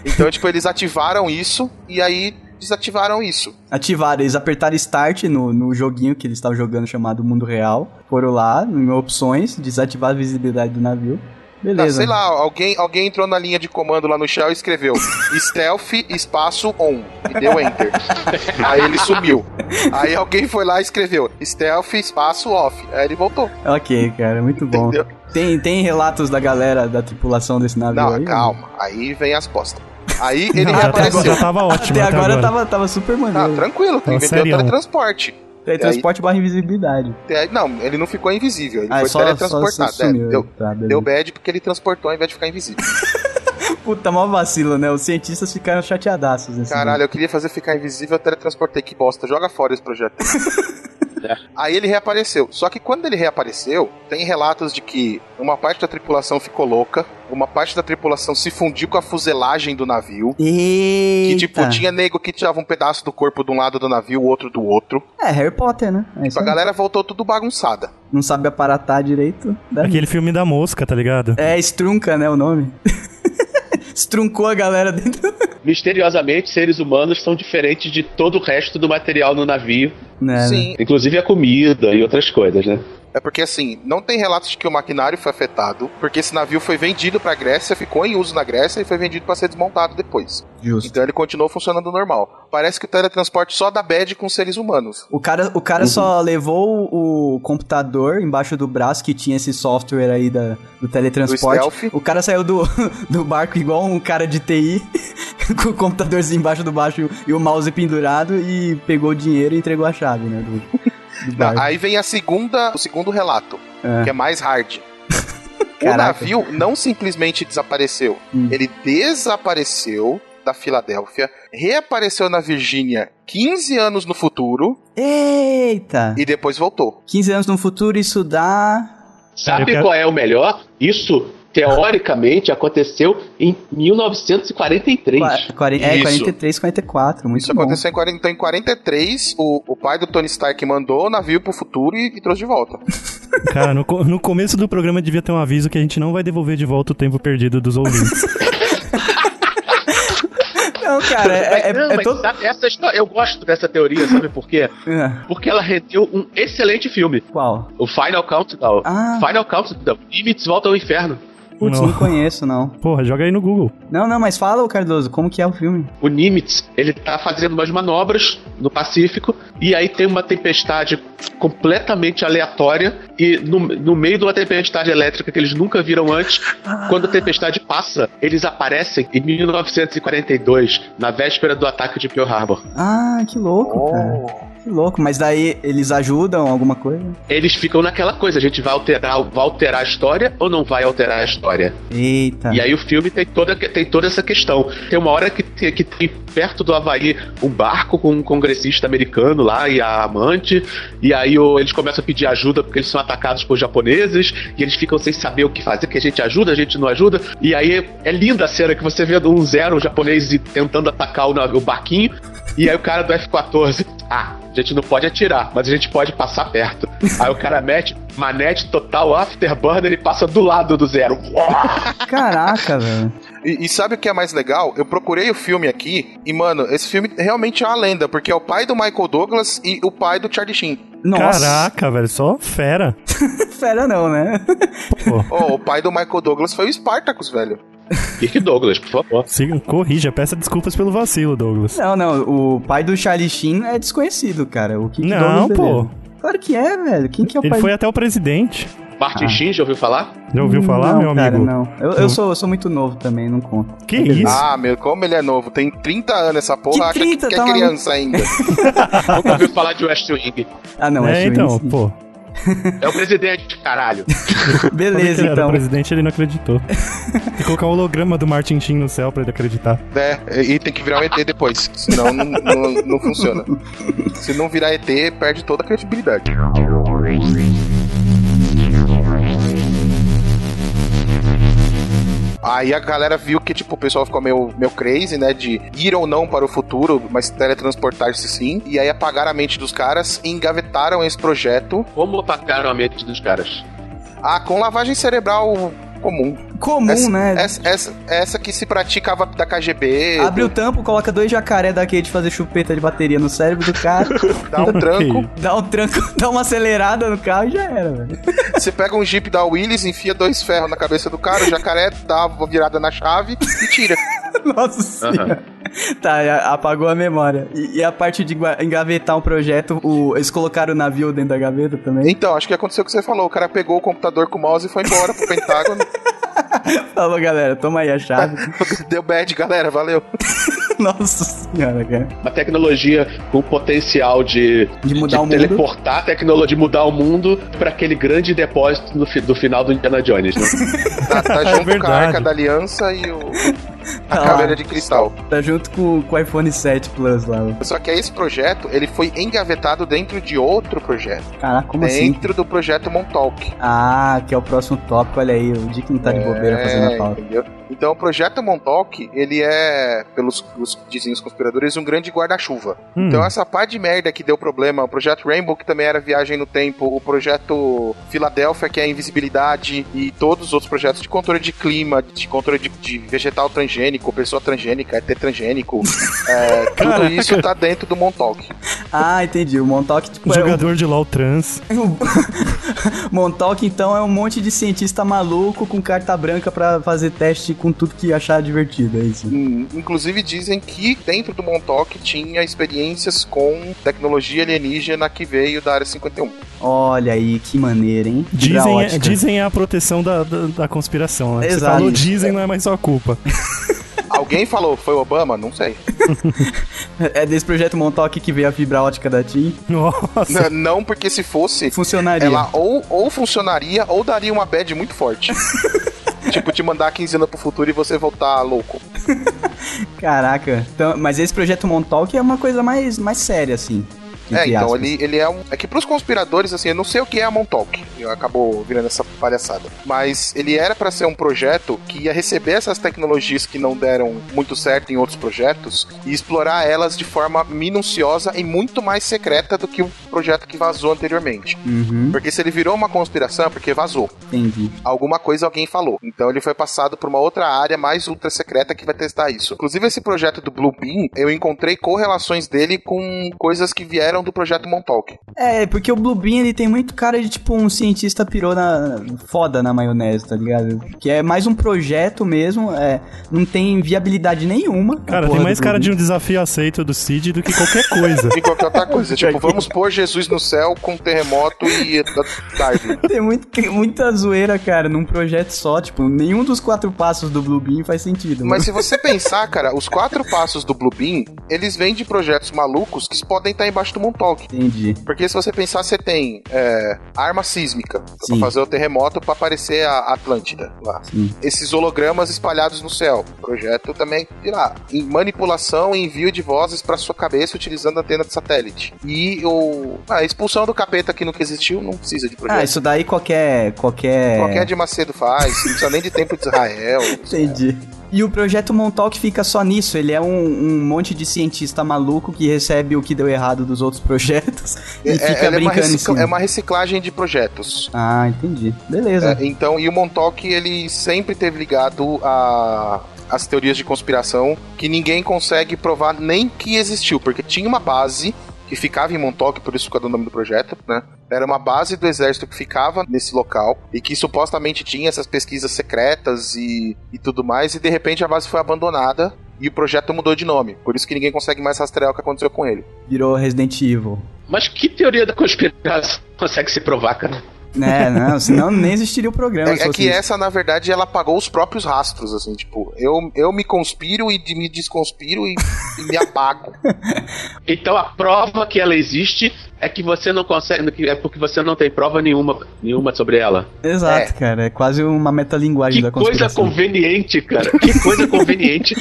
B: Então, tipo, eles ativaram isso e aí desativaram isso.
A: Ativaram, eles apertaram start no, no joguinho que eles estavam jogando chamado Mundo Real. Foram lá, em opções, desativar a visibilidade do navio.
B: Ah,
A: Beleza.
B: sei lá, alguém, alguém entrou na linha de comando lá no shell e escreveu stealth espaço on e deu enter. Aí ele sumiu. Aí alguém foi lá e escreveu stealth espaço off. Aí ele voltou.
A: Ok, cara, muito bom.
B: Entendeu?
A: Tem, tem relatos da galera da tripulação desse navio
B: Não,
A: aí?
B: calma. Aí vem as postas. Aí ele
C: Até agora
B: reapareceu.
C: já tava ótimo.
A: Até agora tava, tava super
B: Ah,
A: maneiro.
B: tranquilo,
C: Tava
B: inventou o teletransporte.
A: Teletransporte barra invisibilidade.
B: É, Não, ele não ficou invisível, ele
A: Ah,
B: foi
A: só-
B: teletransportado.
A: só
B: É, deu,
A: Tá,
B: deu bad porque ele transportou ao invés de ficar invisível.
A: Puta, mó vacilo, né? Os cientistas ficaram chateadaços nesse
B: Caralho, eu queria fazer ficar invisível, eu teletransportei. Que bosta, joga fora esse projeto. Aí ele reapareceu. Só que quando ele reapareceu, tem relatos de que uma parte da tripulação ficou louca, uma parte da tripulação se fundiu com a fuselagem do navio.
A: Eita.
B: Que, tipo, tinha nego que tirava um pedaço do corpo de um lado do navio, o outro do outro.
A: É, Harry Potter, né? É isso
B: A galera voltou tudo bagunçada.
A: Não sabe aparatar direito.
C: Aquele filme da mosca, tá ligado?
A: É, Strunca, né, o nome? Estruncou a galera dentro.
D: Misteriosamente, seres humanos são diferentes de todo o resto do material no navio,
A: Né,
B: Sim,
D: inclusive a comida e outras coisas, né?
B: É porque assim, não tem relatos de que o maquinário foi afetado, porque esse navio foi vendido pra Grécia, ficou em uso na Grécia e foi vendido pra ser desmontado depois.
A: Justo.
B: Então ele continuou funcionando normal. Parece que o teletransporte só dá bad com seres humanos.
A: O cara, o cara só levou o computador embaixo do braço que tinha esse software aí da, do teletransporte.
B: Do
A: o cara saiu do, do barco igual um cara de TI, com o computadorzinho embaixo do baixo e o mouse pendurado e pegou o dinheiro e entregou a chave, né? Do
B: Não, aí vem a segunda, o segundo relato,
A: É.
B: que é mais hard. o navio não simplesmente desapareceu,
A: Hum.
B: ele desapareceu da Filadélfia, reapareceu na Virgínia 15 anos no futuro
A: Eita!
B: e depois voltou.
A: 15 anos no futuro, isso dá.
D: Sabe
C: quero-
D: qual é o melhor? Isso, teoricamente, aconteceu em 1943.
A: Qua- quaren- É,
B: Isso.
A: 43, 44. Muito
B: Isso
A: bom.
B: aconteceu em 40, então em 43, o, o pai do Tony Stark mandou o navio pro futuro e, e trouxe de volta.
C: Cara, no, no começo do programa devia ter um aviso que a gente não vai devolver de volta o tempo perdido dos ouvintes.
A: Não, cara, é, é,
D: Não,
A: é
D: mas
A: todo.
D: sabe, essa história, eu gosto dessa teoria, sabe por quê?
A: É.
D: Porque ela rendeu um excelente filme.
A: Qual?
D: O Final Countdown.
A: Ah.
D: Final Countdown. Limites volta ao inferno.
A: Putz,
C: Não.
A: não conheço, não.
C: Porra, joga aí no Google.
A: Não, não, mas fala, ô Cardoso, como que é o filme?
D: O Nimitz, ele tá fazendo umas manobras no Pacífico e aí tem uma tempestade completamente aleatória e no, no meio de uma tempestade elétrica que eles nunca viram antes, quando a tempestade passa, eles aparecem em 1942, na véspera do ataque de Pearl Harbor.
A: Ah, que louco, cara. Que louco, mas daí eles ajudam alguma coisa?
D: Eles ficam naquela coisa, a gente vai alterar, vai alterar a história ou não vai alterar a história?
A: Eita.
D: E aí o filme tem toda, tem toda essa questão. Tem uma hora que, tem- que tem perto do Havaí um barco com um congressista americano lá e a amante, e aí o- eles começam a pedir ajuda porque eles são atacados por japoneses, e eles ficam sem saber o que fazer, que a gente ajuda, a gente não ajuda, e aí é linda a cena que você vê um zero japonês tentando atacar o, o barquinho, e aí o cara do F-14, ah, a gente não pode atirar, mas a gente pode passar perto. Aí o cara mete manete total afterburner e passa do lado do zero.
A: Caraca, velho.
B: E, e sabe o que é mais legal? Eu procurei o filme aqui e, mano, esse filme realmente é uma lenda, porque é o pai do Michael Douglas e o pai do Charlie Sheen.
A: Nossa.
C: Caraca, velho, só fera.
A: Fera não, né?
C: Pô,
B: Oh, o pai do Michael Douglas foi o Spartacus, velho.
D: Kirk Douglas, por favor.
C: siga, corrija, peça desculpas pelo vacilo, Douglas.
A: Não, não, o pai do Charlie Sheen é desconhecido, cara. O que
C: Não, pô.
A: Claro que é, velho. Quem que é o
C: Ele
A: pai
C: foi até o presidente.
D: Martin Sheen, já ouviu falar?
C: Já ouviu falar,
A: não,
C: meu
A: cara,
C: amigo?
A: não. Eu, eu sou, eu sou muito novo também, não conto.
C: Que isso?
B: Ah, meu, como ele é novo, tem 30 anos essa porra,
A: Que
B: acha
A: 30?
B: que
A: Tá
B: é criança ainda.
D: Nunca ouviu falar de West Wing.
A: Ah, não, é,
C: é,
A: Sheen,
C: então,
A: sim.
C: pô.
D: É o presidente, caralho.
A: Beleza,
C: ele era o
A: então.
C: presidente, ele não acreditou. Tem que colocar um holograma do Martin Sheen no céu pra ele acreditar.
B: É, e tem que virar um ET depois, senão não, não, não funciona. Se não virar ET, perde toda a credibilidade. Aí a galera viu que, tipo, o pessoal ficou meio, meio crazy, né? De ir ou não para o futuro, mas teletransportar-se sim. E aí apagaram a mente dos caras e engavetaram esse projeto.
D: Como apagaram a mente dos caras?
B: Ah, com lavagem cerebral comum.
A: Comum,
B: essa,
A: né?
B: Essa, essa, essa que se praticava da KGB.
A: Abre o tampo, coloca dois jacaré daquele de fazer chupeta de bateria no cérebro do cara,
B: dá um tranco.
A: dá um tranco, dá uma acelerada no carro e já era, velho.
B: Você pega um Jeep da Willis, enfia dois ferros na cabeça do cara, o jacaré dá uma virada na chave e tira.
A: Nossa senhora. Tá, a- apagou a memória. E, e a parte de engavetar um projeto, o- eles colocaram o navio dentro da gaveta também.
B: Então, acho que aconteceu o que você falou. O cara pegou o computador com o mouse e foi embora pro Pentágono.
A: Falou, galera, toma aí a chave.
B: Deu bad, galera, valeu.
A: Nossa senhora, cara.
D: Uma tecnologia com potencial de,
A: De mudar o mundo.
D: teleportar a tecnologia, de mudar o mundo pra aquele grande depósito no, fi- do final do Indiana Jones, né?
B: Tá, tá junto com a. Arca da Aliança e o, a
A: Tá lá.
B: caveira de cristal.
A: Tá junto com, com o iPhone 7 Plus lá.
B: Só que esse projeto, ele foi engavetado dentro de outro projeto.
A: Caraca, como assim?
B: dentro do projeto Montauk.
A: Ah, que é o próximo tópico, olha aí, o Dick não tá de bobeira fazendo a pauta.
B: É, entendeu? Então o projeto Montauk, ele é, pelos os, dizem os conspiradores, um grande guarda-chuva.
C: Hum.
B: Então essa parte de merda que deu problema, o projeto Rainbow, que também era viagem no tempo, o projeto Filadélfia, que é a invisibilidade, e todos os outros projetos de controle de clima, de controle de, de vegetal transgênico, pessoa transgênica, ET transgênico, é, tudo
C: Caraca.
B: isso tá dentro do Montauk.
A: Ah, entendi. O Montauk, tipo, é um-
C: Jogador de LOL trans.
A: Montauk, então, é um monte de cientista maluco com carta branca pra fazer teste com tudo que achar divertido, é isso.
B: Hum, Inclusive dizem que dentro do Montauk tinha experiências com tecnologia alienígena que veio da área 51.
A: Olha aí, que maneira, hein?
C: Dizem,
A: ótica.
C: dizem é a proteção da, da, da conspiração, né? Você
A: Exato.
C: falou dizem, não é mais sua culpa.
B: Alguém falou, foi Obama? Não sei.
A: É desse projeto Montauk que veio a fibra ótica da TIM.
C: Nossa.
B: N- Não, porque se fosse,
A: Funcionaria.
B: ela ou, ou funcionaria ou daria uma bad muito forte. tipo, te mandar 15 anos pro futuro e você voltar louco.
A: Caraca. Então, mas esse projeto Montauk é uma coisa mais, mais séria, assim.
B: É, então
A: aspas.
B: ele, ele é um. É que pros conspiradores, assim, eu não sei o que é a Montauk. Acabou virando essa palhaçada. Mas ele era pra ser um projeto que ia receber essas tecnologias que não deram muito certo em outros projetos e explorar elas de forma minuciosa e muito mais secreta do que o projeto que vazou anteriormente.
A: Uhum,
B: Porque se ele virou uma conspiração é porque vazou.
A: entendi.
B: alguma coisa alguém falou. Então ele foi passado para uma outra área mais ultra secreta que vai testar isso. Inclusive esse projeto do Blue Beam, eu encontrei correlações dele com coisas que vieram do projeto Montauk.
A: É, porque o Blue Beam, ele tem muito cara de, tipo, um cientista pirou na... foda na maionese, tá ligado? Que é mais um projeto mesmo, é... Não tem viabilidade nenhuma.
C: Cara, tem mais cara de um desafio aceito do Cid do que qualquer coisa.
B: E qualquer outra coisa. tipo, vamos pôr Jesus no céu com terremoto e Darwin.
A: Tem muito, muita zoeira, cara, num projeto só, tipo, nenhum dos quatro passos do Blue Beam faz sentido.
B: Mas se você pensar, cara, os quatro passos do Blue Beam, eles vêm de projetos malucos que podem estar embaixo do Montauk.
A: Entendi.
B: Porque se você pensar, você tem é, arma sísmica pra
A: Sim.
B: fazer o terremoto pra aparecer a Atlântida lá.
A: Sim.
B: Esses hologramas espalhados no céu. Projeto também de lá. Em manipulação e envio de vozes pra sua cabeça utilizando antena de satélite. E o, a expulsão do capeta que nunca existiu não precisa de projeto.
A: Ah, isso daí qualquer. Qualquer.
B: Qualquer de Macedo faz, não precisa nem de tempo de Israel.
A: Entendi. E o projeto Montauk fica só nisso. Ele é um, um monte de cientista maluco que recebe o que deu errado dos outros projetos e
B: É,
A: fica
B: ela é, uma
A: brincando em
B: recicla-
A: cima.
B: é uma reciclagem de projetos.
A: Ah, entendi. Beleza.
B: É, então, e o Montauk, ele sempre teve ligado a as teorias de conspiração que ninguém consegue provar nem que existiu, porque tinha uma base que ficava em Montauk, por isso que é o nome do projeto, né? Era uma base do exército que ficava nesse local e que supostamente tinha essas pesquisas secretas e, e tudo mais, e de repente a base foi abandonada e o projeto mudou de nome. Por isso que ninguém consegue mais rastrear o que aconteceu com ele.
A: Virou Resident Evil.
D: Mas que teoria da conspiração consegue se provar, cara?
A: Né, não, senão nem existiria o programa.
B: É, é que
A: isso.
B: essa, na verdade, ela apagou os próprios rastros, assim, tipo, eu, eu me conspiro e de- me desconspiro e, e me apago.
D: Então a prova que ela existe é que você não consegue. que É porque você não tem prova nenhuma, nenhuma sobre ela.
A: Exato, cara. É quase uma metalinguagem
D: Que
A: da
D: coisa
A: conspiração.
D: conveniente, cara. Que coisa conveniente.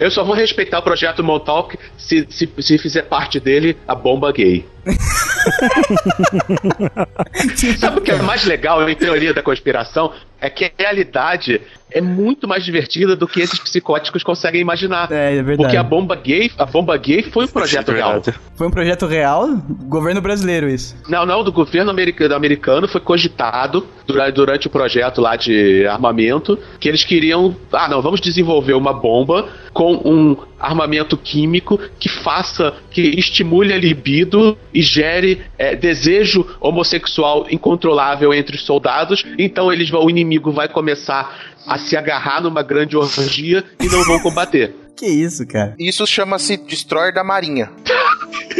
D: Eu só vou respeitar o projeto Montauk se, se, se fizer parte dele a bomba gay. Sabe o que é mais legal em teoria da conspiração? É que a realidade é muito mais divertida do que esses psicóticos conseguem imaginar.
A: É, é verdade.
D: Porque a bomba gay, a bomba gay foi um projeto real.
A: Foi um projeto real, governo brasileiro isso.
D: Não, não, do governo americano, americano foi cogitado durante, durante o projeto lá de armamento que eles queriam. Ah, não, vamos desenvolver uma bomba com um armamento químico que faça, que estimule a libido e gere é, desejo homossexual incontrolável entre os soldados. Então eles vão, o inimigo vai começar a se agarrar numa grande orgia e não vão combater.
A: Que isso, cara?
B: Isso chama-se Destroyer da Marinha.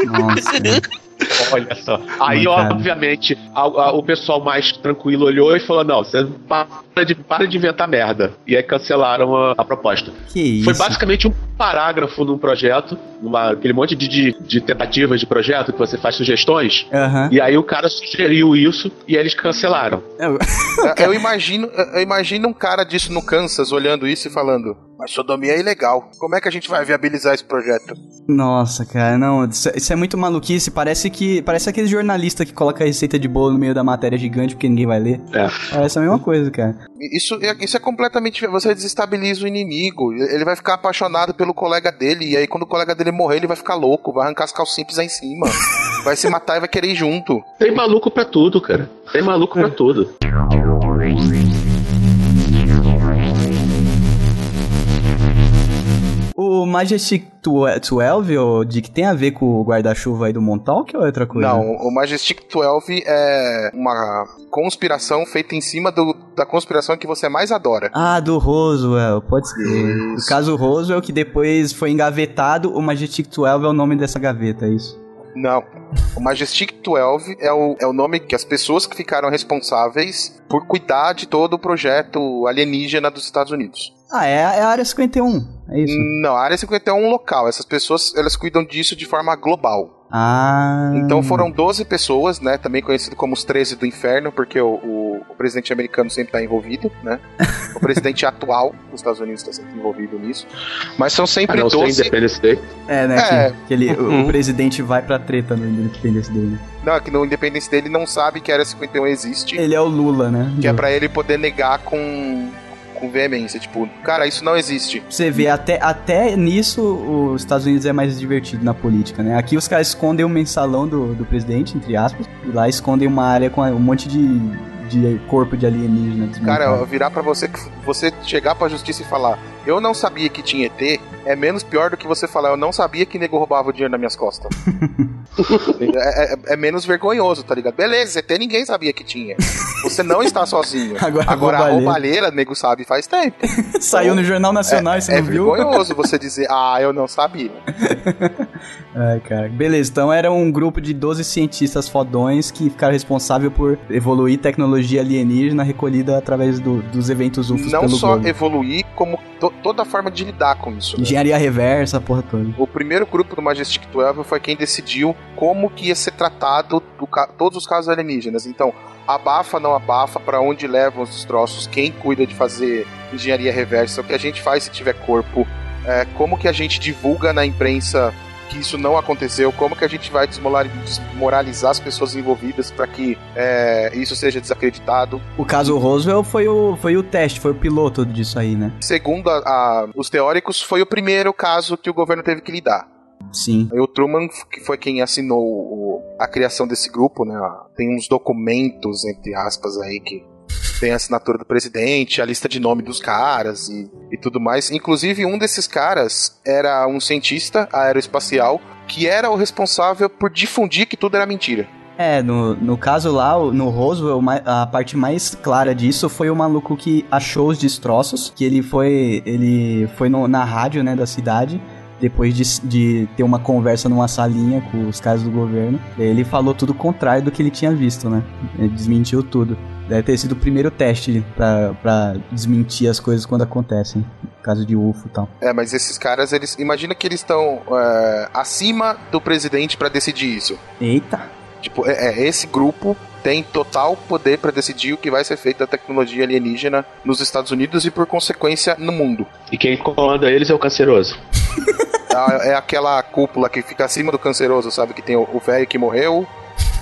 A: Nossa.
D: Olha só. Aí,
A: Mancada.
D: obviamente, a- a- o pessoal mais tranquilo olhou e falou: não, você para de, para de inventar merda. E aí cancelaram a, a proposta.
A: que isso?
D: Foi basicamente um parágrafo num projeto, numa, aquele monte de, de, de tentativas de projeto que você faz sugestões.
A: Aham.
D: E aí o cara sugeriu isso e eles cancelaram.
B: Eu- Eu imagino, eu imagino um cara disso no Kansas olhando isso e falando: Mas sodomia é ilegal. Como é que a gente vai viabilizar esse projeto?
A: Nossa, cara, não, isso, isso é muito maluquice. Parece que. Parece aquele jornalista que coloca a receita de bolo no meio da matéria gigante porque ninguém vai ler.
D: É.
A: Parece a mesma coisa, cara.
B: Isso, é- isso é completamente. Você desestabiliza o inimigo. Ele vai ficar apaixonado pelo colega dele. E aí, quando o colega dele morrer, ele vai ficar louco. Vai arrancar as calcinhas aí em cima. Vai se matar e vai querer ir junto.
D: Tem maluco pra tudo, cara. Tem maluco pra tudo.
A: O Majestic 12, ô, Dick, tem a ver com o guarda-chuva aí do Montauk ou é outra coisa?
B: Não, o Majestic 12 é uma conspiração feita em cima do- da conspiração que você mais adora.
A: Ah, do Roswell, pode ser.
B: Isso.
A: caso Roswell, que depois foi engavetado, o Majestic 12 é o nome dessa gaveta, é isso?
B: Não. O Majestic 12 é o, é o nome que as pessoas que ficaram responsáveis por cuidar de todo o projeto alienígena dos Estados Unidos.
A: Ah, é, a- é a área 51, é isso?
B: Não, a área 51 é um local. Essas pessoas, elas cuidam disso de forma global.
A: Ah.
B: Então foram 12 pessoas, né? Também conhecido como os 13 do inferno, porque o, o- o presidente americano sempre está envolvido, né? O presidente atual dos Estados Unidos está sempre envolvido nisso. Mas são
D: A
B: sempre
D: não ser
B: 12.
D: Independence Day.
A: É, né?
B: É.
A: Que, que ele, o-
B: Uhum.
A: o presidente vai pra treta no Independence Day. né?
B: Não, é que no Independence dele não sabe que a área 51 existe,
A: Ele é o Lula, né?
B: que é pra ele poder negar com, com veemência. Tipo, cara, isso não existe.
A: Você vê, até, até nisso os Estados Unidos é mais divertido na política, né? Aqui os caras escondem o mensalão do, do presidente, entre aspas, e lá escondem uma área com um monte de, de corpo de alienígena.
B: Cara,
A: desmontado.
B: virar pra você, você chegar pra justiça e falar, eu não sabia que tinha ET, é menos pior do que você falar, eu não sabia que nego roubava o dinheiro nas minhas costas. é, é- é menos vergonhoso, tá ligado? Beleza, ET ninguém sabia que tinha. Você não está sozinho.
A: Agora,
B: a
A: roubalheira.
B: nego sabe faz tempo.
A: Saiu no Jornal Nacional e você
B: É
A: não viu?
B: vergonhoso você dizer, ah, eu não sabia.
A: Ai, cara. Beleza, então era um grupo de 12 cientistas fodões que ficaram responsáveis por evoluir tecnologia alienígena recolhida através do- dos eventos UFOs
B: Não só
A: globo.
B: evoluir, como to- toda a forma de lidar com isso. né?
A: Engenharia reversa, porra toda.
B: O primeiro grupo do Majestic 12 foi quem decidiu como que ia ser tratado todos os casos alienígenas. Então, abafa, não abafa, pra onde levam os destroços, quem cuida de fazer engenharia reversa, o que a gente faz se tiver corpo, é, como que a gente divulga na imprensa que isso não aconteceu, como que a gente vai desmoralizar as pessoas envolvidas para que é, isso seja desacreditado.
A: O caso Roswell foi o, foi o teste, foi o piloto disso aí, né?
B: Segundo a- a- os teóricos, foi o primeiro caso que o governo teve que lidar.
A: Sim.
B: E o Truman, que foi quem assinou o- a criação desse grupo, né? Tem uns documentos, entre aspas, aí que tem a assinatura do presidente, a lista de nome dos caras e, e tudo mais. Inclusive, um desses caras era um cientista aeroespacial que era o responsável por difundir que tudo era mentira.
A: É, no, no caso lá, no Roswell, a parte mais clara disso foi o maluco que achou os destroços, que ele foi ele foi no- na rádio, né, da cidade, depois de, de ter uma conversa numa salinha com os caras do governo, ele falou tudo o contrário do que ele tinha visto, né? Ele desmentiu tudo. Deve ter sido o primeiro teste pra, pra desmentir as coisas quando acontecem. Caso de UFO e tal.
B: É, mas esses caras, eles. Imagina que eles estão é, acima do presidente pra decidir isso.
A: Eita!
B: Tipo, é, é, esse grupo tem total poder pra decidir o que vai ser feito da tecnologia alienígena nos Estados Unidos e, por consequência, no mundo.
D: E quem comanda eles é o canceroso.
B: Ah, É aquela cúpula que fica acima do canceroso, sabe? Que tem o velho que morreu,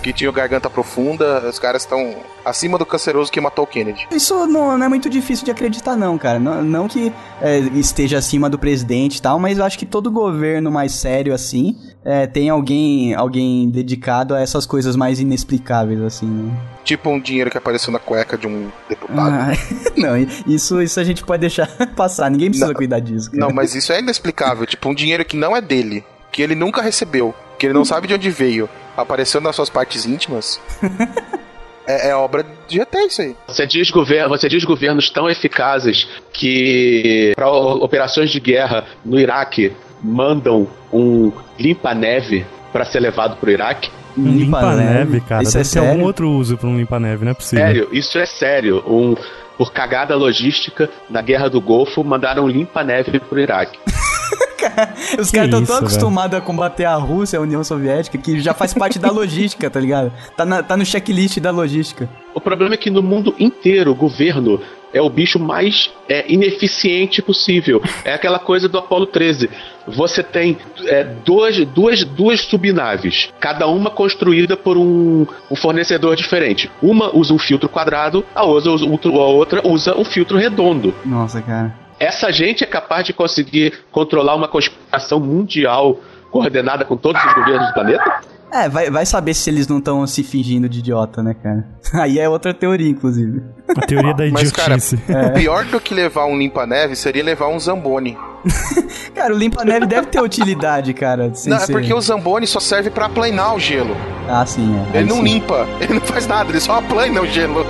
B: que tinha garganta profunda. Os caras estão acima do canceroso que matou o Kennedy.
A: Isso não, não é muito difícil de acreditar, não, cara. Não, não que é, esteja acima do presidente e tal, mas eu acho que todo governo mais sério, assim, é, tem alguém, alguém dedicado a essas coisas mais inexplicáveis, assim, né?
B: Tipo um dinheiro que apareceu na cueca de um deputado.
A: Ah, não, isso, isso a gente pode deixar passar. Ninguém precisa
B: Não,
A: cuidar disso. cara.
B: Não, mas isso é inexplicável. tipo, um dinheiro que não é dele, que ele nunca recebeu, que ele não sabe de onde veio, apareceu nas suas partes íntimas. é, é obra de ET isso aí.
D: Você diz, gover você diz governos tão eficazes que para operações de guerra no Iraque mandam um limpa-neve para ser levado pro Iraque?
C: Um limpa-neve, cara.
A: Isso
C: Deve
A: é
C: ter algum
A: sério?
C: outro uso pra um limpa-neve, não é possível.
D: Sério, isso é sério. Um, por cagada logística, na Guerra do Golfo, mandaram um limpa-neve pro Iraque.
A: Os caras estão tão acostumados a combater a Rússia, a União Soviética, que já faz parte da logística, tá ligado? Tá, na- tá no checklist da logística.
D: O problema é que no mundo inteiro o governo é o bicho mais é, ineficiente possível. É aquela coisa do Apollo 13. Você tem é, duas, duas, duas subnaves, cada uma construída por um, um fornecedor diferente. Uma usa um filtro quadrado, a outra, usa- a outra usa um filtro redondo.
A: Nossa, cara.
D: Essa gente é capaz de conseguir controlar uma conspiração mundial coordenada com todos os governos do planeta?
A: É, vai, vai saber se eles não estão se fingindo de idiota, né, cara? Aí é outra teoria, inclusive.
C: A teoria da
B: Mas, cara,
C: idiotice.
B: pior do que levar um limpa-neve seria levar um Zamboni.
A: Cara, o limpa-neve deve ter utilidade, cara. sem
B: Não, é
A: ser-
B: porque o Zamboni só serve pra aplanar o gelo.
A: Ah, sim, é.
B: Ele não
A: sim.
B: limpa, ele não faz nada, ele só aplana o gelo.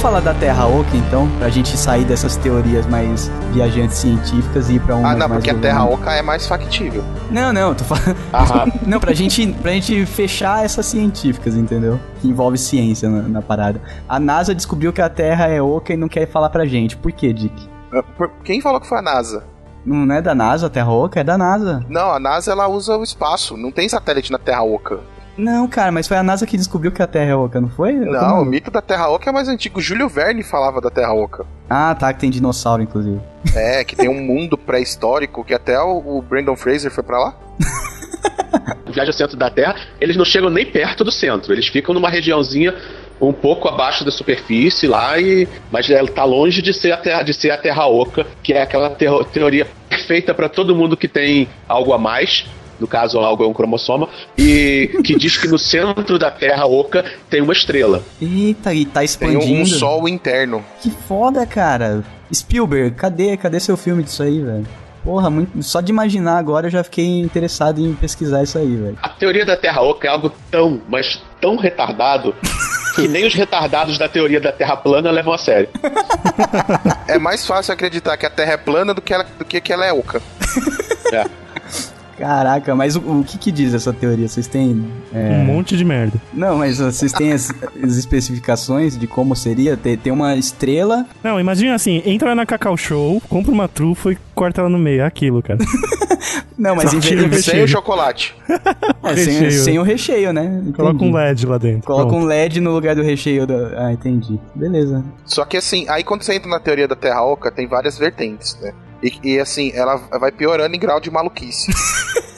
A: Vamos, falar da Terra Oca, então, pra gente sair dessas teorias mais viajantes científicas e ir pra uma
B: Ah, não, porque a Terra. Oca é mais factível.
A: Não, não, tô falando.
D: Ah,
A: Não, pra gente, pra gente fechar essas científicas, entendeu? Que envolve ciência na, na parada. A NASA descobriu que a Terra é oca e não quer falar pra gente. Por quê, Dick?
B: Ah, Quem falou que foi a NASA?
A: Não é da NASA a Terra oca? É da NASA.
B: Não, a NASA ela usa o espaço, não tem satélite na Terra Oca.
A: Não, cara, mas foi a NASA que descobriu que a Terra é oca, não foi? Eu tô
B: Não, o mito da Terra Oca é mais antigo. Júlio Verne falava da Terra Oca.
A: Ah, tá, que tem dinossauro, inclusive.
B: É, que tem um mundo pré-histórico que até o, o Brandon Fraser foi pra lá.
D: viaja ao centro da Terra, eles não chegam nem perto do centro. Eles ficam numa regiãozinha um pouco abaixo da superfície lá, e, mas ela tá longe de ser a Terra, de ser a Terra Oca, que é aquela teo- teoria perfeita para todo mundo que tem algo a mais. No caso, algo é um cromossoma, e que diz que no centro da Terra Oca tem uma estrela.
A: Eita, e tá
B: Tem
A: expandindo.
B: um, um sol interno.
A: Que foda, cara. Spielberg, cadê, cadê seu filme disso aí, velho? Porra, muito, só de imaginar agora eu já fiquei interessado em pesquisar isso aí, velho.
D: A teoria da Terra Oca é algo tão, mas tão retardado, que nem os retardados da teoria da Terra plana levam a sério.
B: É mais fácil acreditar que a Terra é plana do que, ela, do que que ela é oca.
D: É.
A: Caraca, mas o, o que que diz essa teoria? Vocês têm... é,
C: Um monte de merda.
A: Não, mas vocês têm as, as especificações de como seria? Ter, ter uma estrela...
C: Não, imagina assim, entra na Cacau Show, compra uma trufa e corta ela no meio. É aquilo, cara.
A: Não, mas em vez de...
B: Sem o chocolate.
A: É, sem, sem o recheio, né?
C: Coloca
A: Entendi.
C: um LED lá dentro.
A: Coloca
C: Pronto.
A: um LED no lugar do recheio da... Ah, entendi. Beleza.
B: Só que assim, aí quando você entra na teoria da Terra Oca, tem várias vertentes, né? E, e, assim, ela vai piorando em grau de maluquice.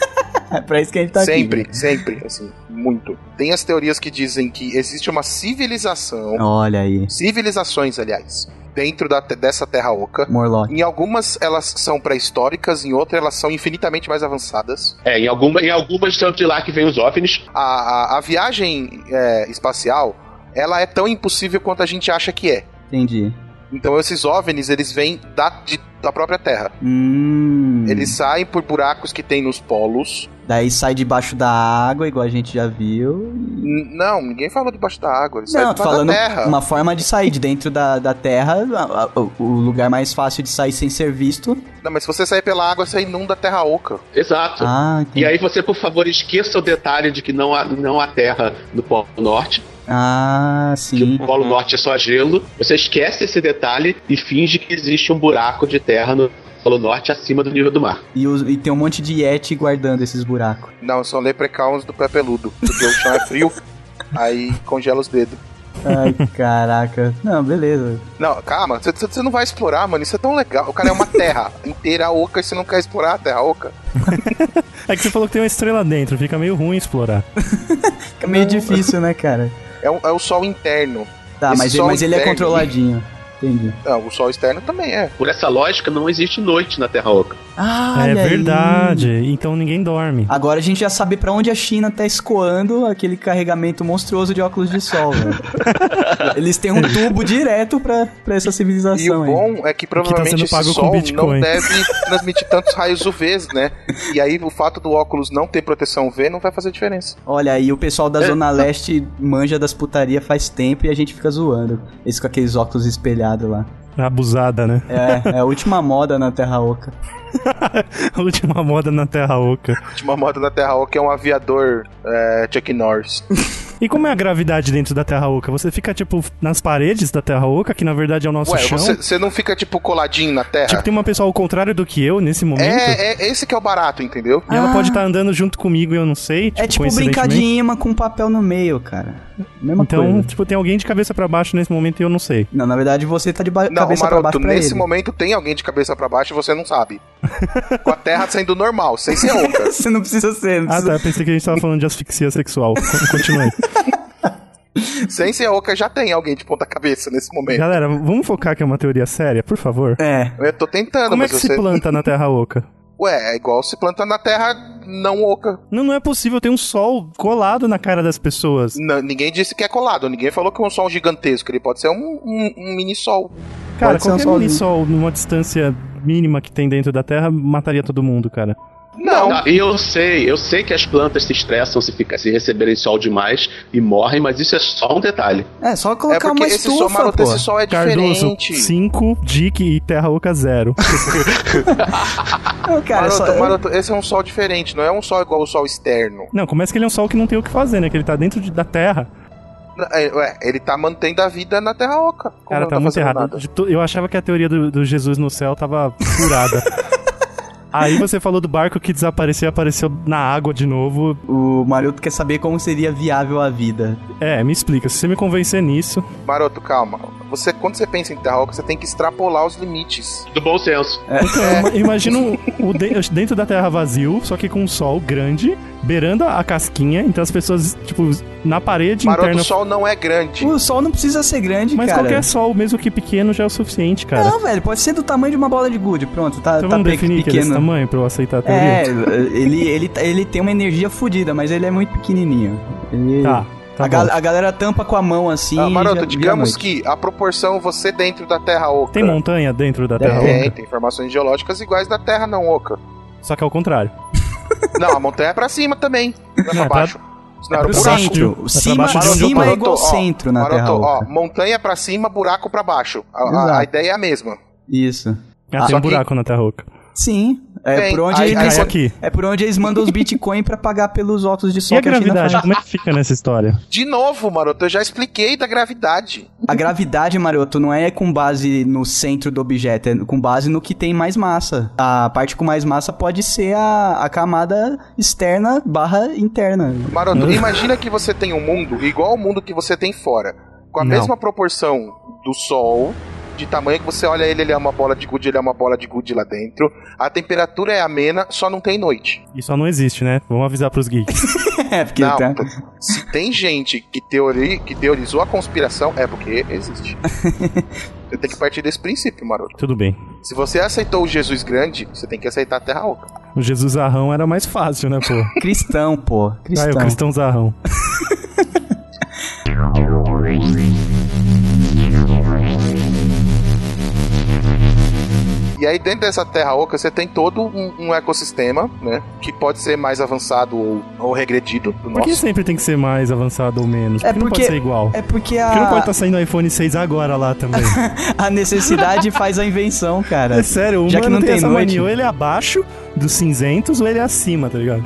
A: É pra isso que a gente tá
B: sempre,
A: aqui.
B: sempre, assim, muito. Tem as teorias que dizem que existe uma civilização,
A: Olha aí.
B: civilizações, aliás, dentro da, dessa Terra Oca.
A: Morlock.
B: Em algumas elas são pré-históricas, em outras elas são infinitamente mais avançadas.
D: É, em, alguma, em algumas são de lá que vem os OVNIs.
B: A, a, a viagem é, espacial ela é tão impossível quanto a gente acha que é.
A: Entendi.
B: Então esses OVNIs, eles vêm da, de- da própria Terra.
A: Hum.
B: Eles saem por buracos que tem nos polos.
A: Daí sai debaixo da água, igual a gente já viu.
B: N- Não, ninguém falou debaixo da água. Eles
A: Não, tô falando
B: da Terra.
A: uma forma de sair de dentro da, da terra. a- a- o lugar mais fácil de sair sem ser visto.
B: Não, mas se você sair pela água, você inunda a Terra Oca.
D: Exato.
A: Ah.
D: E aí você, por favor, esqueça o detalhe de que não há, não há terra no Polo Norte,
A: Ah,
D: que
A: sim.
D: o Polo Norte é só gelo. Você esquece esse detalhe e finge que existe um buraco de terra no Polo Norte acima do nível do mar.
A: E, os- e tem um monte de Yeti guardando esses buracos.
B: Não, são leprechauns do pé peludo. Porque o chão é frio, aí congela os dedos.
A: Ai, caraca. Não, beleza.
B: Não, calma, você- não vai explorar, mano. Isso é tão legal. O cara é uma terra inteira oca e você não quer explorar a terra oca.
C: É que você falou que tem uma estrela dentro, fica meio ruim explorar.
A: Fica meio difícil, né, cara?
B: É, um- é o sol interno.
A: Tá,
B: Esse
A: mas,
B: sol
A: mas ele é
B: interno-
A: controladinho. Entendi.
B: Não, o sol externo também é.
D: Por essa lógica, não existe noite na Terra Oca.
A: Ah,
C: é
A: olha aí.
C: verdade, então ninguém dorme.
A: Agora a gente já sabe pra onde a China tá escoando aquele carregamento monstruoso de óculos de sol, velho. Eles têm um tubo direto pra, pra essa civilização
B: E o
A: aí.
B: bom é que provavelmente esse
C: pago com
B: sol não deve transmitir tantos raios UVs, né? E aí o fato do óculos não ter proteção UV não vai fazer diferença.
A: Olha aí, o pessoal da Zona Leste manja das putaria faz tempo e a gente fica zoando. Eles com aqueles óculos espelhados lá.
C: Abusada, né?
A: É, é a última moda na Terra Oca.
C: A última moda na Terra Oca.
B: A última moda da Terra Oca é um aviador é, Chuck Norris.
C: E como é a gravidade dentro da Terra Oca? Você fica, tipo, nas paredes da Terra Oca, que na verdade é o nosso
B: Ué,
C: chão?
B: você, você não fica tipo coladinho na Terra?
C: Tipo, tem uma pessoa ao contrário do que eu nesse momento.
B: É, é esse que é o barato, entendeu?
C: E ela
A: Ah.
C: pode estar andando junto comigo e eu não sei. Tipo,
A: é tipo brincar de imã com papel no meio, cara. Mesma
C: Então,
A: coisa.
C: tipo, tem alguém de cabeça pra baixo nesse momento e eu não sei.
A: Não, na verdade você tá de ba-
B: Não,
A: cabeça pra
B: Maroto,
A: baixo pra
B: nesse
A: ele.
B: momento tem alguém de cabeça pra baixo e você não sabe. Com a Terra sendo normal, sem ser oca.
A: Você não precisa ser. Não
C: Ah,
A: precisa...
C: tá. Pensei que a gente tava falando de asfixia sexual. Con-
B: Sem ser oca já tem alguém de ponta cabeça nesse momento.
C: Galera, vamos focar que é uma teoria séria, por favor?
A: É.
B: Eu tô tentando,
C: Como é
B: mas
C: que
B: você...
C: se planta na Terra Oca?
B: Ué, é igual se planta na Terra não oca.
C: Não, não é possível. Tem um sol colado na cara das pessoas.
B: N- ninguém disse que é colado, ninguém falou que é um sol gigantesco, ele pode ser um, um- um mini sol.
C: Cara,
A: Pode um
C: qualquer
A: solzinho.
C: mini sol numa distância mínima que tem dentro da Terra mataria todo mundo, cara.
B: Não,
D: e eu sei, eu sei que as plantas se estressam se, fica, se receberem sol demais e morrem, mas isso é só um detalhe.
A: É, só
B: é
A: colocar
B: porque
A: uma
B: esse sol, maroto,
A: pô.
B: esse sol é
C: Cardoso,
B: diferente.
C: 5, Dick e Terra Oca 0.
A: Não, cara,
B: Maroto,
A: só...
B: maroto, esse é um sol diferente, não é um sol igual o sol externo.
C: Não, começa que ele é um sol que não tem o que fazer, né? Que ele tá dentro de- da Terra.
B: É, ué, ele tá mantendo a vida na Terra Oca.
C: Cara,
B: não
C: tá muito errado. Eu achava que a teoria do, do Jesus no céu tava furada. Aí você falou do barco que desapareceu e apareceu na água de novo.
A: O Maroto quer saber como seria viável a vida.
C: É, me explica. Se você me convencer nisso.
B: Maroto, calma. Você, quando você pensa em Terra Oca, você tem que extrapolar os limites.
D: Do bom senso.
C: Então, eu ima- imagino o de- dentro da Terra vazio, só que com um sol grande, beirando a casquinha. Então as pessoas, tipo, na parede
B: Maroto,
C: interna.
B: o sol não é grande.
A: O sol não precisa ser grande,
C: Mas
A: cara.
C: qualquer sol, mesmo que pequeno, já é o suficiente, cara.
A: Não, velho, pode ser do tamanho de uma bola de gude. Pronto, tá,
C: então
A: tá
C: vamos definir que é
A: pequeno.
C: tamanho pra eu aceitar a teoria?
A: É, ele, ele, ele tem uma energia fodida, mas ele é muito pequenininho. Ele-
C: Tá, tá
A: a,
C: bom.
A: ga- a galera tampa com a mão assim.
B: Ah, Maroto,
A: já
B: digamos que a proporção você dentro da Terra Oca.
C: Tem montanha dentro da Terra
A: Tem.
B: Tem,
C: Oca?
B: tem formações geológicas iguais da Terra não Oca.
C: Só que ao contrário.
B: Não, a montanha é pra cima também. Não é pra
C: Não, é
B: baixo. Senão era um buraco.
C: centro.
A: Centro.
C: pra
A: Cima, cima é igual
B: Maroto, ó,
A: centro na
B: Maroto,
A: Terra
B: ó, montanha pra cima, buraco pra baixo. A, a- a ideia é a mesma.
A: Isso.
C: Ah, tem um
B: só que-
C: buraco na Terra Oca.
A: Sim. É por onde
B: Aí-
A: eles.
C: aí aqui.
A: É por onde eles mandam os bitcoins pra pagar pelos óculos de
C: E
A: sol
C: a
A: que a
C: gravidade, como é que fica nessa história?
B: De novo, Maroto, eu já expliquei da gravidade.
A: A gravidade, Maroto, não é com base no centro do objeto, é com base no que tem mais massa. A parte com mais massa pode ser a, a camada externa barra interna.
B: Maroto, imagina que você tem um mundo igual ao mundo que você tem fora. Com a
C: Não.
B: mesma proporção do Sol, de tamanho que você olha ele, ele é uma bola de gude, ele é uma bola de gude lá dentro. A temperatura é amena, só não tem noite.
C: Isso só não existe, né? Vamos avisar pros geeks.
A: é, porque
B: Não,
A: tá-
B: se tem gente que, teori, que teorizou a conspiração, é porque existe. você tem que partir desse princípio, Maroto.
C: Tudo bem.
B: Se você aceitou o Jesus grande, você tem que aceitar a Terra Oca.
C: O Jesus Arrão era mais fácil, né, pô?
A: cristão, pô.
C: Ah, é
A: Cristão.
C: o Cristão Zarrão.
B: E aí dentro dessa terra oca você tem todo um, um ecossistema, né? Que pode ser mais avançado ou, ou regredido do
C: Por que sempre tem que ser mais avançado ou menos?
A: É
C: Por que não
A: porque-
C: pode ser igual?
A: É porque
C: Por que não pode
A: a,
C: estar saindo o iPhone 6 agora lá também?
A: a necessidade faz a invenção, cara.
C: É sério, o
A: Já que não
C: tem,
A: tem
C: essa
A: noite.
C: mania. Ou ele é abaixo dos cinzentos ou ele é acima, tá ligado?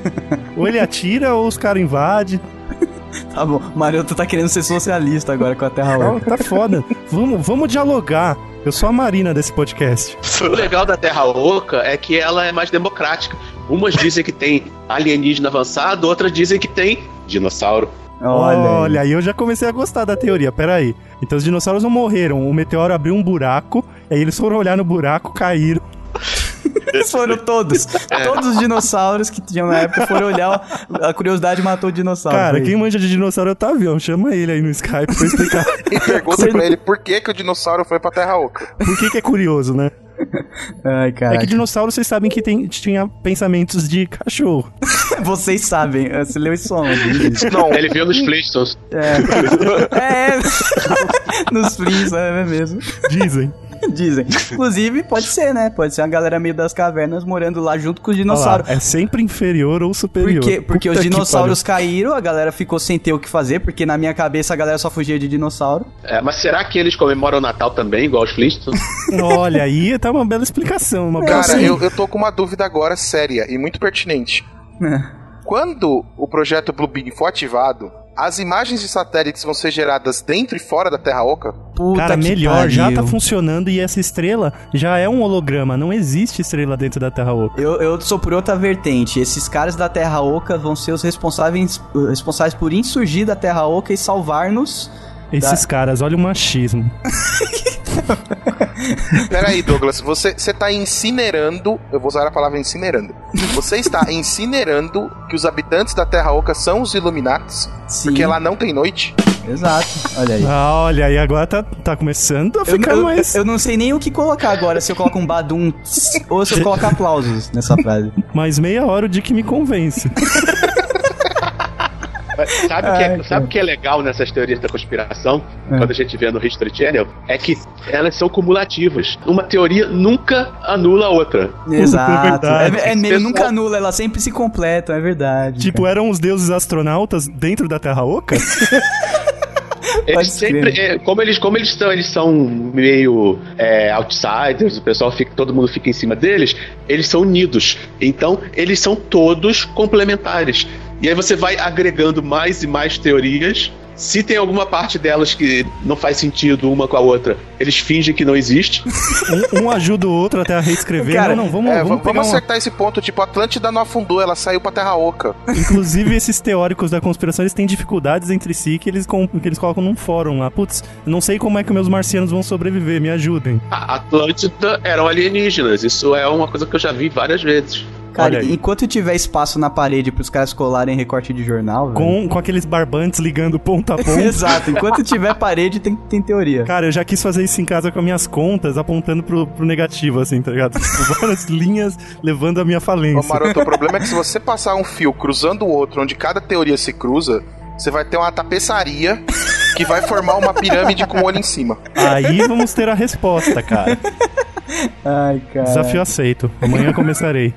C: ou ele atira ou os caras invadem.
A: Tá bom, Maroto tá querendo ser socialista agora com a Terra Oca.
C: tá foda. Vamos, vamos dialogar. Eu sou a Marina desse podcast.
D: O legal da Terra Oca é que ela é mais democrática. Umas dizem que tem alienígena avançado, outras dizem que tem dinossauro.
A: Olha, aí.
C: Olha, aí eu já comecei a gostar da teoria. Pera aí. Então os dinossauros não morreram. O meteoro abriu um buraco. Aí eles foram olhar no buraco, caíram.
A: Eles foram todos. Todos os dinossauros que tinham na época foram olhar. A curiosidade matou o dinossauro.
C: Cara,
A: Foi
C: quem manja de dinossauro é o Tavião. Chama ele aí no Skype pra explicar
B: E pergunta pra ele por que, que o dinossauro foi pra terra oca.
C: por que, que é curioso, né?
A: Ai, cara.
C: É que dinossauro, vocês sabem que tem, tinha pensamentos de cachorro.
A: Vocês sabem. Você leu isso onde?
B: Não,
D: Ele viu nos Flintstones.
A: É. Nos Flins, é mesmo.
C: Dizem.
A: Dizem. Inclusive, pode ser, né? Pode ser uma galera meio das cavernas morando lá junto com os
C: Olha lá,
A: dinossauros.
C: é sempre inferior ou superior.
A: Porque, porque
C: Puta
A: os dinossauros caíram, a galera ficou sem ter o que fazer, porque na minha cabeça a galera só fugia de dinossauro.
D: É, mas será que eles comemoram o Natal também, igual os Flintstones?
C: Olha, aí tá uma bela explicação. Uma bela
B: cara,
A: sim.
B: eu, eu tô com uma dúvida agora séria e muito pertinente. Quando o projeto Blue Beam for ativado, as imagens de satélites vão ser geradas dentro e fora da Terra Oca?
A: Puta
C: Cara,
A: que
C: melhor, já
A: pariu.
C: tá funcionando e essa estrela já é um holograma, não existe estrela dentro da Terra Oca.
A: Eu, eu sou por outra vertente. Esses caras da Terra Oca vão ser os responsáveis, responsáveis por insurgir da Terra Oca e salvar-nos.
C: Esses caras, olha o machismo.
B: Peraí, Douglas, você, você tá incinerando. Eu vou usar a palavra incinerando. Você está incinerando que os habitantes da Terra Oca são os Illuminatis?
A: Sim.
B: Porque lá não tem noite?
A: Exato. Olha aí.
C: Ah, olha, aí agora tá, tá começando a
A: Eu,
C: ficar
A: eu-
C: mais.
A: eu não sei nem o que colocar agora, se eu coloco um badum tss, ou se eu coloco aplausos nessa frase.
C: Mais meia hora o Dick me convence.
D: Sabe o que, é, sabe que é legal nessas teorias da conspiração, quando a gente vê no History Channel? É que elas são cumulativas. Uma teoria nunca anula a outra.
A: Exato.
C: verdade.
A: É, é meio,
D: Pessoal-
A: nunca anula, elas sempre se completam, é verdade.
C: tipo, eram os deuses astronautas dentro da Terra Oca?
D: Eles sempre, é, como eles, como eles são, eles são meio é, outsiders, o pessoal fica, todo mundo fica em cima deles. Eles são unidos. Então, eles são todos complementares. E aí você vai agregando mais e mais teorias. Se tem alguma parte delas que não faz sentido uma com a outra, eles fingem que não existe.
C: Um, um ajuda o outro até a reescrever.
A: Cara,
C: não, não, vamos,
B: é,
C: vamos
B: vamos,
C: uma...
B: acertar esse ponto. Tipo, a Atlântida não afundou, ela saiu pra Terra Oca.
C: Inclusive, esses teóricos da conspiração, eles têm dificuldades entre si que eles, com- que eles colocam num fórum lá. Putz, não sei como é que meus marcianos vão sobreviver, me ajudem.
D: A Atlântida eram alienígenas. Isso é uma coisa que eu já vi várias vezes.
A: Cara, enquanto tiver espaço na parede pros caras colarem recorte de jornal, velho.
C: Com, com aqueles barbantes ligando ponta a ponta.
A: Exato, enquanto tiver parede tem, tem teoria.
C: Cara, eu já quis fazer isso em casa com as minhas contas, apontando pro, pro negativo, assim, tá ligado? Tipo, várias linhas levando a minha
B: Ô,
C: falência.
B: Maroto, o problema é que se você passar um fio cruzando o outro, onde cada teoria se cruza, você vai ter uma tapeçaria que vai formar uma pirâmide com o olho em cima.
C: Aí vamos ter a resposta, cara.
A: Ai, cara.
C: Desafio aceito. Amanhã começarei.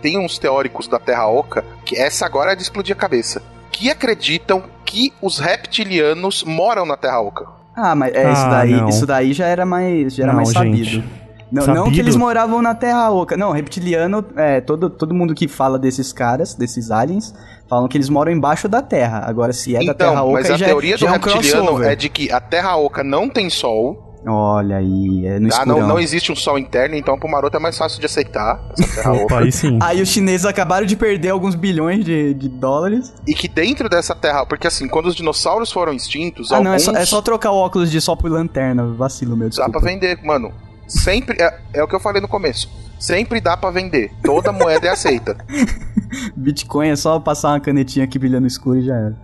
B: Tem uns teóricos da Terra Oca, que essa agora é de explodir a cabeça, que acreditam que os reptilianos moram na Terra Oca.
A: Ah, mas é, isso,
C: Ah,
A: daí,
C: não.
A: isso daí já era mais, já era
C: Não,
A: mais
C: gente.
A: Não,
C: Sabido?
A: não que eles moravam na Terra Oca. Não, reptiliano, é, todo, todo mundo que fala desses caras, desses aliens, falam que eles moram embaixo da Terra. Agora, se é da Terra
B: então,
A: Oca,
B: mas a
A: já,
B: teoria
A: já
B: do
A: é um
B: reptiliano
A: crossover.
B: é de que a Terra Oca não tem sol,
A: Olha aí, é no escurão.
B: não, não existe um sol interno, então pro Maroto é mais fácil de aceitar essa Terra
C: Opa,
B: Oca.
C: aí sim.
A: Aí os chineses acabaram de perder alguns bilhões de, de dólares.
B: E que dentro dessa Terra, porque assim, quando os dinossauros foram extintos,
A: Ah, não, é
B: alguns
A: só, é só trocar o óculos de sol por lanterna. Vacilo, meu,
B: dá
A: desculpa.
B: pra vender, mano. Sempre é, é o que eu falei no começo. Sempre dá pra vender. Toda moeda é aceita.
A: Bitcoin é só passar uma canetinha aqui brilhando escuro e já era.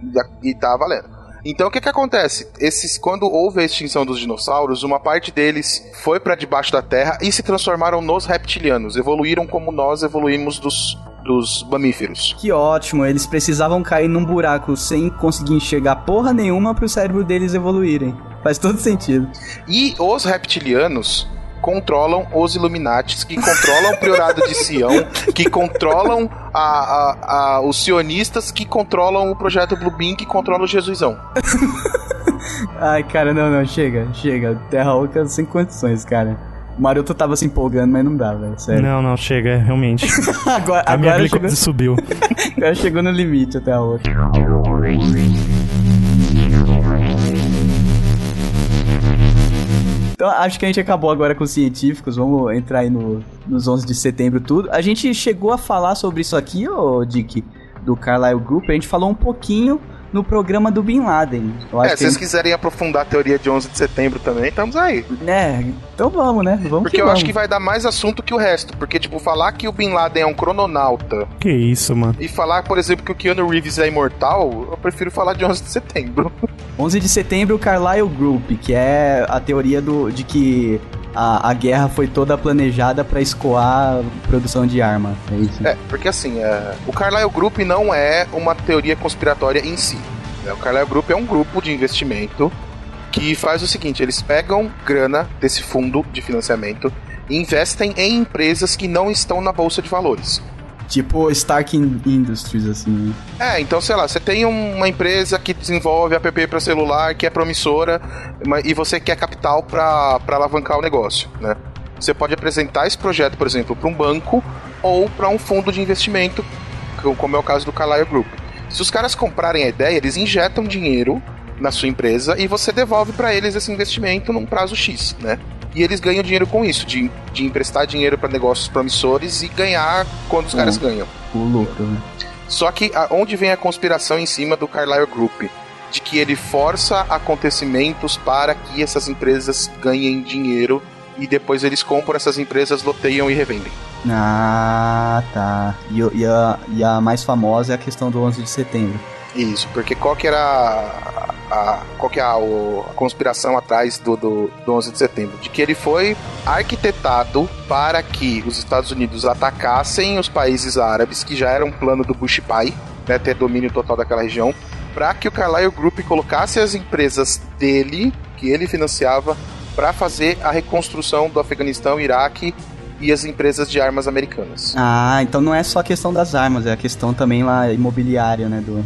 B: E tá valendo. Então o que que acontece? Esses quando houve a extinção dos dinossauros, uma parte deles foi pra debaixo da terra e se transformaram nos reptilianos, evoluíram como nós evoluímos dos dos mamíferos.
A: Que ótimo, eles precisavam cair num buraco sem conseguir enxergar porra nenhuma pro cérebro deles evoluírem. Faz todo sentido.
B: E os reptilianos controlam os Illuminates, que controlam o Priorado de Sião, que controlam a, a- a- os sionistas, que controlam o projeto Blue Beam, que controlam o Jesusão.
A: Ai, cara, não, não, chega, chega. Terra Oca sem condições, cara. O Maroto tava se empolgando, mas não dá, velho. Sério.
C: Não, não, chega, é, realmente.
A: agora
C: A minha
A: agora chegou,
C: glicose subiu.
A: agora chegou no limite a Terra Então, acho que a gente acabou agora com os científicos. Vamos entrar aí no, nos 11 de setembro, tudo. A gente chegou a falar sobre isso aqui, ô Dick, do Carlyle Group. A gente falou um pouquinho no programa do Bin Laden. Eu acho
B: É, se vocês quiserem aprofundar a teoria de 11 de setembro também, estamos aí.
A: É, então vamos, né? Vamos
B: Porque
A: que
B: eu
A: vamos.
B: acho que vai dar mais assunto que o resto. Porque, tipo, falar que o Bin Laden é um crononauta
C: Que isso, mano.
B: e falar, por exemplo, que o Keanu Reeves é imortal, eu prefiro falar de 11 de setembro.
A: 11 de setembro, o Carlyle Group, que é a teoria do, de que a, a guerra foi toda planejada pra escoar produção de arma. É isso?
B: É, porque assim, é, o Carlyle Group não é uma teoria conspiratória em si. né? O Carlyle Group é um grupo de investimento que faz o seguinte: eles pegam grana desse fundo de financiamento e investem em empresas que não estão na bolsa de valores.
A: Tipo Stark In- Industries, assim. né?
B: É, então sei lá, você tem um- uma empresa que desenvolve app para celular, que é promissora, e você quer capital para alavancar o negócio, né? Você pode apresentar esse projeto, por exemplo, para um banco ou para um fundo de investimento, co- como é o caso do Carlyle Group. Se os caras comprarem a ideia, eles injetam dinheiro na sua empresa e você devolve para eles esse investimento num prazo X, né? E eles ganham dinheiro com isso, de, de emprestar dinheiro para negócios promissores e ganhar quando os caras ganham.
A: O lucro, né?
B: Só que a- onde vem a conspiração em cima do Carlyle Group? De que ele força acontecimentos para que essas empresas ganhem dinheiro e depois eles compram essas empresas, loteiam e revendem.
A: Ah, tá. E, e a, e a mais famosa é a questão do 11 de setembro.
B: Isso, porque qual que era a, a- qual que é a, a conspiração atrás do, do, do 11 de setembro? De que ele foi arquitetado para que os Estados Unidos atacassem os países árabes, que já era um plano do Bush pai, né, ter domínio total daquela região, para que o Carlyle Group colocasse as empresas dele, que ele financiava, para fazer a reconstrução do Afeganistão, Iraque e as empresas de armas americanas.
A: Ah, então não é só a questão das armas, é a questão também lá imobiliária, né? Do,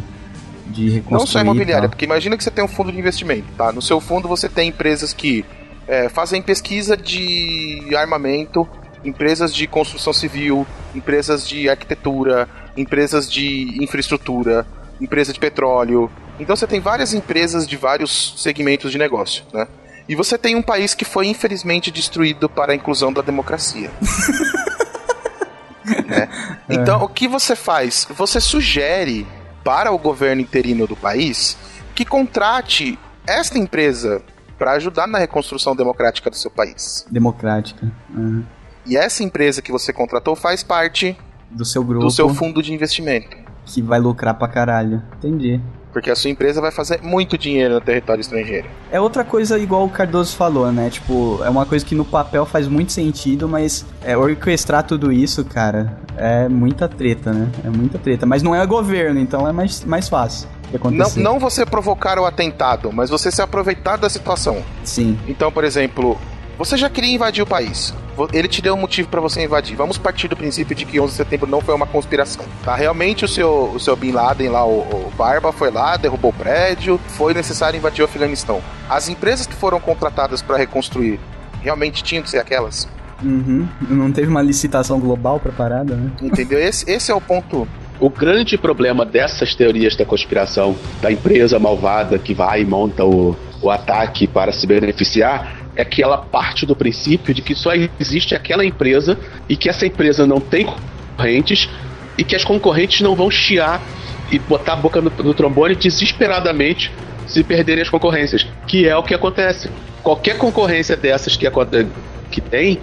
A: de reconstruir.
B: Não só imobiliária,
A: tal.
B: porque imagina que você tem um fundo de investimento, tá? No seu fundo você tem empresas que é, fazem pesquisa de armamento, empresas de construção civil, empresas de arquitetura, empresas de infraestrutura, empresa de petróleo. Então você tem várias empresas de vários segmentos de negócio, né? E você tem um país que foi infelizmente destruído para a inclusão da democracia. né? Então, o que você faz? Você sugere para o governo interino do país que contrate esta empresa para ajudar na reconstrução democrática do seu país.
A: Democrática. ah,
B: E essa empresa que você contratou faz parte
A: do seu grupo.
B: do seu fundo de investimento.
A: Que vai lucrar pra caralho. Entendi.
B: Porque a sua empresa vai fazer muito dinheiro no território estrangeiro.
A: É outra coisa igual o Cardoso falou, né? Tipo, é uma coisa que no papel faz muito sentido, mas é, orquestrar tudo isso, cara, é muita treta, né? É muita treta. Mas não é governo, então é mais, mais fácil
B: Não, não você provocar o atentado, mas você se aproveitar da situação.
A: Sim.
B: Então, por exemplo, você já queria invadir o país. Ele te deu um motivo para você invadir. Vamos partir do princípio de que 11 de setembro não foi uma conspiração. Tá? Realmente o seu, o seu Bin Laden lá, o, o Barba, foi lá, derrubou o prédio, foi necessário invadir o Afeganistão. As empresas que foram contratadas para reconstruir realmente tinham que ser aquelas.
A: Uhum. Não teve uma licitação global pra parada, né?
B: Entendeu? Esse, esse é o ponto.
D: O grande problema dessas teorias da conspiração, da empresa malvada que vai e monta o, o ataque para se beneficiar, é que ela parte do princípio de que só existe aquela empresa e que essa empresa não tem concorrentes e que as concorrentes não vão chiar e botar a boca no, no trombone desesperadamente se perderem as concorrências, que é o que acontece. Qualquer concorrência dessas que, aconte- que tem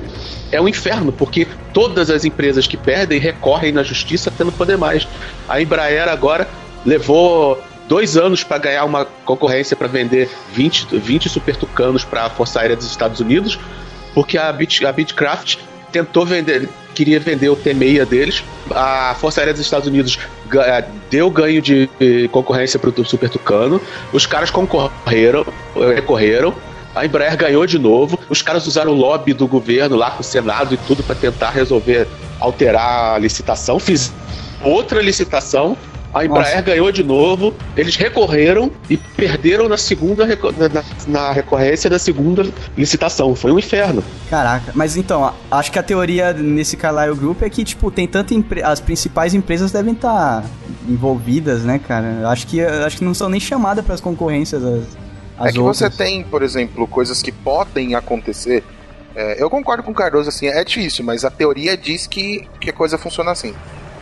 D: é um inferno, porque todas as empresas que perdem recorrem na justiça não poder mais. A Embraer agora levou dois anos para ganhar uma concorrência para vender 20, 20 super tucanos para a Força Aérea dos Estados Unidos, porque a, Bit, a Bitcraft tentou vender, queria vender o T6 deles. A Força Aérea dos Estados Unidos eh, deu ganho de concorrência para o Super Tucano. Os caras concorreram, recorreram. A Embraer ganhou de novo. Os caras usaram o lobby do governo lá com o Senado e tudo para tentar resolver, alterar a licitação. Fiz outra licitação. A Embraer
A: Nossa.
D: ganhou de novo. Eles recorreram e perderam na segunda na, na- recorrência da segunda licitação. Foi um inferno.
A: Caraca, mas então, acho que a teoria nesse Carlyle Group é que, tipo, tem tanta as principais empresas devem estar envolvidas, né, cara? Acho que acho que não são nem chamadas para as concorrências as, as
B: é que
A: outras.
B: você tem, por exemplo, coisas que podem acontecer. É, eu concordo com o Cardoso, assim, é difícil, mas a teoria diz que, que a coisa funciona assim.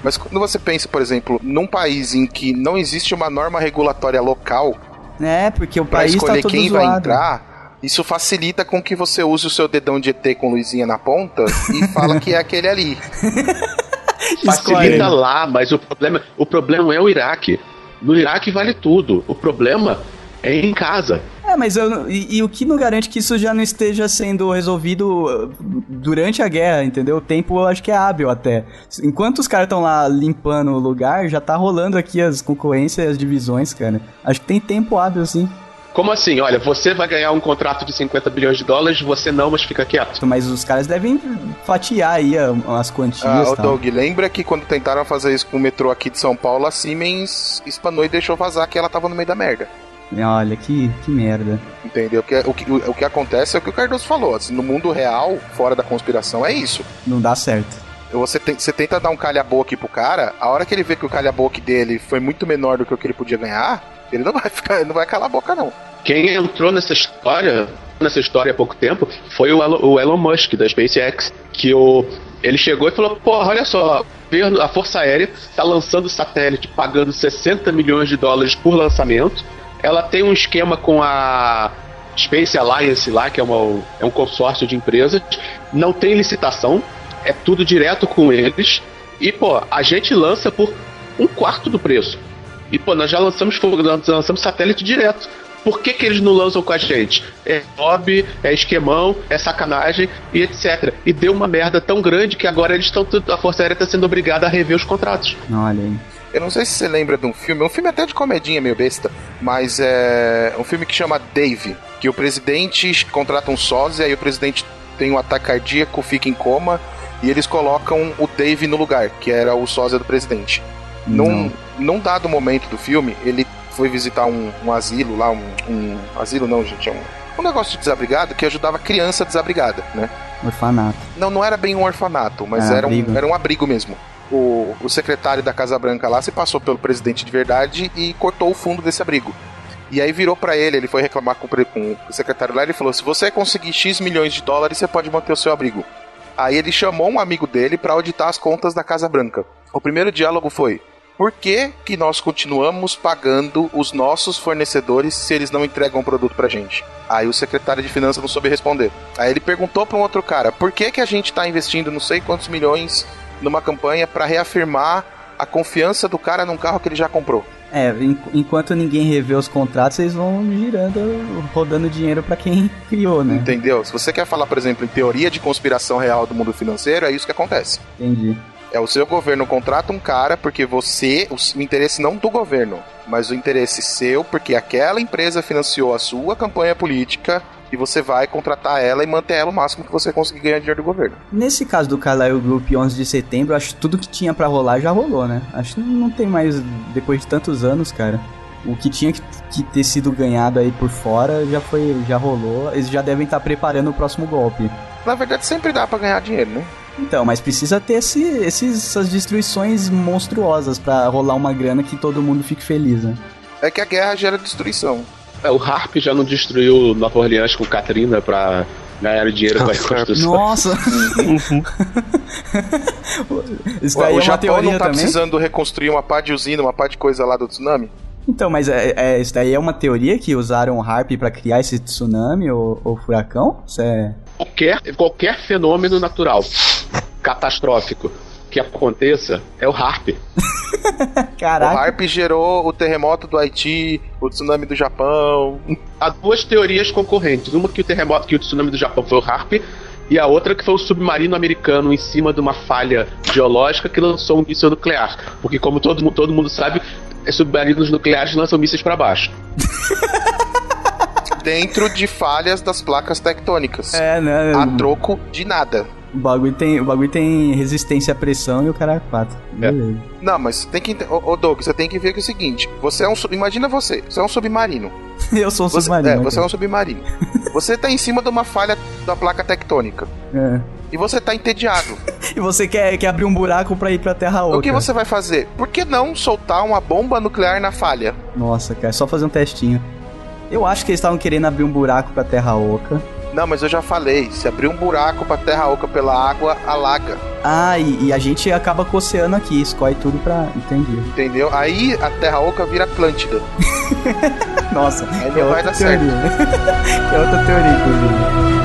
B: Mas quando você pensa, por exemplo, num país em que não existe uma norma regulatória local
A: É, porque o
B: para
A: país tá
B: escolher
A: todo
B: quem
A: zoado.
B: vai entrar, isso facilita com que você use o seu dedão de ET com luzinha na ponta e fala que é aquele ali.
D: Facilita lá, mas o problema, o problema é o Iraque. No Iraque vale tudo. O problema é em casa.
A: É, mas eu, e, e o que não garante que isso já não esteja sendo resolvido uh, durante a guerra, entendeu? O tempo eu acho que é hábil até. Enquanto os caras estão lá limpando o lugar, já tá rolando aqui as concorrências e as divisões, cara. Acho que tem tempo hábil, sim.
D: Como assim? Olha, você vai ganhar um contrato de 50 bilhões de dólares, você não, mas fica quieto.
A: Mas os caras devem fatiar aí as quantias
B: Ah, o
A: tal.
B: Doug, lembra que quando tentaram fazer isso com o metrô aqui de São Paulo, a Siemens espanou e deixou vazar que ela tava no meio da merda.
A: Olha, que, que merda.
B: Entendeu? Que- O que, o, o que acontece é o que o Cardoso falou. Assim, no mundo real, fora da conspiração, é isso.
A: Não dá certo.
B: Você, tem- você tenta dar um calha-boca pro cara, a hora que ele vê que o calha-boca dele foi muito menor do que o que ele podia ganhar, ele não vai ficar, não vai calar a boca, não.
D: Quem entrou nessa história, nessa história há pouco tempo, foi o Elon, o Elon Musk da SpaceX, que o ele chegou e falou: "Porra, olha só, o a Força Aérea tá lançando satélite pagando 60 milhões de dólares por lançamento. Ela tem um esquema com a Space Alliance lá, que é, uma, é um consórcio de empresas, não tem licitação, é tudo direto com eles. E, pô, a gente lança por um quarto do preço. E, pô, nós já lançamos lançamos satélite direto. Por que, que eles não lançam com a gente? É hobby, é esquemão, é sacanagem e etc. E deu uma merda tão grande que agora eles estão. A Força Aérea está sendo obrigada a rever os contratos.
A: Olha aí.
B: Eu não sei se você lembra de um filme, um filme até de comedinha meio besta, mas é um filme que chama Dave, que o presidente contrata um sósia e o presidente tem um ataque cardíaco, fica em coma e eles colocam o Dave no lugar, que era o sósia do presidente. Num, num dado momento do filme, ele foi visitar um, um asilo lá, um, um- asilo não, gente, é um, um negócio de desabrigado que ajudava criança desabrigada, né?
A: Orfanato.
B: Não, não era bem um orfanato, mas era, um, era um abrigo mesmo. O, o secretário da Casa Branca lá se passou pelo presidente de verdade e cortou o fundo desse abrigo. E aí virou pra ele, ele foi reclamar com com o secretário lá ele falou: se você conseguir X milhões de dólares, você pode manter o seu abrigo. Aí ele chamou um amigo dele pra auditar as contas da Casa Branca. O primeiro diálogo foi: por que, que nós continuamos pagando os nossos fornecedores se eles não entregam o produto pra gente? Aí o secretário de finanças não soube responder. Aí ele perguntou pra um outro cara: por que, que a gente tá investindo não sei quantos milhões numa campanha pra reafirmar a confiança do cara num carro que ele já comprou?
A: É, en- enquanto ninguém revê os contratos, eles vão girando, rodando dinheiro pra quem criou, né?
B: Entendeu? Se você quer falar, por exemplo, em teoria de conspiração real do mundo financeiro, é isso que acontece.
A: Entendi.
B: É o seu governo contrata um cara porque você, o, interesse não do governo, mas o interesse seu porque aquela empresa financiou a sua campanha política e você vai contratar ela e manter ela o máximo que você conseguir ganhar dinheiro do governo.
A: Nesse caso do Carlyle Group 11 de setembro, acho que tudo que tinha pra rolar já rolou, né? Acho que não tem mais, depois de tantos anos, cara. O que tinha que, que ter sido ganhado aí por fora já foi, já rolou. Eles já devem estar preparando o próximo golpe.
B: Na verdade, sempre dá pra ganhar dinheiro, né?
A: Então, mas precisa ter esse, esses, essas destruições monstruosas pra rolar uma grana que todo mundo fique feliz, né?
B: É que a guerra gera destruição.
D: É, o Harp já não destruiu Nova Orleans com Katrina pra ganhar dinheiro com a construção.
A: Nossa! Isso
B: O,
A: daí
B: o
A: é uma
B: Japão
A: teoria
B: não tá
A: também?
B: precisando reconstruir uma pá de usina, uma pá de coisa lá do tsunami?
A: Então, mas é, é, isso daí é uma teoria que usaram o Harp pra criar esse tsunami ou, ou furacão? Isso é...
D: Qualquer, qualquer fenômeno natural catastrófico que aconteça é o Harp.
A: Caraca!
B: O HARP gerou o terremoto do Haiti, o tsunami do Japão.
D: Há duas teorias concorrentes. Uma que o terremoto, que o tsunami do Japão foi o Harp, e a outra que foi o submarino americano em cima de uma falha geológica que lançou um míssil nuclear. Porque, como todo, mu- todo mundo sabe, é submarinos nucleares lançam mísseis para baixo.
B: dentro de falhas das placas tectônicas.
A: É, né?
B: A troco de nada.
A: O bagulho, tem, o bagulho tem resistência à pressão e o cara é 4. Beleza.
B: Não, mas tem que. Ô, ô Doug, você tem que ver que é o seguinte: você é um. Imagina você, você é um submarino.
A: Eu sou um
B: Você,
A: submarino.
B: é,
A: né,
B: você é um submarino. você tá em cima de uma falha da placa tectônica.
A: cara?
B: E você tá entediado.
A: É. E você quer, quer abrir um buraco pra ir pra Terra Oca.
B: O que você vai fazer? Por que não soltar uma bomba nuclear na falha?
A: Nossa, cara, é só fazer um testinho. Eu acho que eles estavam querendo abrir um buraco pra Terra Oca.
B: Não, mas eu já falei, se abrir um buraco pra terra oca pela água, alaga.
A: Ah, e, e a gente acaba com o oceano aqui, escolhe tudo pra. Entendi.
B: Entendeu? Aí a terra oca vira Atlântida.
A: Nossa,
B: Aí
A: que é
B: não vai
A: outra
B: dar certo.
A: teoria. que é outra teoria, inclusive.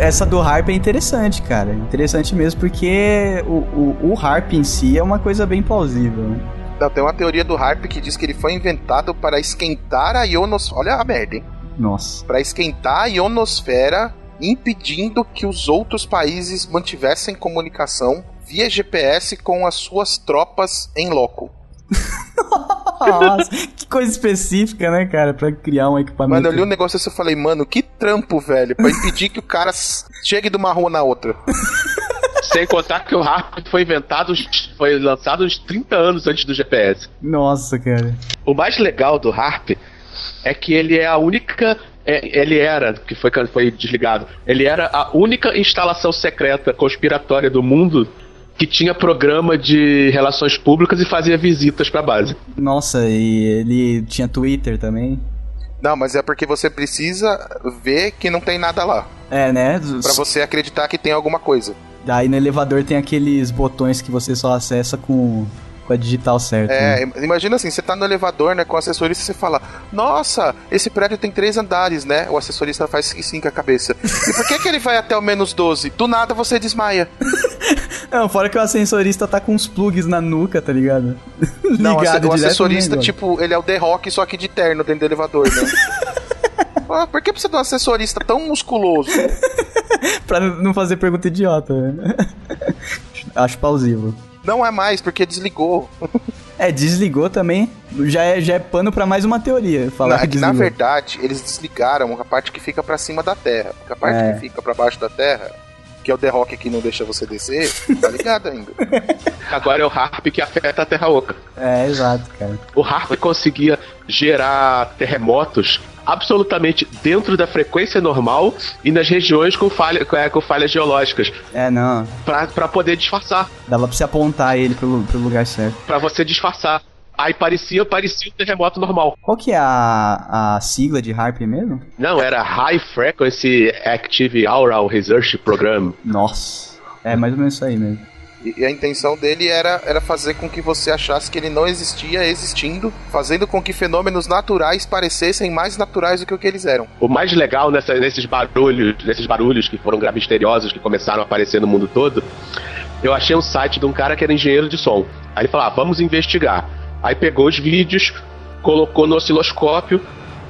A: Essa do Harp é interessante, cara. Interessante mesmo, porque o, o, o Harp em si é uma coisa bem plausível. né?
B: Não, tem uma teoria do Harp que diz que ele foi inventado para esquentar a ionosfera. Olha a merda, hein?
A: Nossa.
B: Para esquentar a ionosfera, impedindo que os outros países mantivessem comunicação via GPS com as suas tropas em loco.
A: Nossa, que coisa específica, né, cara, pra criar um equipamento.
B: Mano, eu li um negócio desse e falei, mano, que trampo, velho, pra impedir que o cara chegue de uma rua na outra.
D: Sem contar que o Harp foi inventado, foi lançado uns 30 anos antes do GPS.
A: Nossa, cara.
D: O mais legal do Harp é que ele é a única. é, ele era, que foi, foi desligado, ele era a única instalação secreta conspiratória do mundo que tinha programa de relações públicas e fazia visitas pra base.
A: Nossa, e ele tinha Twitter também.
B: Não, mas é porque você precisa ver que não tem nada lá.
A: É, né?
B: Pra você acreditar que tem alguma coisa.
A: Daí no elevador tem aqueles botões que você só acessa com, com a digital certa. né?
B: É, imagina assim, você tá no elevador, né, com o assessorista e você fala, nossa, esse prédio tem três andares, né? O assessorista faz sim com a cabeça. E por que que ele vai até o menos 12? Do nada você desmaia.
A: Não, fora que o ascensorista tá com uns plugs na nuca, tá ligado?
B: Não, o
A: Ligado
B: o assessorista, tipo, ele é o The Rock, só que de terno dentro do elevador, né? Ah, por que precisa de um assessorista tão musculoso?
A: Pra não fazer pergunta idiota, né? Acho plausível.
B: Não é mais, porque desligou.
A: É, desligou também. Já é, já é pano pra mais uma teoria. Falar
B: Na,
A: que
B: é que, na
A: desligou.
B: verdade, eles desligaram a parte que fica pra cima da Terra. Porque a parte
A: É.
B: que fica pra baixo da Terra, que é o The Rock que não deixa você descer, tá ligado ainda.
D: Agora é o Harp que afeta a Terra Oca.
A: É, exato, cara.
D: O Harp conseguia gerar terremotos absolutamente dentro da frequência normal e nas regiões com, falha, com, é, com falhas geológicas,
A: É, não.
D: pra pra poder disfarçar,
A: Dava pra você apontar ele pro, pro lugar certo.
D: Pra você disfarçar. Aí parecia, parecia um terremoto normal.
A: Qual que é a, a sigla de Harp mesmo?
D: Não, era High Frequency Active Aural Research Program.
A: Nossa. É mais ou menos isso aí mesmo.
B: E, a intenção dele era, era fazer com que você achasse que ele não existia existindo, fazendo com que fenômenos naturais parecessem mais naturais do que o que eles eram.
D: O mais legal nessa- nesses barulhos, nesses barulhos que foram misteriosos que começaram a aparecer no mundo todo, eu achei um site de um cara que era engenheiro de som. Aí ele falou: ah, vamos investigar. Aí pegou os vídeos, colocou no osciloscópio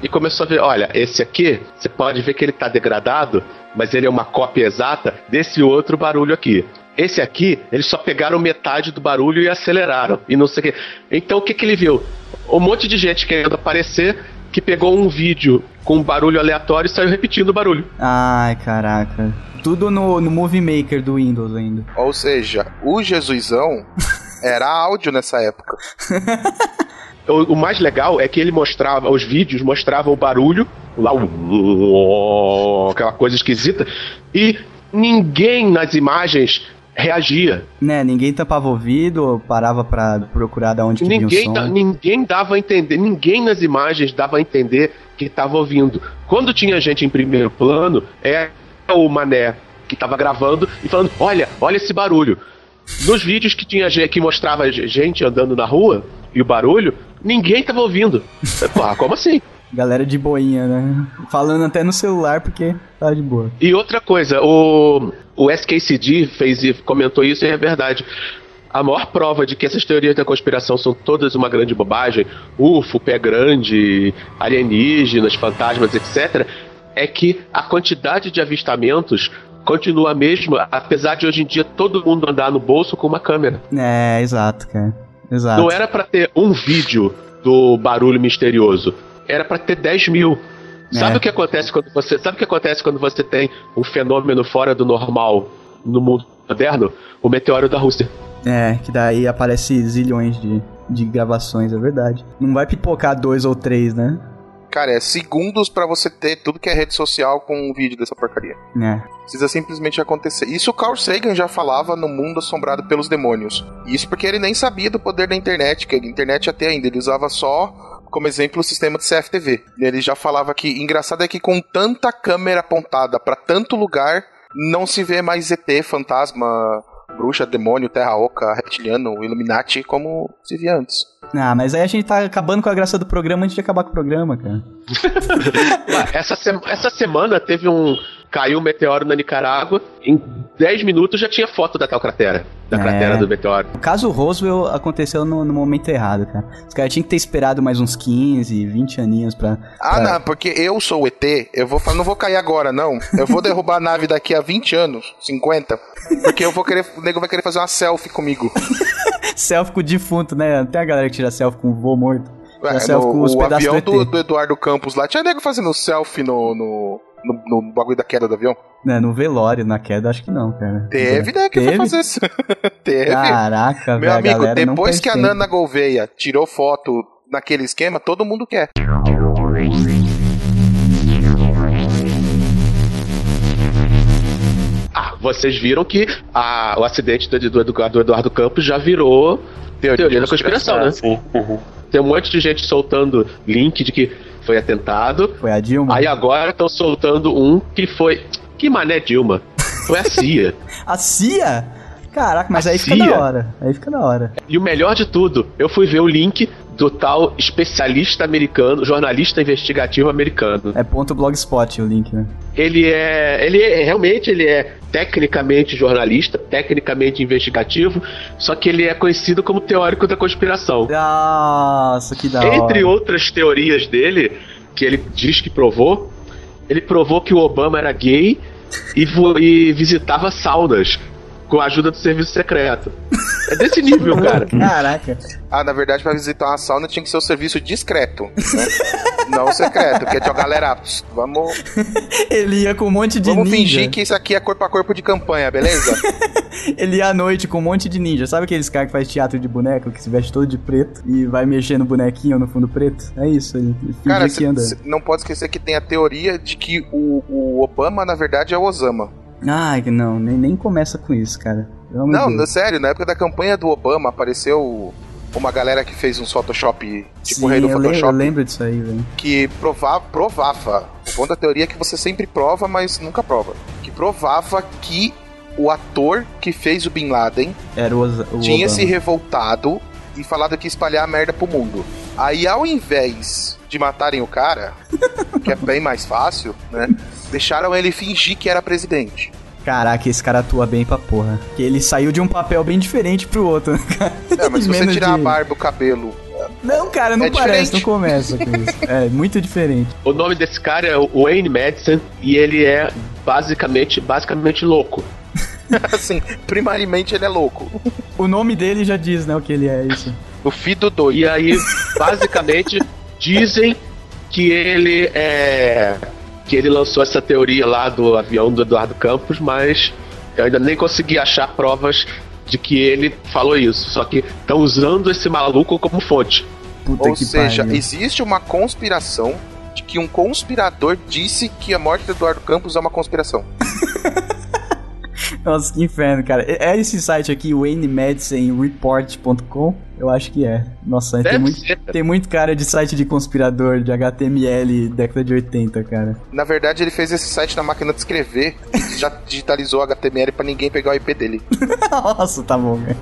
D: e começou a ver: olha, esse aqui, você pode ver que ele está degradado, mas ele é uma cópia exata desse outro barulho aqui. Esse aqui, eles só pegaram metade do barulho e aceleraram. E não sei o que. Então o que, que ele viu? Um monte de gente querendo aparecer que pegou um vídeo com um barulho aleatório e saiu repetindo o barulho.
A: Ai, caraca. Tudo no, no Movie Maker do Windows ainda.
B: Ou seja, o Jesusão era áudio nessa época.
D: O, o mais legal é que ele mostrava, os vídeos mostravam o barulho, lá o aquela coisa esquisita, e ninguém nas imagens reagia.
A: Né, ninguém tampava o ouvido, parava pra procurar da onde que vinha o
D: Ninguém,
A: som.
D: ninguém dava a entender, ninguém nas imagens dava a entender que estava ouvindo. Quando tinha gente em primeiro plano, é o Mané que estava gravando e falando: Olha, olha esse barulho. Nos vídeos que tinha que mostrava gente andando na rua e o barulho, ninguém estava ouvindo. Pô, como assim?
A: Galera de boinha, né? Falando até no celular porque tá de boa.
D: E outra coisa, o, o SKCD fez e comentou isso e é verdade. A maior prova de que essas teorias da conspiração são todas uma grande bobagem, UFO, pé grande, alienígenas, fantasmas, etc., é que a quantidade de avistamentos continua a mesma, apesar de hoje em dia todo mundo andar no bolso com uma câmera.
A: É, exato, cara. Exato.
D: Não era pra ter um vídeo do barulho misterioso, era pra ter 10 mil. Sabe
A: É.
D: o que acontece quando você, sabe o que acontece quando você tem um fenômeno fora do normal no mundo moderno? O meteoro da Rússia.
A: É, que daí aparece zilhões de, de gravações, é verdade. Não vai pipocar dois ou três, né?
B: Cara, é segundos pra você ter tudo que é rede social com um vídeo dessa porcaria.
A: É.
B: Precisa simplesmente acontecer. Isso o Carl Sagan já falava no mundo assombrado pelos demônios. Isso porque ele nem sabia do poder da internet, que a internet até ainda, ele usava só como exemplo o sistema de CFTV. E ele já falava que engraçado é que com tanta câmera apontada pra tanto lugar, não se vê mais ET, fantasma, bruxa, demônio, terra oca, reptiliano, Illuminati como se via antes.
A: Ah, mas aí a gente tá acabando com a graça do programa antes de acabar com o programa, cara.
D: Essa, sema- essa semana teve um. Caiu um meteoro na Nicarágua. Em 10 minutos já tinha foto da tal cratera. Da
A: É.
D: cratera do meteoro.
A: O caso Roswell aconteceu no, no momento errado, cara. Os caras tinham que ter esperado mais uns 15, 20 aninhos pra.
B: Ah,
A: pra-
B: não, porque eu sou o ET, eu vou falar, não vou cair agora, não. Eu vou derrubar a nave daqui a 20 anos, 50. Porque eu vou querer, o nego vai querer fazer uma selfie comigo.
A: Selfie com o defunto, né? Tem a galera que tira selfie com o vô morto. Selfie
B: no-
A: com os
B: o avião
A: do
B: do Eduardo Campos lá, tinha nego fazendo selfie no, no, no, no bagulho da queda do avião.
A: Né, no velório, na queda, acho que não, cara.
B: Teve, né, que foi
A: Teve?
B: fazer isso. Teve.
A: Caraca,
B: Meu
A: velho.
B: amigo, depois que a. Nana Gouveia tirou foto naquele esquema, todo mundo quer.
D: Ah, vocês viram que a- o acidente do, do, do Eduardo Campos já virou teoria, da conspiração, né?
G: Sim. Uhum.
D: Tem um monte de gente soltando link de que foi atentado.
A: Foi a Dilma?
D: Aí agora estão soltando um que foi. Que mané Dilma? Foi a CIA.
A: A CIA? Caraca, mas
D: A
A: aí fica
D: CIA?
A: da hora. Aí fica da hora.
D: E o melhor de tudo, eu fui ver o link do tal especialista americano, jornalista investigativo americano.
A: É ponto blogspot o link, né?
D: Ele é, ele é realmente ele é tecnicamente jornalista, tecnicamente investigativo, só que ele é conhecido como teórico da conspiração.
A: Nossa, que da
D: Entre
A: hora.
D: outras teorias dele, que ele diz que provou, ele provou que o Obama era gay e, e visitava saunas com a ajuda do serviço secreto. É desse nível, cara.
A: Caraca.
B: Ah, na verdade, pra visitar uma sauna tinha que ser o serviço discreto, né? Não secreto, porque tinha galera, pss, vamos,
A: Ele ia com um monte de
B: vamos
A: ninja.
B: fingir que isso aqui é corpo a corpo de campanha, beleza?
A: Ele ia à noite com um monte de ninja. Sabe aqueles caras que faz teatro de boneco, que se veste todo de preto e vai mexendo bonequinho no fundo preto? É isso, ele finge
B: Cara,
A: que
B: cê-
A: anda.
B: cê não pode esquecer que tem a teoria de que o, o Obama, na verdade, é o Osama.
A: Ai, não, nem, nem começa com isso, cara.
B: Não, no- sério, na época da campanha do Obama apareceu uma galera que fez uns Photoshop, tipo o rei do
A: eu, lembro, eu
B: Photoshop,
A: lembro disso aí, velho.
B: que provava, provava. O ponto da teoria é que você sempre prova, mas nunca prova. Que provava que o ator que fez o Bin Laden
A: Era o, o
B: tinha
A: Obama.
B: se revoltado e falado que ia espalhar a merda pro mundo. Aí, ao invés de matarem o cara, que é bem mais fácil, né? Deixaram ele fingir que era presidente.
A: Caraca, esse cara atua bem pra porra. Que ele saiu de um papel bem diferente pro outro, né, cara?
B: É, mas se você tirar
A: de-
B: a barba, o cabelo.
A: Não, cara, não
B: É
A: parece,
B: diferente.
A: não começa com isso. É muito diferente.
D: O nome desse cara é o Wayne Madison e ele é basicamente, basicamente louco.
B: Assim, primariamente ele é louco.
A: O nome dele já diz, né, o que ele é, isso.
B: O Fido doido.
D: E aí, basicamente, dizem que ele é. Que ele lançou essa teoria lá do avião do Eduardo Campos, mas eu ainda nem consegui achar provas de que ele falou isso. Só que estão usando esse maluco como fonte.
A: Puta
B: Ou
A: que
B: seja,
A: pariu.
B: existe uma conspiração de que um conspirador disse que a morte do Eduardo Campos é uma conspiração.
A: Nossa, que inferno, cara. É é esse site aqui, waynemedicinreport.com? Eu acho que é. Nossa, tem muito, tem muito cara de site de conspirador, de HTML, década de 80, cara.
B: Na verdade, ele fez esse site na máquina de escrever e já digitalizou HTML pra ninguém pegar o IP dele.
A: Nossa, tá bom, cara.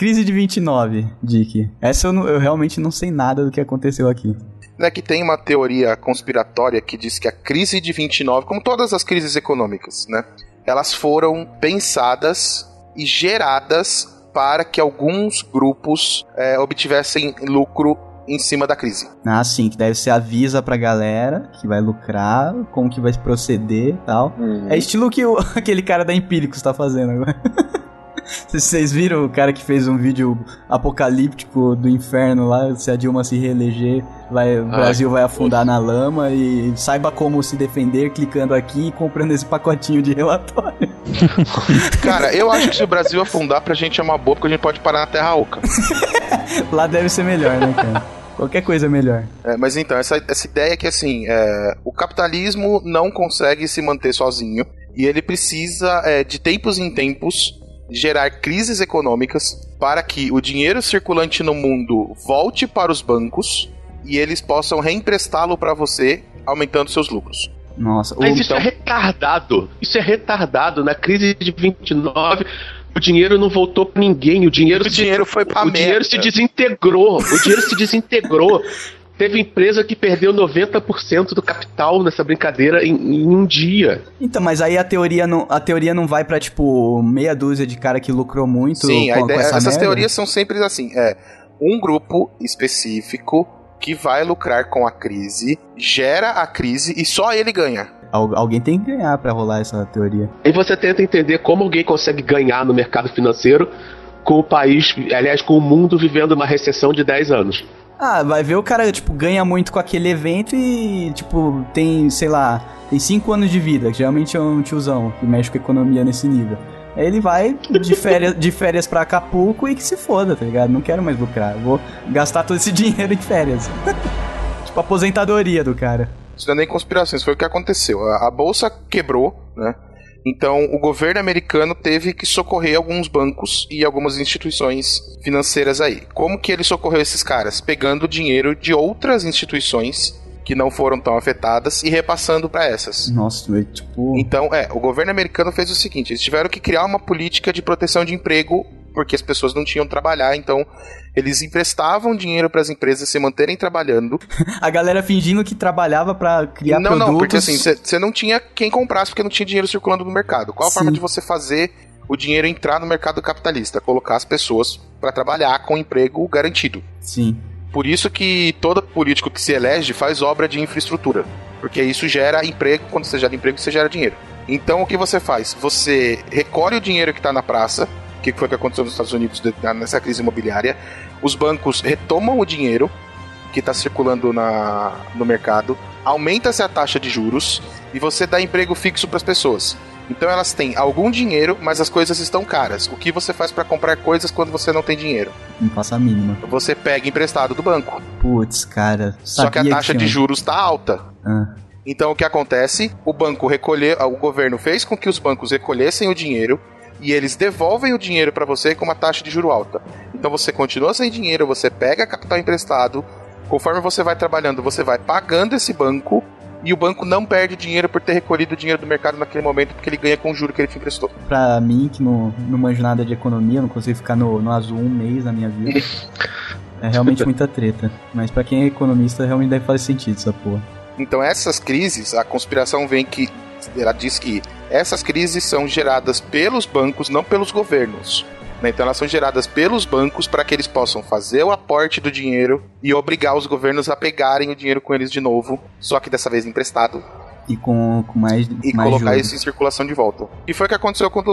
A: Crise de 29, Dick. Essa eu, não- eu realmente não sei nada do que aconteceu aqui.
B: né, que tem uma teoria conspiratória que diz que a crise de 29, como todas as crises econômicas, né, elas foram pensadas e geradas para que alguns grupos é, obtivessem lucro em cima da crise.
A: Ah, sim, que deve ser avisa pra galera que vai lucrar, como que vai proceder e tal. É estilo que o, aquele cara da Empíricos tá fazendo agora. Vocês- viram o cara que fez um vídeo apocalíptico do inferno lá, se a Dilma se reeleger, vai, o Brasil vai afundar na lama e saiba como se defender clicando aqui e comprando esse pacotinho de relatório.
B: Cara, eu acho que se o Brasil afundar, pra gente é uma boa, porque a gente pode parar na Terra Oca.
A: Lá deve ser melhor, né, cara? Qualquer coisa é melhor.
B: É, mas então, essa, essa ideia é que assim, é, o capitalismo não consegue se manter sozinho e ele precisa, é, de tempos em tempos, gerar crises econômicas para que o dinheiro circulante no mundo volte para os bancos e eles possam reemprestá-lo para você, aumentando seus lucros.
A: Nossa,
D: Mas isso é retardado. Isso é retardado. Na crise de 29, o dinheiro não voltou pra ninguém. O dinheiro,
B: O
D: se,
B: dinheiro foi pra
D: o dinheiro
B: merda.
D: se desintegrou. O dinheiro se desintegrou. Teve empresa que perdeu 90% do capital nessa brincadeira em, em um dia.
A: Então, mas aí a teoria não, a teoria não vai pra, tipo, meia dúzia de cara que lucrou muito
B: Sim, a
A: com, com
B: ideia-
A: essa
B: essas
A: merda?
B: teorias são sempre assim: é um grupo específico que vai lucrar com a crise, gera a crise e só ele ganha.
A: Al- alguém tem que ganhar pra rolar essa teoria.
D: Aí você tenta entender como alguém consegue ganhar no mercado financeiro com o país, aliás, com o mundo vivendo uma recessão de 10 anos.
A: Ah, vai ver o cara, tipo, ganha muito com aquele evento e, tipo, tem, sei lá, tem cinco anos de vida, que geralmente é um tiozão que mexe com a economia nesse nível. Aí ele vai de férias, de férias pra Acapulco e que se foda, tá ligado? Não quero mais lucrar, vou gastar todo esse dinheiro em férias. tipo, aposentadoria do cara.
B: Isso não é nem conspiração, isso foi o que aconteceu. A, a bolsa quebrou, né? Então o governo americano teve que socorrer alguns bancos e algumas instituições financeiras aí. Como que ele socorreu esses caras? Pegando dinheiro de outras instituições que não foram tão afetadas e repassando para essas.
A: Nossa, é, tipo...
B: Então, é, o governo americano fez o seguinte: eles tiveram que criar uma política de proteção de emprego porque as pessoas não tinham trabalhar, então eles emprestavam dinheiro para as empresas se manterem trabalhando.
A: A galera fingindo que trabalhava pra criar
B: não,
A: produtos.
B: não, porque assim, você não tinha quem comprasse porque não tinha dinheiro circulando no mercado. Qual a
A: Sim.
B: forma de você fazer o dinheiro entrar no mercado capitalista? Colocar as pessoas para trabalhar com emprego garantido.
A: Sim.
B: Por isso que todo político que se elege faz obra de infraestrutura. Porque isso gera emprego, quando você gera emprego, você gera dinheiro. Então o que você faz? Você recolhe o dinheiro que está na praça, que foi o que aconteceu nos Estados Unidos de- nessa crise imobiliária. Os bancos retomam o dinheiro que está circulando na, no mercado, aumenta-se a taxa de juros e você dá emprego fixo para as pessoas. Então elas têm algum dinheiro, mas as coisas estão caras. O que você faz para comprar coisas quando você não tem dinheiro?
A: Não passa a mínima.
B: Você pega emprestado do banco.
A: Putz, cara.
B: Só que a taxa de
A: tinha-
B: juros está alta.
A: Ah,
B: Então o que acontece? O banco recolher, o governo fez com que os bancos recolhessem o dinheiro e eles devolvem o dinheiro para você com uma taxa de juro alta. Então você continua sem dinheiro, você pega capital emprestado, conforme você vai trabalhando, você vai pagando esse banco e o banco não perde dinheiro por ter recolhido o dinheiro do mercado naquele momento porque ele ganha com o juro que ele te emprestou.
A: pra mim, que não, não manjo nada de economia, não consigo ficar no, no azul um mês na minha vida. É realmente muita treta. Mas pra quem é economista, realmente deve fazer sentido essa porra.
B: Então essas crises, a conspiração vem que ela diz que essas crises são geradas pelos bancos, não pelos governos. né? Então elas são geradas pelos bancos para que eles possam fazer o aporte do dinheiro e obrigar os governos a pegarem o dinheiro com eles de novo, só que dessa vez emprestado,
A: E com, com mais,
B: e
A: mais
B: colocar isso em circulação de volta. E foi o que aconteceu quando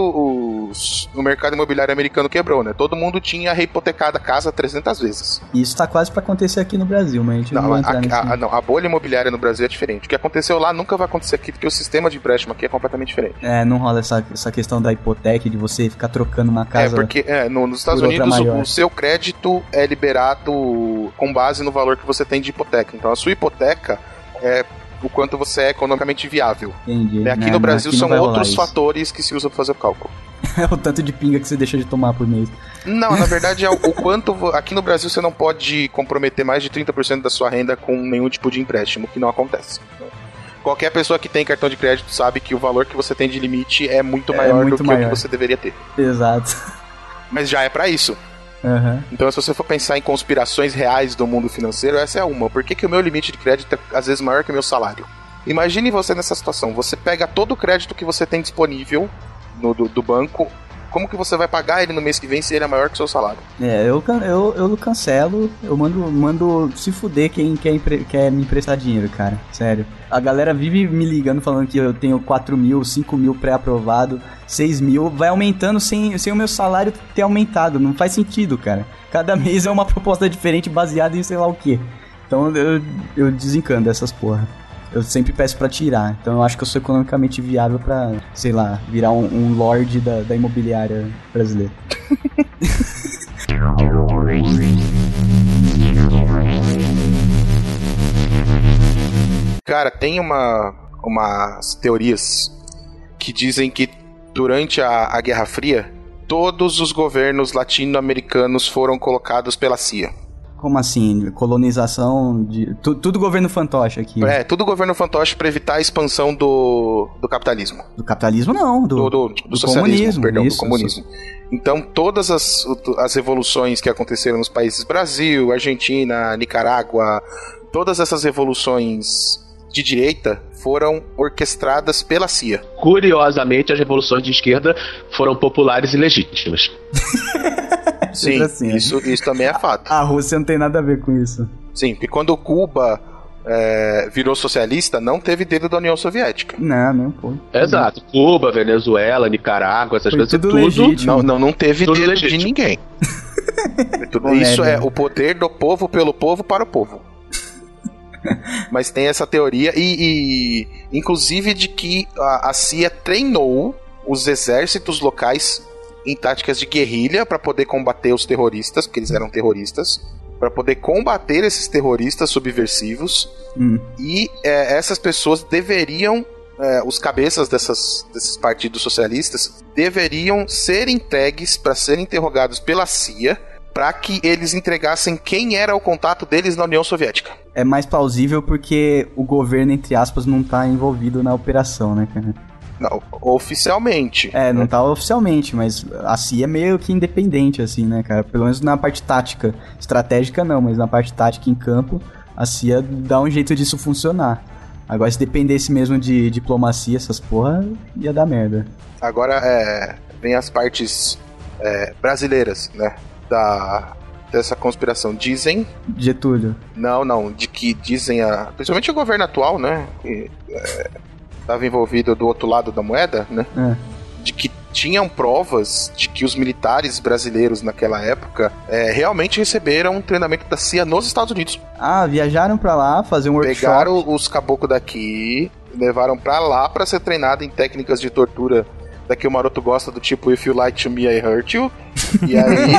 B: os, o mercado imobiliário americano quebrou, né? Todo mundo tinha reipotecado a casa 300 vezes.
A: E Isso tá quase pra acontecer aqui no Brasil, mas a gente não,
B: Não,
A: vai
B: a,
A: entrar nesse...
B: a- a- não, a bolha imobiliária no Brasil é diferente. O que aconteceu lá nunca vai acontecer aqui, porque o sistema de empréstimo aqui é completamente diferente.
A: É, não rola essa, essa questão da hipoteca, de você ficar trocando uma
B: É,
A: casa.
B: porque é, no- nos Estados Unidos o, o seu crédito é liberado com base no valor que você tem de hipoteca. Então a sua hipoteca é o quanto você é economicamente viável.
A: Entendi.
B: E aqui
A: né?
B: no Brasil
A: Aqui não
B: são outros fatores que se usam para fazer o cálculo.
A: É o tanto de pinga que você deixa de tomar por mês.
B: Não, na verdade é o, o quanto. Aqui no Brasil você não pode comprometer mais de 30% da sua renda com nenhum tipo de empréstimo, que não acontece. Qualquer pessoa que tem cartão de crédito sabe que o valor que você tem de limite é muito
A: É
B: maior
A: muito
B: do que o
A: maior.
B: que você deveria ter.
A: Exato.
B: Mas já é pra isso.
A: Aham.
B: Então, se você for pensar em conspirações reais do mundo financeiro, essa é uma. Por que, que o meu limite de crédito é às vezes maior que o meu salário? Imagine você nessa situação. Você pega todo o crédito que você tem disponível no, do, do banco. Como que você vai pagar ele no mês que vem se ele é maior que o seu salário?
A: É, eu, eu, eu cancelo, eu mando, mando se fuder quem quer, quer me emprestar dinheiro, cara. Sério. A galera vive me ligando falando que eu tenho 4 mil, 5 mil pré-aprovado, 6 mil. Vai aumentando sem, sem o meu salário ter aumentado. Não faz sentido, cara. Cada mês é uma proposta diferente baseada em sei lá o que. Então eu, eu desencano dessas porra. Eu sempre peço pra tirar. Então eu acho que eu sou economicamente viável pra, sei lá, virar um, um lord da, da imobiliária brasileira.
B: Cara, tem uma, umas teorias que dizem que durante a, a Guerra Fria, todos os governos latino-americanos foram colocados pela CIA.
A: Como assim? Colonização de. tu- tudo governo fantoche aqui.
B: É, tudo governo fantoche para evitar a expansão do, do capitalismo.
A: Do capitalismo, não. Do,
B: Do, do, do socialismo,
A: comunismo,
B: perdão,
A: isso,
B: do comunismo. Então, todas as, as revoluções que aconteceram nos países Brasil, Argentina, Nicarágua, todas essas revoluções de direita foram orquestradas pela CIA.
D: Curiosamente, as revoluções de esquerda foram populares e legítimas.
B: Sim,
A: assim,
B: isso, isso também é fato.
A: A Rússia não tem nada a ver com isso.
B: Sim, porque quando Cuba é, virou socialista, não teve dedo da União Soviética.
A: Não, não, pô.
D: Exato. Cuba, Venezuela, Nicarágua, essas
A: Foi
D: coisas,
A: tudo
D: tudo.
A: legítimo.
B: Não, não, não teve
D: Tudo
B: dedo
D: legítimo.
B: de ninguém. É tudo- isso
A: né,
B: é
A: né?
B: o poder do povo pelo povo para o povo. Mas tem essa teoria e, e, inclusive de que a, a CIA treinou os exércitos locais em táticas de guerrilha para poder combater os terroristas, porque eles eram terroristas, para poder combater esses terroristas subversivos
A: Hum.
B: e é, essas pessoas deveriam, é, os cabeças dessas, desses partidos socialistas, deveriam ser entregues para serem interrogados pela CIA para que eles entregassem quem era o contato deles na União Soviética.
A: É mais plausível porque o governo, entre aspas, não tá envolvido na operação, né, cara?
B: Não, oficialmente.
A: É, não tá oficialmente, mas a CIA é meio que independente, assim, né, cara? Pelo menos na parte tática. Estratégica não, mas na parte tática em campo, a CIA dá um jeito disso funcionar. Agora, se dependesse mesmo de diplomacia, essas porra, ia dar merda.
B: Agora é, vem as partes é, brasileiras, né? Da, dessa conspiração. Dizem
A: Getúlio.
B: Não, não, de que dizem a. Principalmente o governo atual, né? Que estava envolvido do outro lado da moeda, né?
A: É.
B: De que tinham provas de que os militares brasileiros naquela época é, realmente receberam um treinamento da CIA nos Estados Unidos.
A: Ah, viajaram pra lá fazer um workshop.
B: Pegaram os caboclos daqui, levaram pra lá pra ser treinado em técnicas de tortura daqui o Maroto gosta do tipo If you lie to me, I hurt you. E aí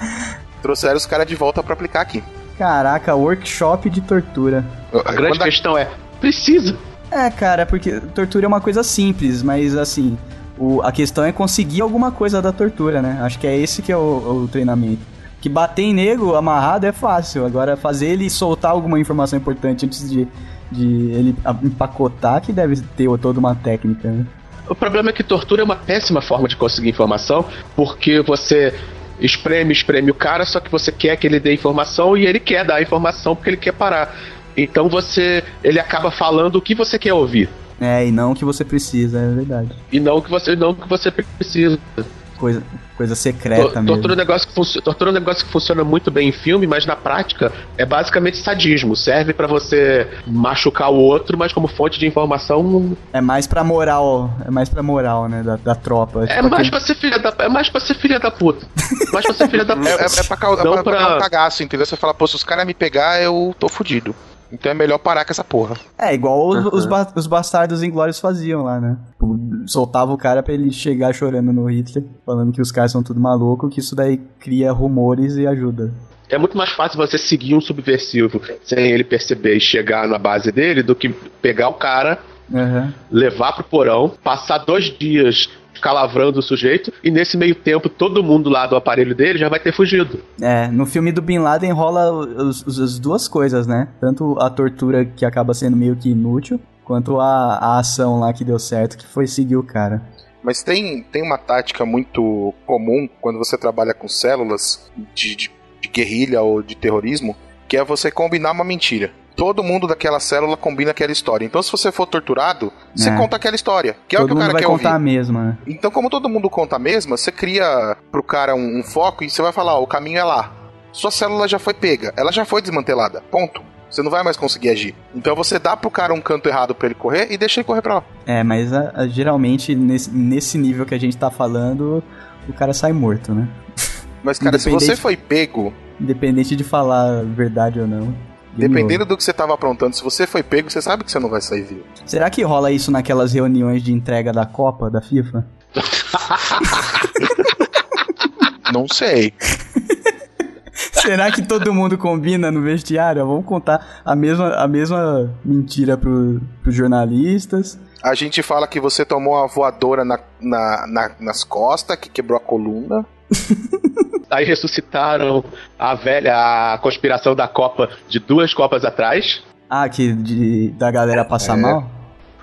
B: trouxeram os caras de volta pra aplicar aqui.
A: Caraca, workshop de tortura.
D: A grande
B: Quando a-
D: questão é: precisa.
A: É, cara, porque tortura é uma coisa simples, mas assim, o, a questão é conseguir alguma coisa da tortura, né? Acho que é esse que é o, o treinamento. Que bater em nego amarrado é fácil, agora fazer ele soltar alguma informação importante antes de, de ele empacotar, que deve ter toda uma técnica, né?
D: O problema é que tortura é uma péssima forma de conseguir informação, porque você espreme, espreme o cara, só que você quer que ele dê informação e ele quer dar informação porque ele quer parar. Então você. ele acaba falando o que você quer ouvir.
A: É, e não o que você precisa, é verdade.
D: E não o que você, não o que você precisa.
A: Coisa, coisa secreta mesmo.
D: Tortura é, um negócio que tortura é um negócio que funciona muito bem em filme, mas na prática é basicamente sadismo. Serve pra você machucar o outro, mas como fonte de informação
A: É mais pra moral, é mais pra moral, né, da, da tropa.
D: é
A: Tipo,
D: mais
A: aquele-
D: pra ser filha da é mais pra ser filha da puta. Mais pra ser filha da puta.
B: É, é, é pra, é pra, pra
D: pra-
B: um cagaço, entendeu? Você fala, pô, se os caras me pegar, eu tô fudido. Então é melhor parar com essa porra.
A: É, igual os, os, ba- os bastardos inglórios faziam lá, né? Tipo, Soltava o cara pra ele chegar chorando no Hitler, falando que os caras são tudo maluco, que isso daí cria rumores e ajuda.
D: É muito mais fácil você seguir um subversivo sem ele perceber e chegar na base dele do que pegar o cara,
A: Aham.
D: levar pro porão, passar dois dias calavrando o sujeito e nesse meio tempo todo mundo lá do aparelho dele já vai ter fugido.
A: É, no filme do Bin Laden rola os- os- as duas coisas, né? Tanto a tortura que acaba sendo meio que inútil, quanto a, a ação lá que deu certo, que foi seguir o cara.
B: mas tem, tem uma tática muito comum quando você trabalha com células de, de, de guerrilha ou de terrorismo, que é você combinar uma mentira. Todo mundo daquela célula combina aquela história. Então, se você for torturado, você
A: É.
B: conta aquela história, que é o
A: Todo
B: que o cara
A: vai
B: quer
A: contar a
B: ouvir.
A: mesma, né?
B: Então, como todo mundo conta a mesma, você cria pro cara um, um foco e você vai falar: ó, o caminho é lá. Sua célula já foi pega, ela já foi desmantelada. Ponto. Você não vai mais conseguir agir. Então você dá pro cara um canto errado pra ele correr e deixa ele correr pra lá.
A: É, mas a- a- geralmente nesse, nesse nível que a gente tá falando, o cara sai morto, né?
B: Mas, cara, se você foi pego,
A: Independente de falar verdade ou não. Game
B: dependendo do que você tava aprontando, se você foi pego, você sabe que você não vai sair vivo.
A: Será que rola isso naquelas reuniões de entrega da Copa da FIFA?
B: Não sei.
A: Será que todo mundo combina no vestiário? Vamos contar a mesma, a mesma mentira pro, pros jornalistas.
B: A gente fala que você tomou uma voadora na, na- na- nas costas, que quebrou a coluna.
D: Aí ressuscitaram a velha a conspiração da Copa de duas Copas atrás.
A: Ah, que de, da galera passar
B: É.
A: mal?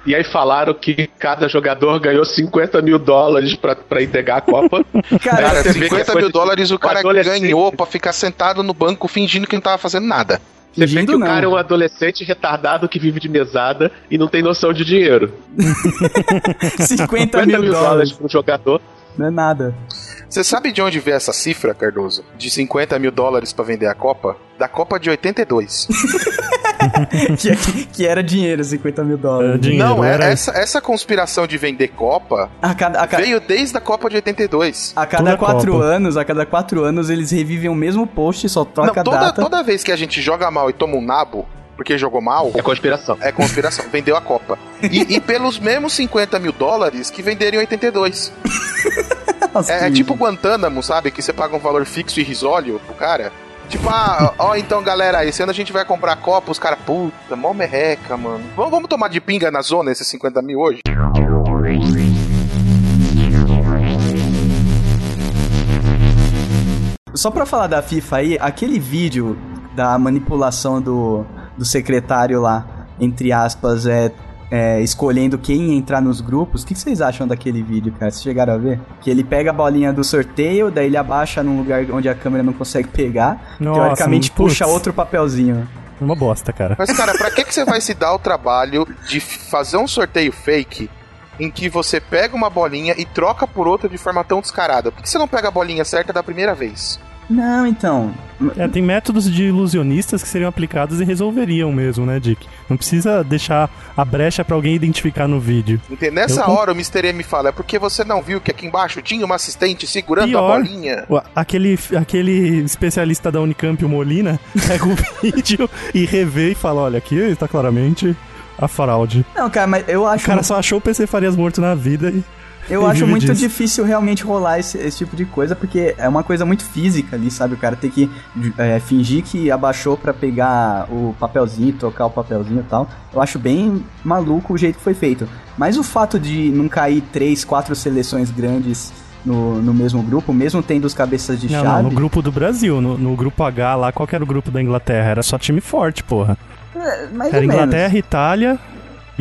D: E aí falaram que cada jogador ganhou 50 mil dólares pra, pra entregar a Copa.
A: Cara,
B: Cara,
D: você vê que é
B: 50
D: coisa
B: mil dólares o cara ganhou pra ficar sentado no banco fingindo que não tava fazendo nada.
D: Você vê que o
A: não.
D: cara é um adolescente retardado que vive de mesada e não tem noção de dinheiro.
A: 50 mil dólares.
D: para um jogador.
A: Não é nada.
B: Você sabe de onde veio essa cifra, Cardoso? De 50 mil dólares pra vender a Copa? Da Copa de 82.
A: que, que, que era dinheiro, 50 mil dólares.
C: É, dinheiro,
B: não, é,
C: era-
B: essa, essa conspiração de vender Copa
A: A cada, a ca-
B: veio desde a Copa de 82.
A: a cada
C: Toda
A: quatro
C: Copa.
A: anos, a cada quatro anos eles revivem o mesmo post, só troca
B: Não,
A: a
B: toda,
A: data.
B: toda vez que a gente joga mal e toma um nabo, porque jogou mal,
D: É conspiração.
B: é conspiração. Vendeu a Copa. E, e pelos mesmos 50 mil dólares que venderam em 82. É, é tipo Guantánamo, sabe? Que você paga um valor fixo e risólio pro cara. Tipo, ah, ó, então galera, esse ano a gente vai comprar Copa, os caras, puta, mó merreca, mano. Vamos, vamos tomar de pinga na zona esses 50 mil hoje?
A: Só pra falar da FIFA aí, aquele vídeo da manipulação do, do secretário lá, entre aspas, é, é, escolhendo quem entrar nos grupos, o que, que vocês acham daquele vídeo, cara? Vocês chegaram a ver? Que ele pega a bolinha do sorteio, daí ele abaixa num lugar onde a câmera não consegue pegar,
C: Nossa,
A: teoricamente
C: putz.
A: puxa outro papelzinho.
C: Uma bosta, cara.
B: Mas, cara, pra que, que você vai se dar o trabalho de fazer um sorteio fake em que você pega uma bolinha e troca por outra de forma tão descarada? Por que você não pega a bolinha certa da primeira vez?
A: Não, então.
C: É, tem métodos de ilusionistas que seriam aplicados e resolveriam mesmo, né, Dick? Não precisa deixar a brecha pra alguém identificar no vídeo.
B: Entende? Nessa
C: Eu
B: hora o Mr. M fala, é porque você não viu que aqui embaixo tinha uma assistente segurando
C: Pior.
B: a bolinha?
C: O- Aquele, aquele especialista da Unicamp, o Molina, pega o vídeo e revê e fala: olha, aqui está claramente a fraude.
A: Não, cara, mas eu
C: O
A: acho.
C: cara só achou o PC Farias morto na vida e.
A: Eu acho muito
C: disso.
A: difícil realmente rolar esse, esse tipo de coisa, porque é uma coisa muito física ali, sabe? O cara tem que é, fingir que abaixou pra pegar o papelzinho, trocar o papelzinho e tal. Eu acho bem maluco o jeito que foi feito. Mas o fato de não cair três, quatro seleções grandes no, no mesmo grupo, mesmo tendo os cabeças de
C: Não,
A: chave.
C: não, no grupo do Brasil, no, no grupo H lá, qual que era o grupo da Inglaterra? Era só time forte, porra.
A: é, mais
C: Era. Inglaterra, Itália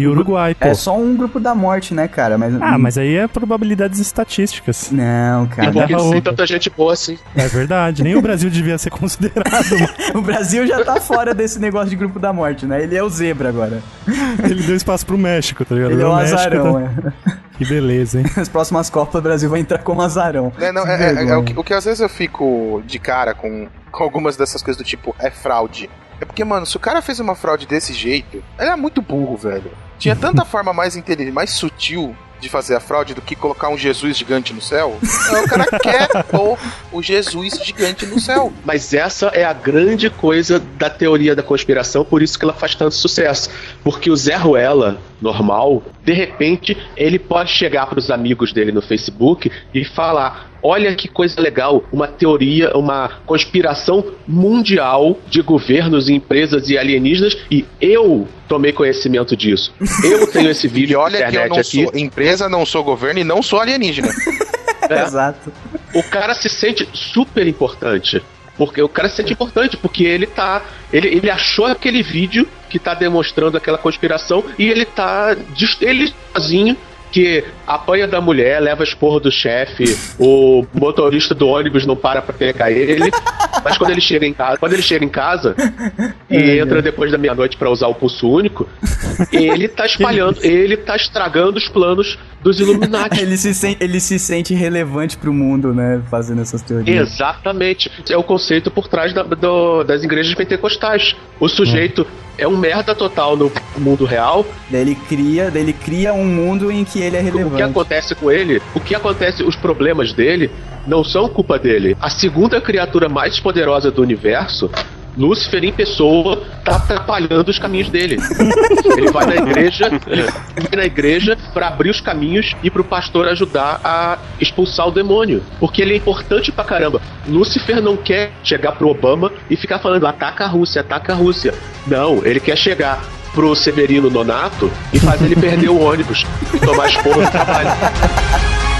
C: e Uruguai, pô.
A: É só um grupo da morte, né, cara? Mas,
C: Ah, mas aí é probabilidades estatísticas.
A: Não, cara.
C: leva
D: tem
C: outro.
D: tanta gente boa assim.
C: É verdade. Nem o Brasil devia ser considerado.
A: O Brasil já tá fora desse negócio de grupo da morte, né? Ele é o zebra agora.
C: Ele deu espaço pro México, tá ligado?
A: Ele é o
C: México
A: azarão,
C: tá-
A: é.
C: Que beleza, hein?
A: As próximas Copas o Brasil vai entrar como azarão.
B: É, não, é, é- é o, que, o que às vezes eu fico de cara com, com algumas dessas coisas do tipo, é fraude. É porque, mano, se o cara fez uma fraude desse jeito, ele é muito burro, velho. Tinha tanta forma mais inteligente, mais sutil de fazer a fraude do que colocar um Jesus gigante no céu. O cara quer pôr o Jesus gigante no céu.
D: Mas essa é a grande coisa da teoria da conspiração, por isso que ela faz tanto sucesso. Porque o Zé Ruela, normal, de repente, ele pode chegar para os amigos dele no Facebook e falar: Olha que coisa legal, uma teoria, uma conspiração mundial de governos, e empresas e alienígenas, e eu tomei conhecimento disso. Eu tenho esse
B: E
D: vídeo na
B: olha que eu
D: internet
B: não
D: aqui.
B: sou empresa, não sou governo e não sou alienígena.
D: É.
A: Exato.
D: o cara se sente super importante. Porque o cara se sente importante, porque ele tá. Ele, ele achou aquele vídeo que tá demonstrando aquela conspiração e ele tá. Ele sozinho que apanha da mulher, leva esporro do chefe, o motorista do ônibus não para pra pegar ele, mas quando ele chega em casa, quando ele chega em casa e entra depois da meia-noite pra usar o pulso único, ele tá espalhando, ele tá estragando os planos dos Illuminati.
A: Ele se, sente, ele se sente relevante pro mundo, né? Fazendo essas teorias.
D: Exatamente. É o conceito por trás da- do- das igrejas pentecostais. O sujeito é um merda total no mundo real.
A: Daí ele cria, daí ele cria um mundo em que ele é
D: O que
A: relevante.
D: acontece com ele, o que acontece, os problemas dele, não são culpa dele. A segunda criatura mais poderosa do universo. Lúcifer em pessoa tá atrapalhando os caminhos dele. Ele vai na igreja, ele vai na igreja para abrir os caminhos e pro pastor ajudar a expulsar o demônio, porque ele é importante pra caramba. Lúcifer não quer chegar pro Obama e ficar falando ataca a Rússia, ataca a Rússia. Não, ele quer chegar pro Severino Nonato e fazer ele perder o ônibus e tomar esporro do trabalho.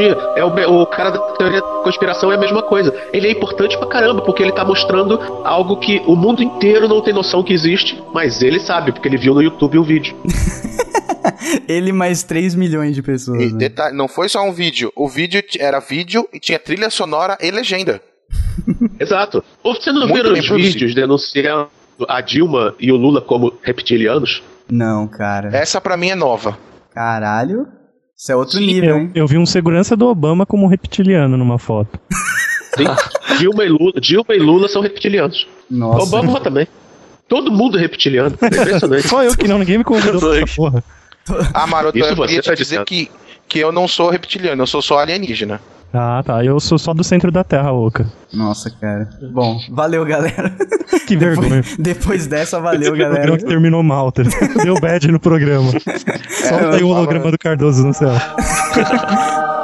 D: É. É o, o cara da teoria da conspiração é a mesma coisa. Ele é importante pra caramba, porque ele tá mostrando algo que o mundo inteiro não tem noção que existe, mas ele sabe, porque ele viu no YouTube o vídeo.
A: Ele mais 3 milhões de pessoas.
B: E
A: né?
B: detalhe, não foi só um vídeo. O vídeo era vídeo e tinha trilha sonora e legenda.
D: Exato. Ou você não
B: bem
D: os vídeos denunciando a Dilma e o Lula como reptilianos?
A: Não, cara.
B: Essa pra mim é nova.
A: Caralho. Isso é outro
D: Sim,
A: nível,
C: Eu,
A: hein?
C: eu vi um segurança do Obama como reptiliano numa foto.
D: Sim. Dilma, e Lula, Dilma e Lula são reptilianos.
A: Nossa.
D: Obama também. Todo mundo é reptiliano. É impressionante.
C: Só eu que não, ninguém me convidou pra essa porra.
B: Ah, Maroto,
D: Isso
B: eu
D: você
B: queria te
D: tá
B: dizer que, que eu não sou reptiliano, eu sou só alienígena.
C: Ah, tá. Eu sou só do centro da Terra, Oca.
A: Nossa, cara. Bom, valeu, galera.
C: Que vergonha.
A: Depois, depois dessa, valeu,
C: O
A: galera.
C: programa que terminou mal, tá? Deu bad no programa. Solta aí o holograma do Cardoso no céu.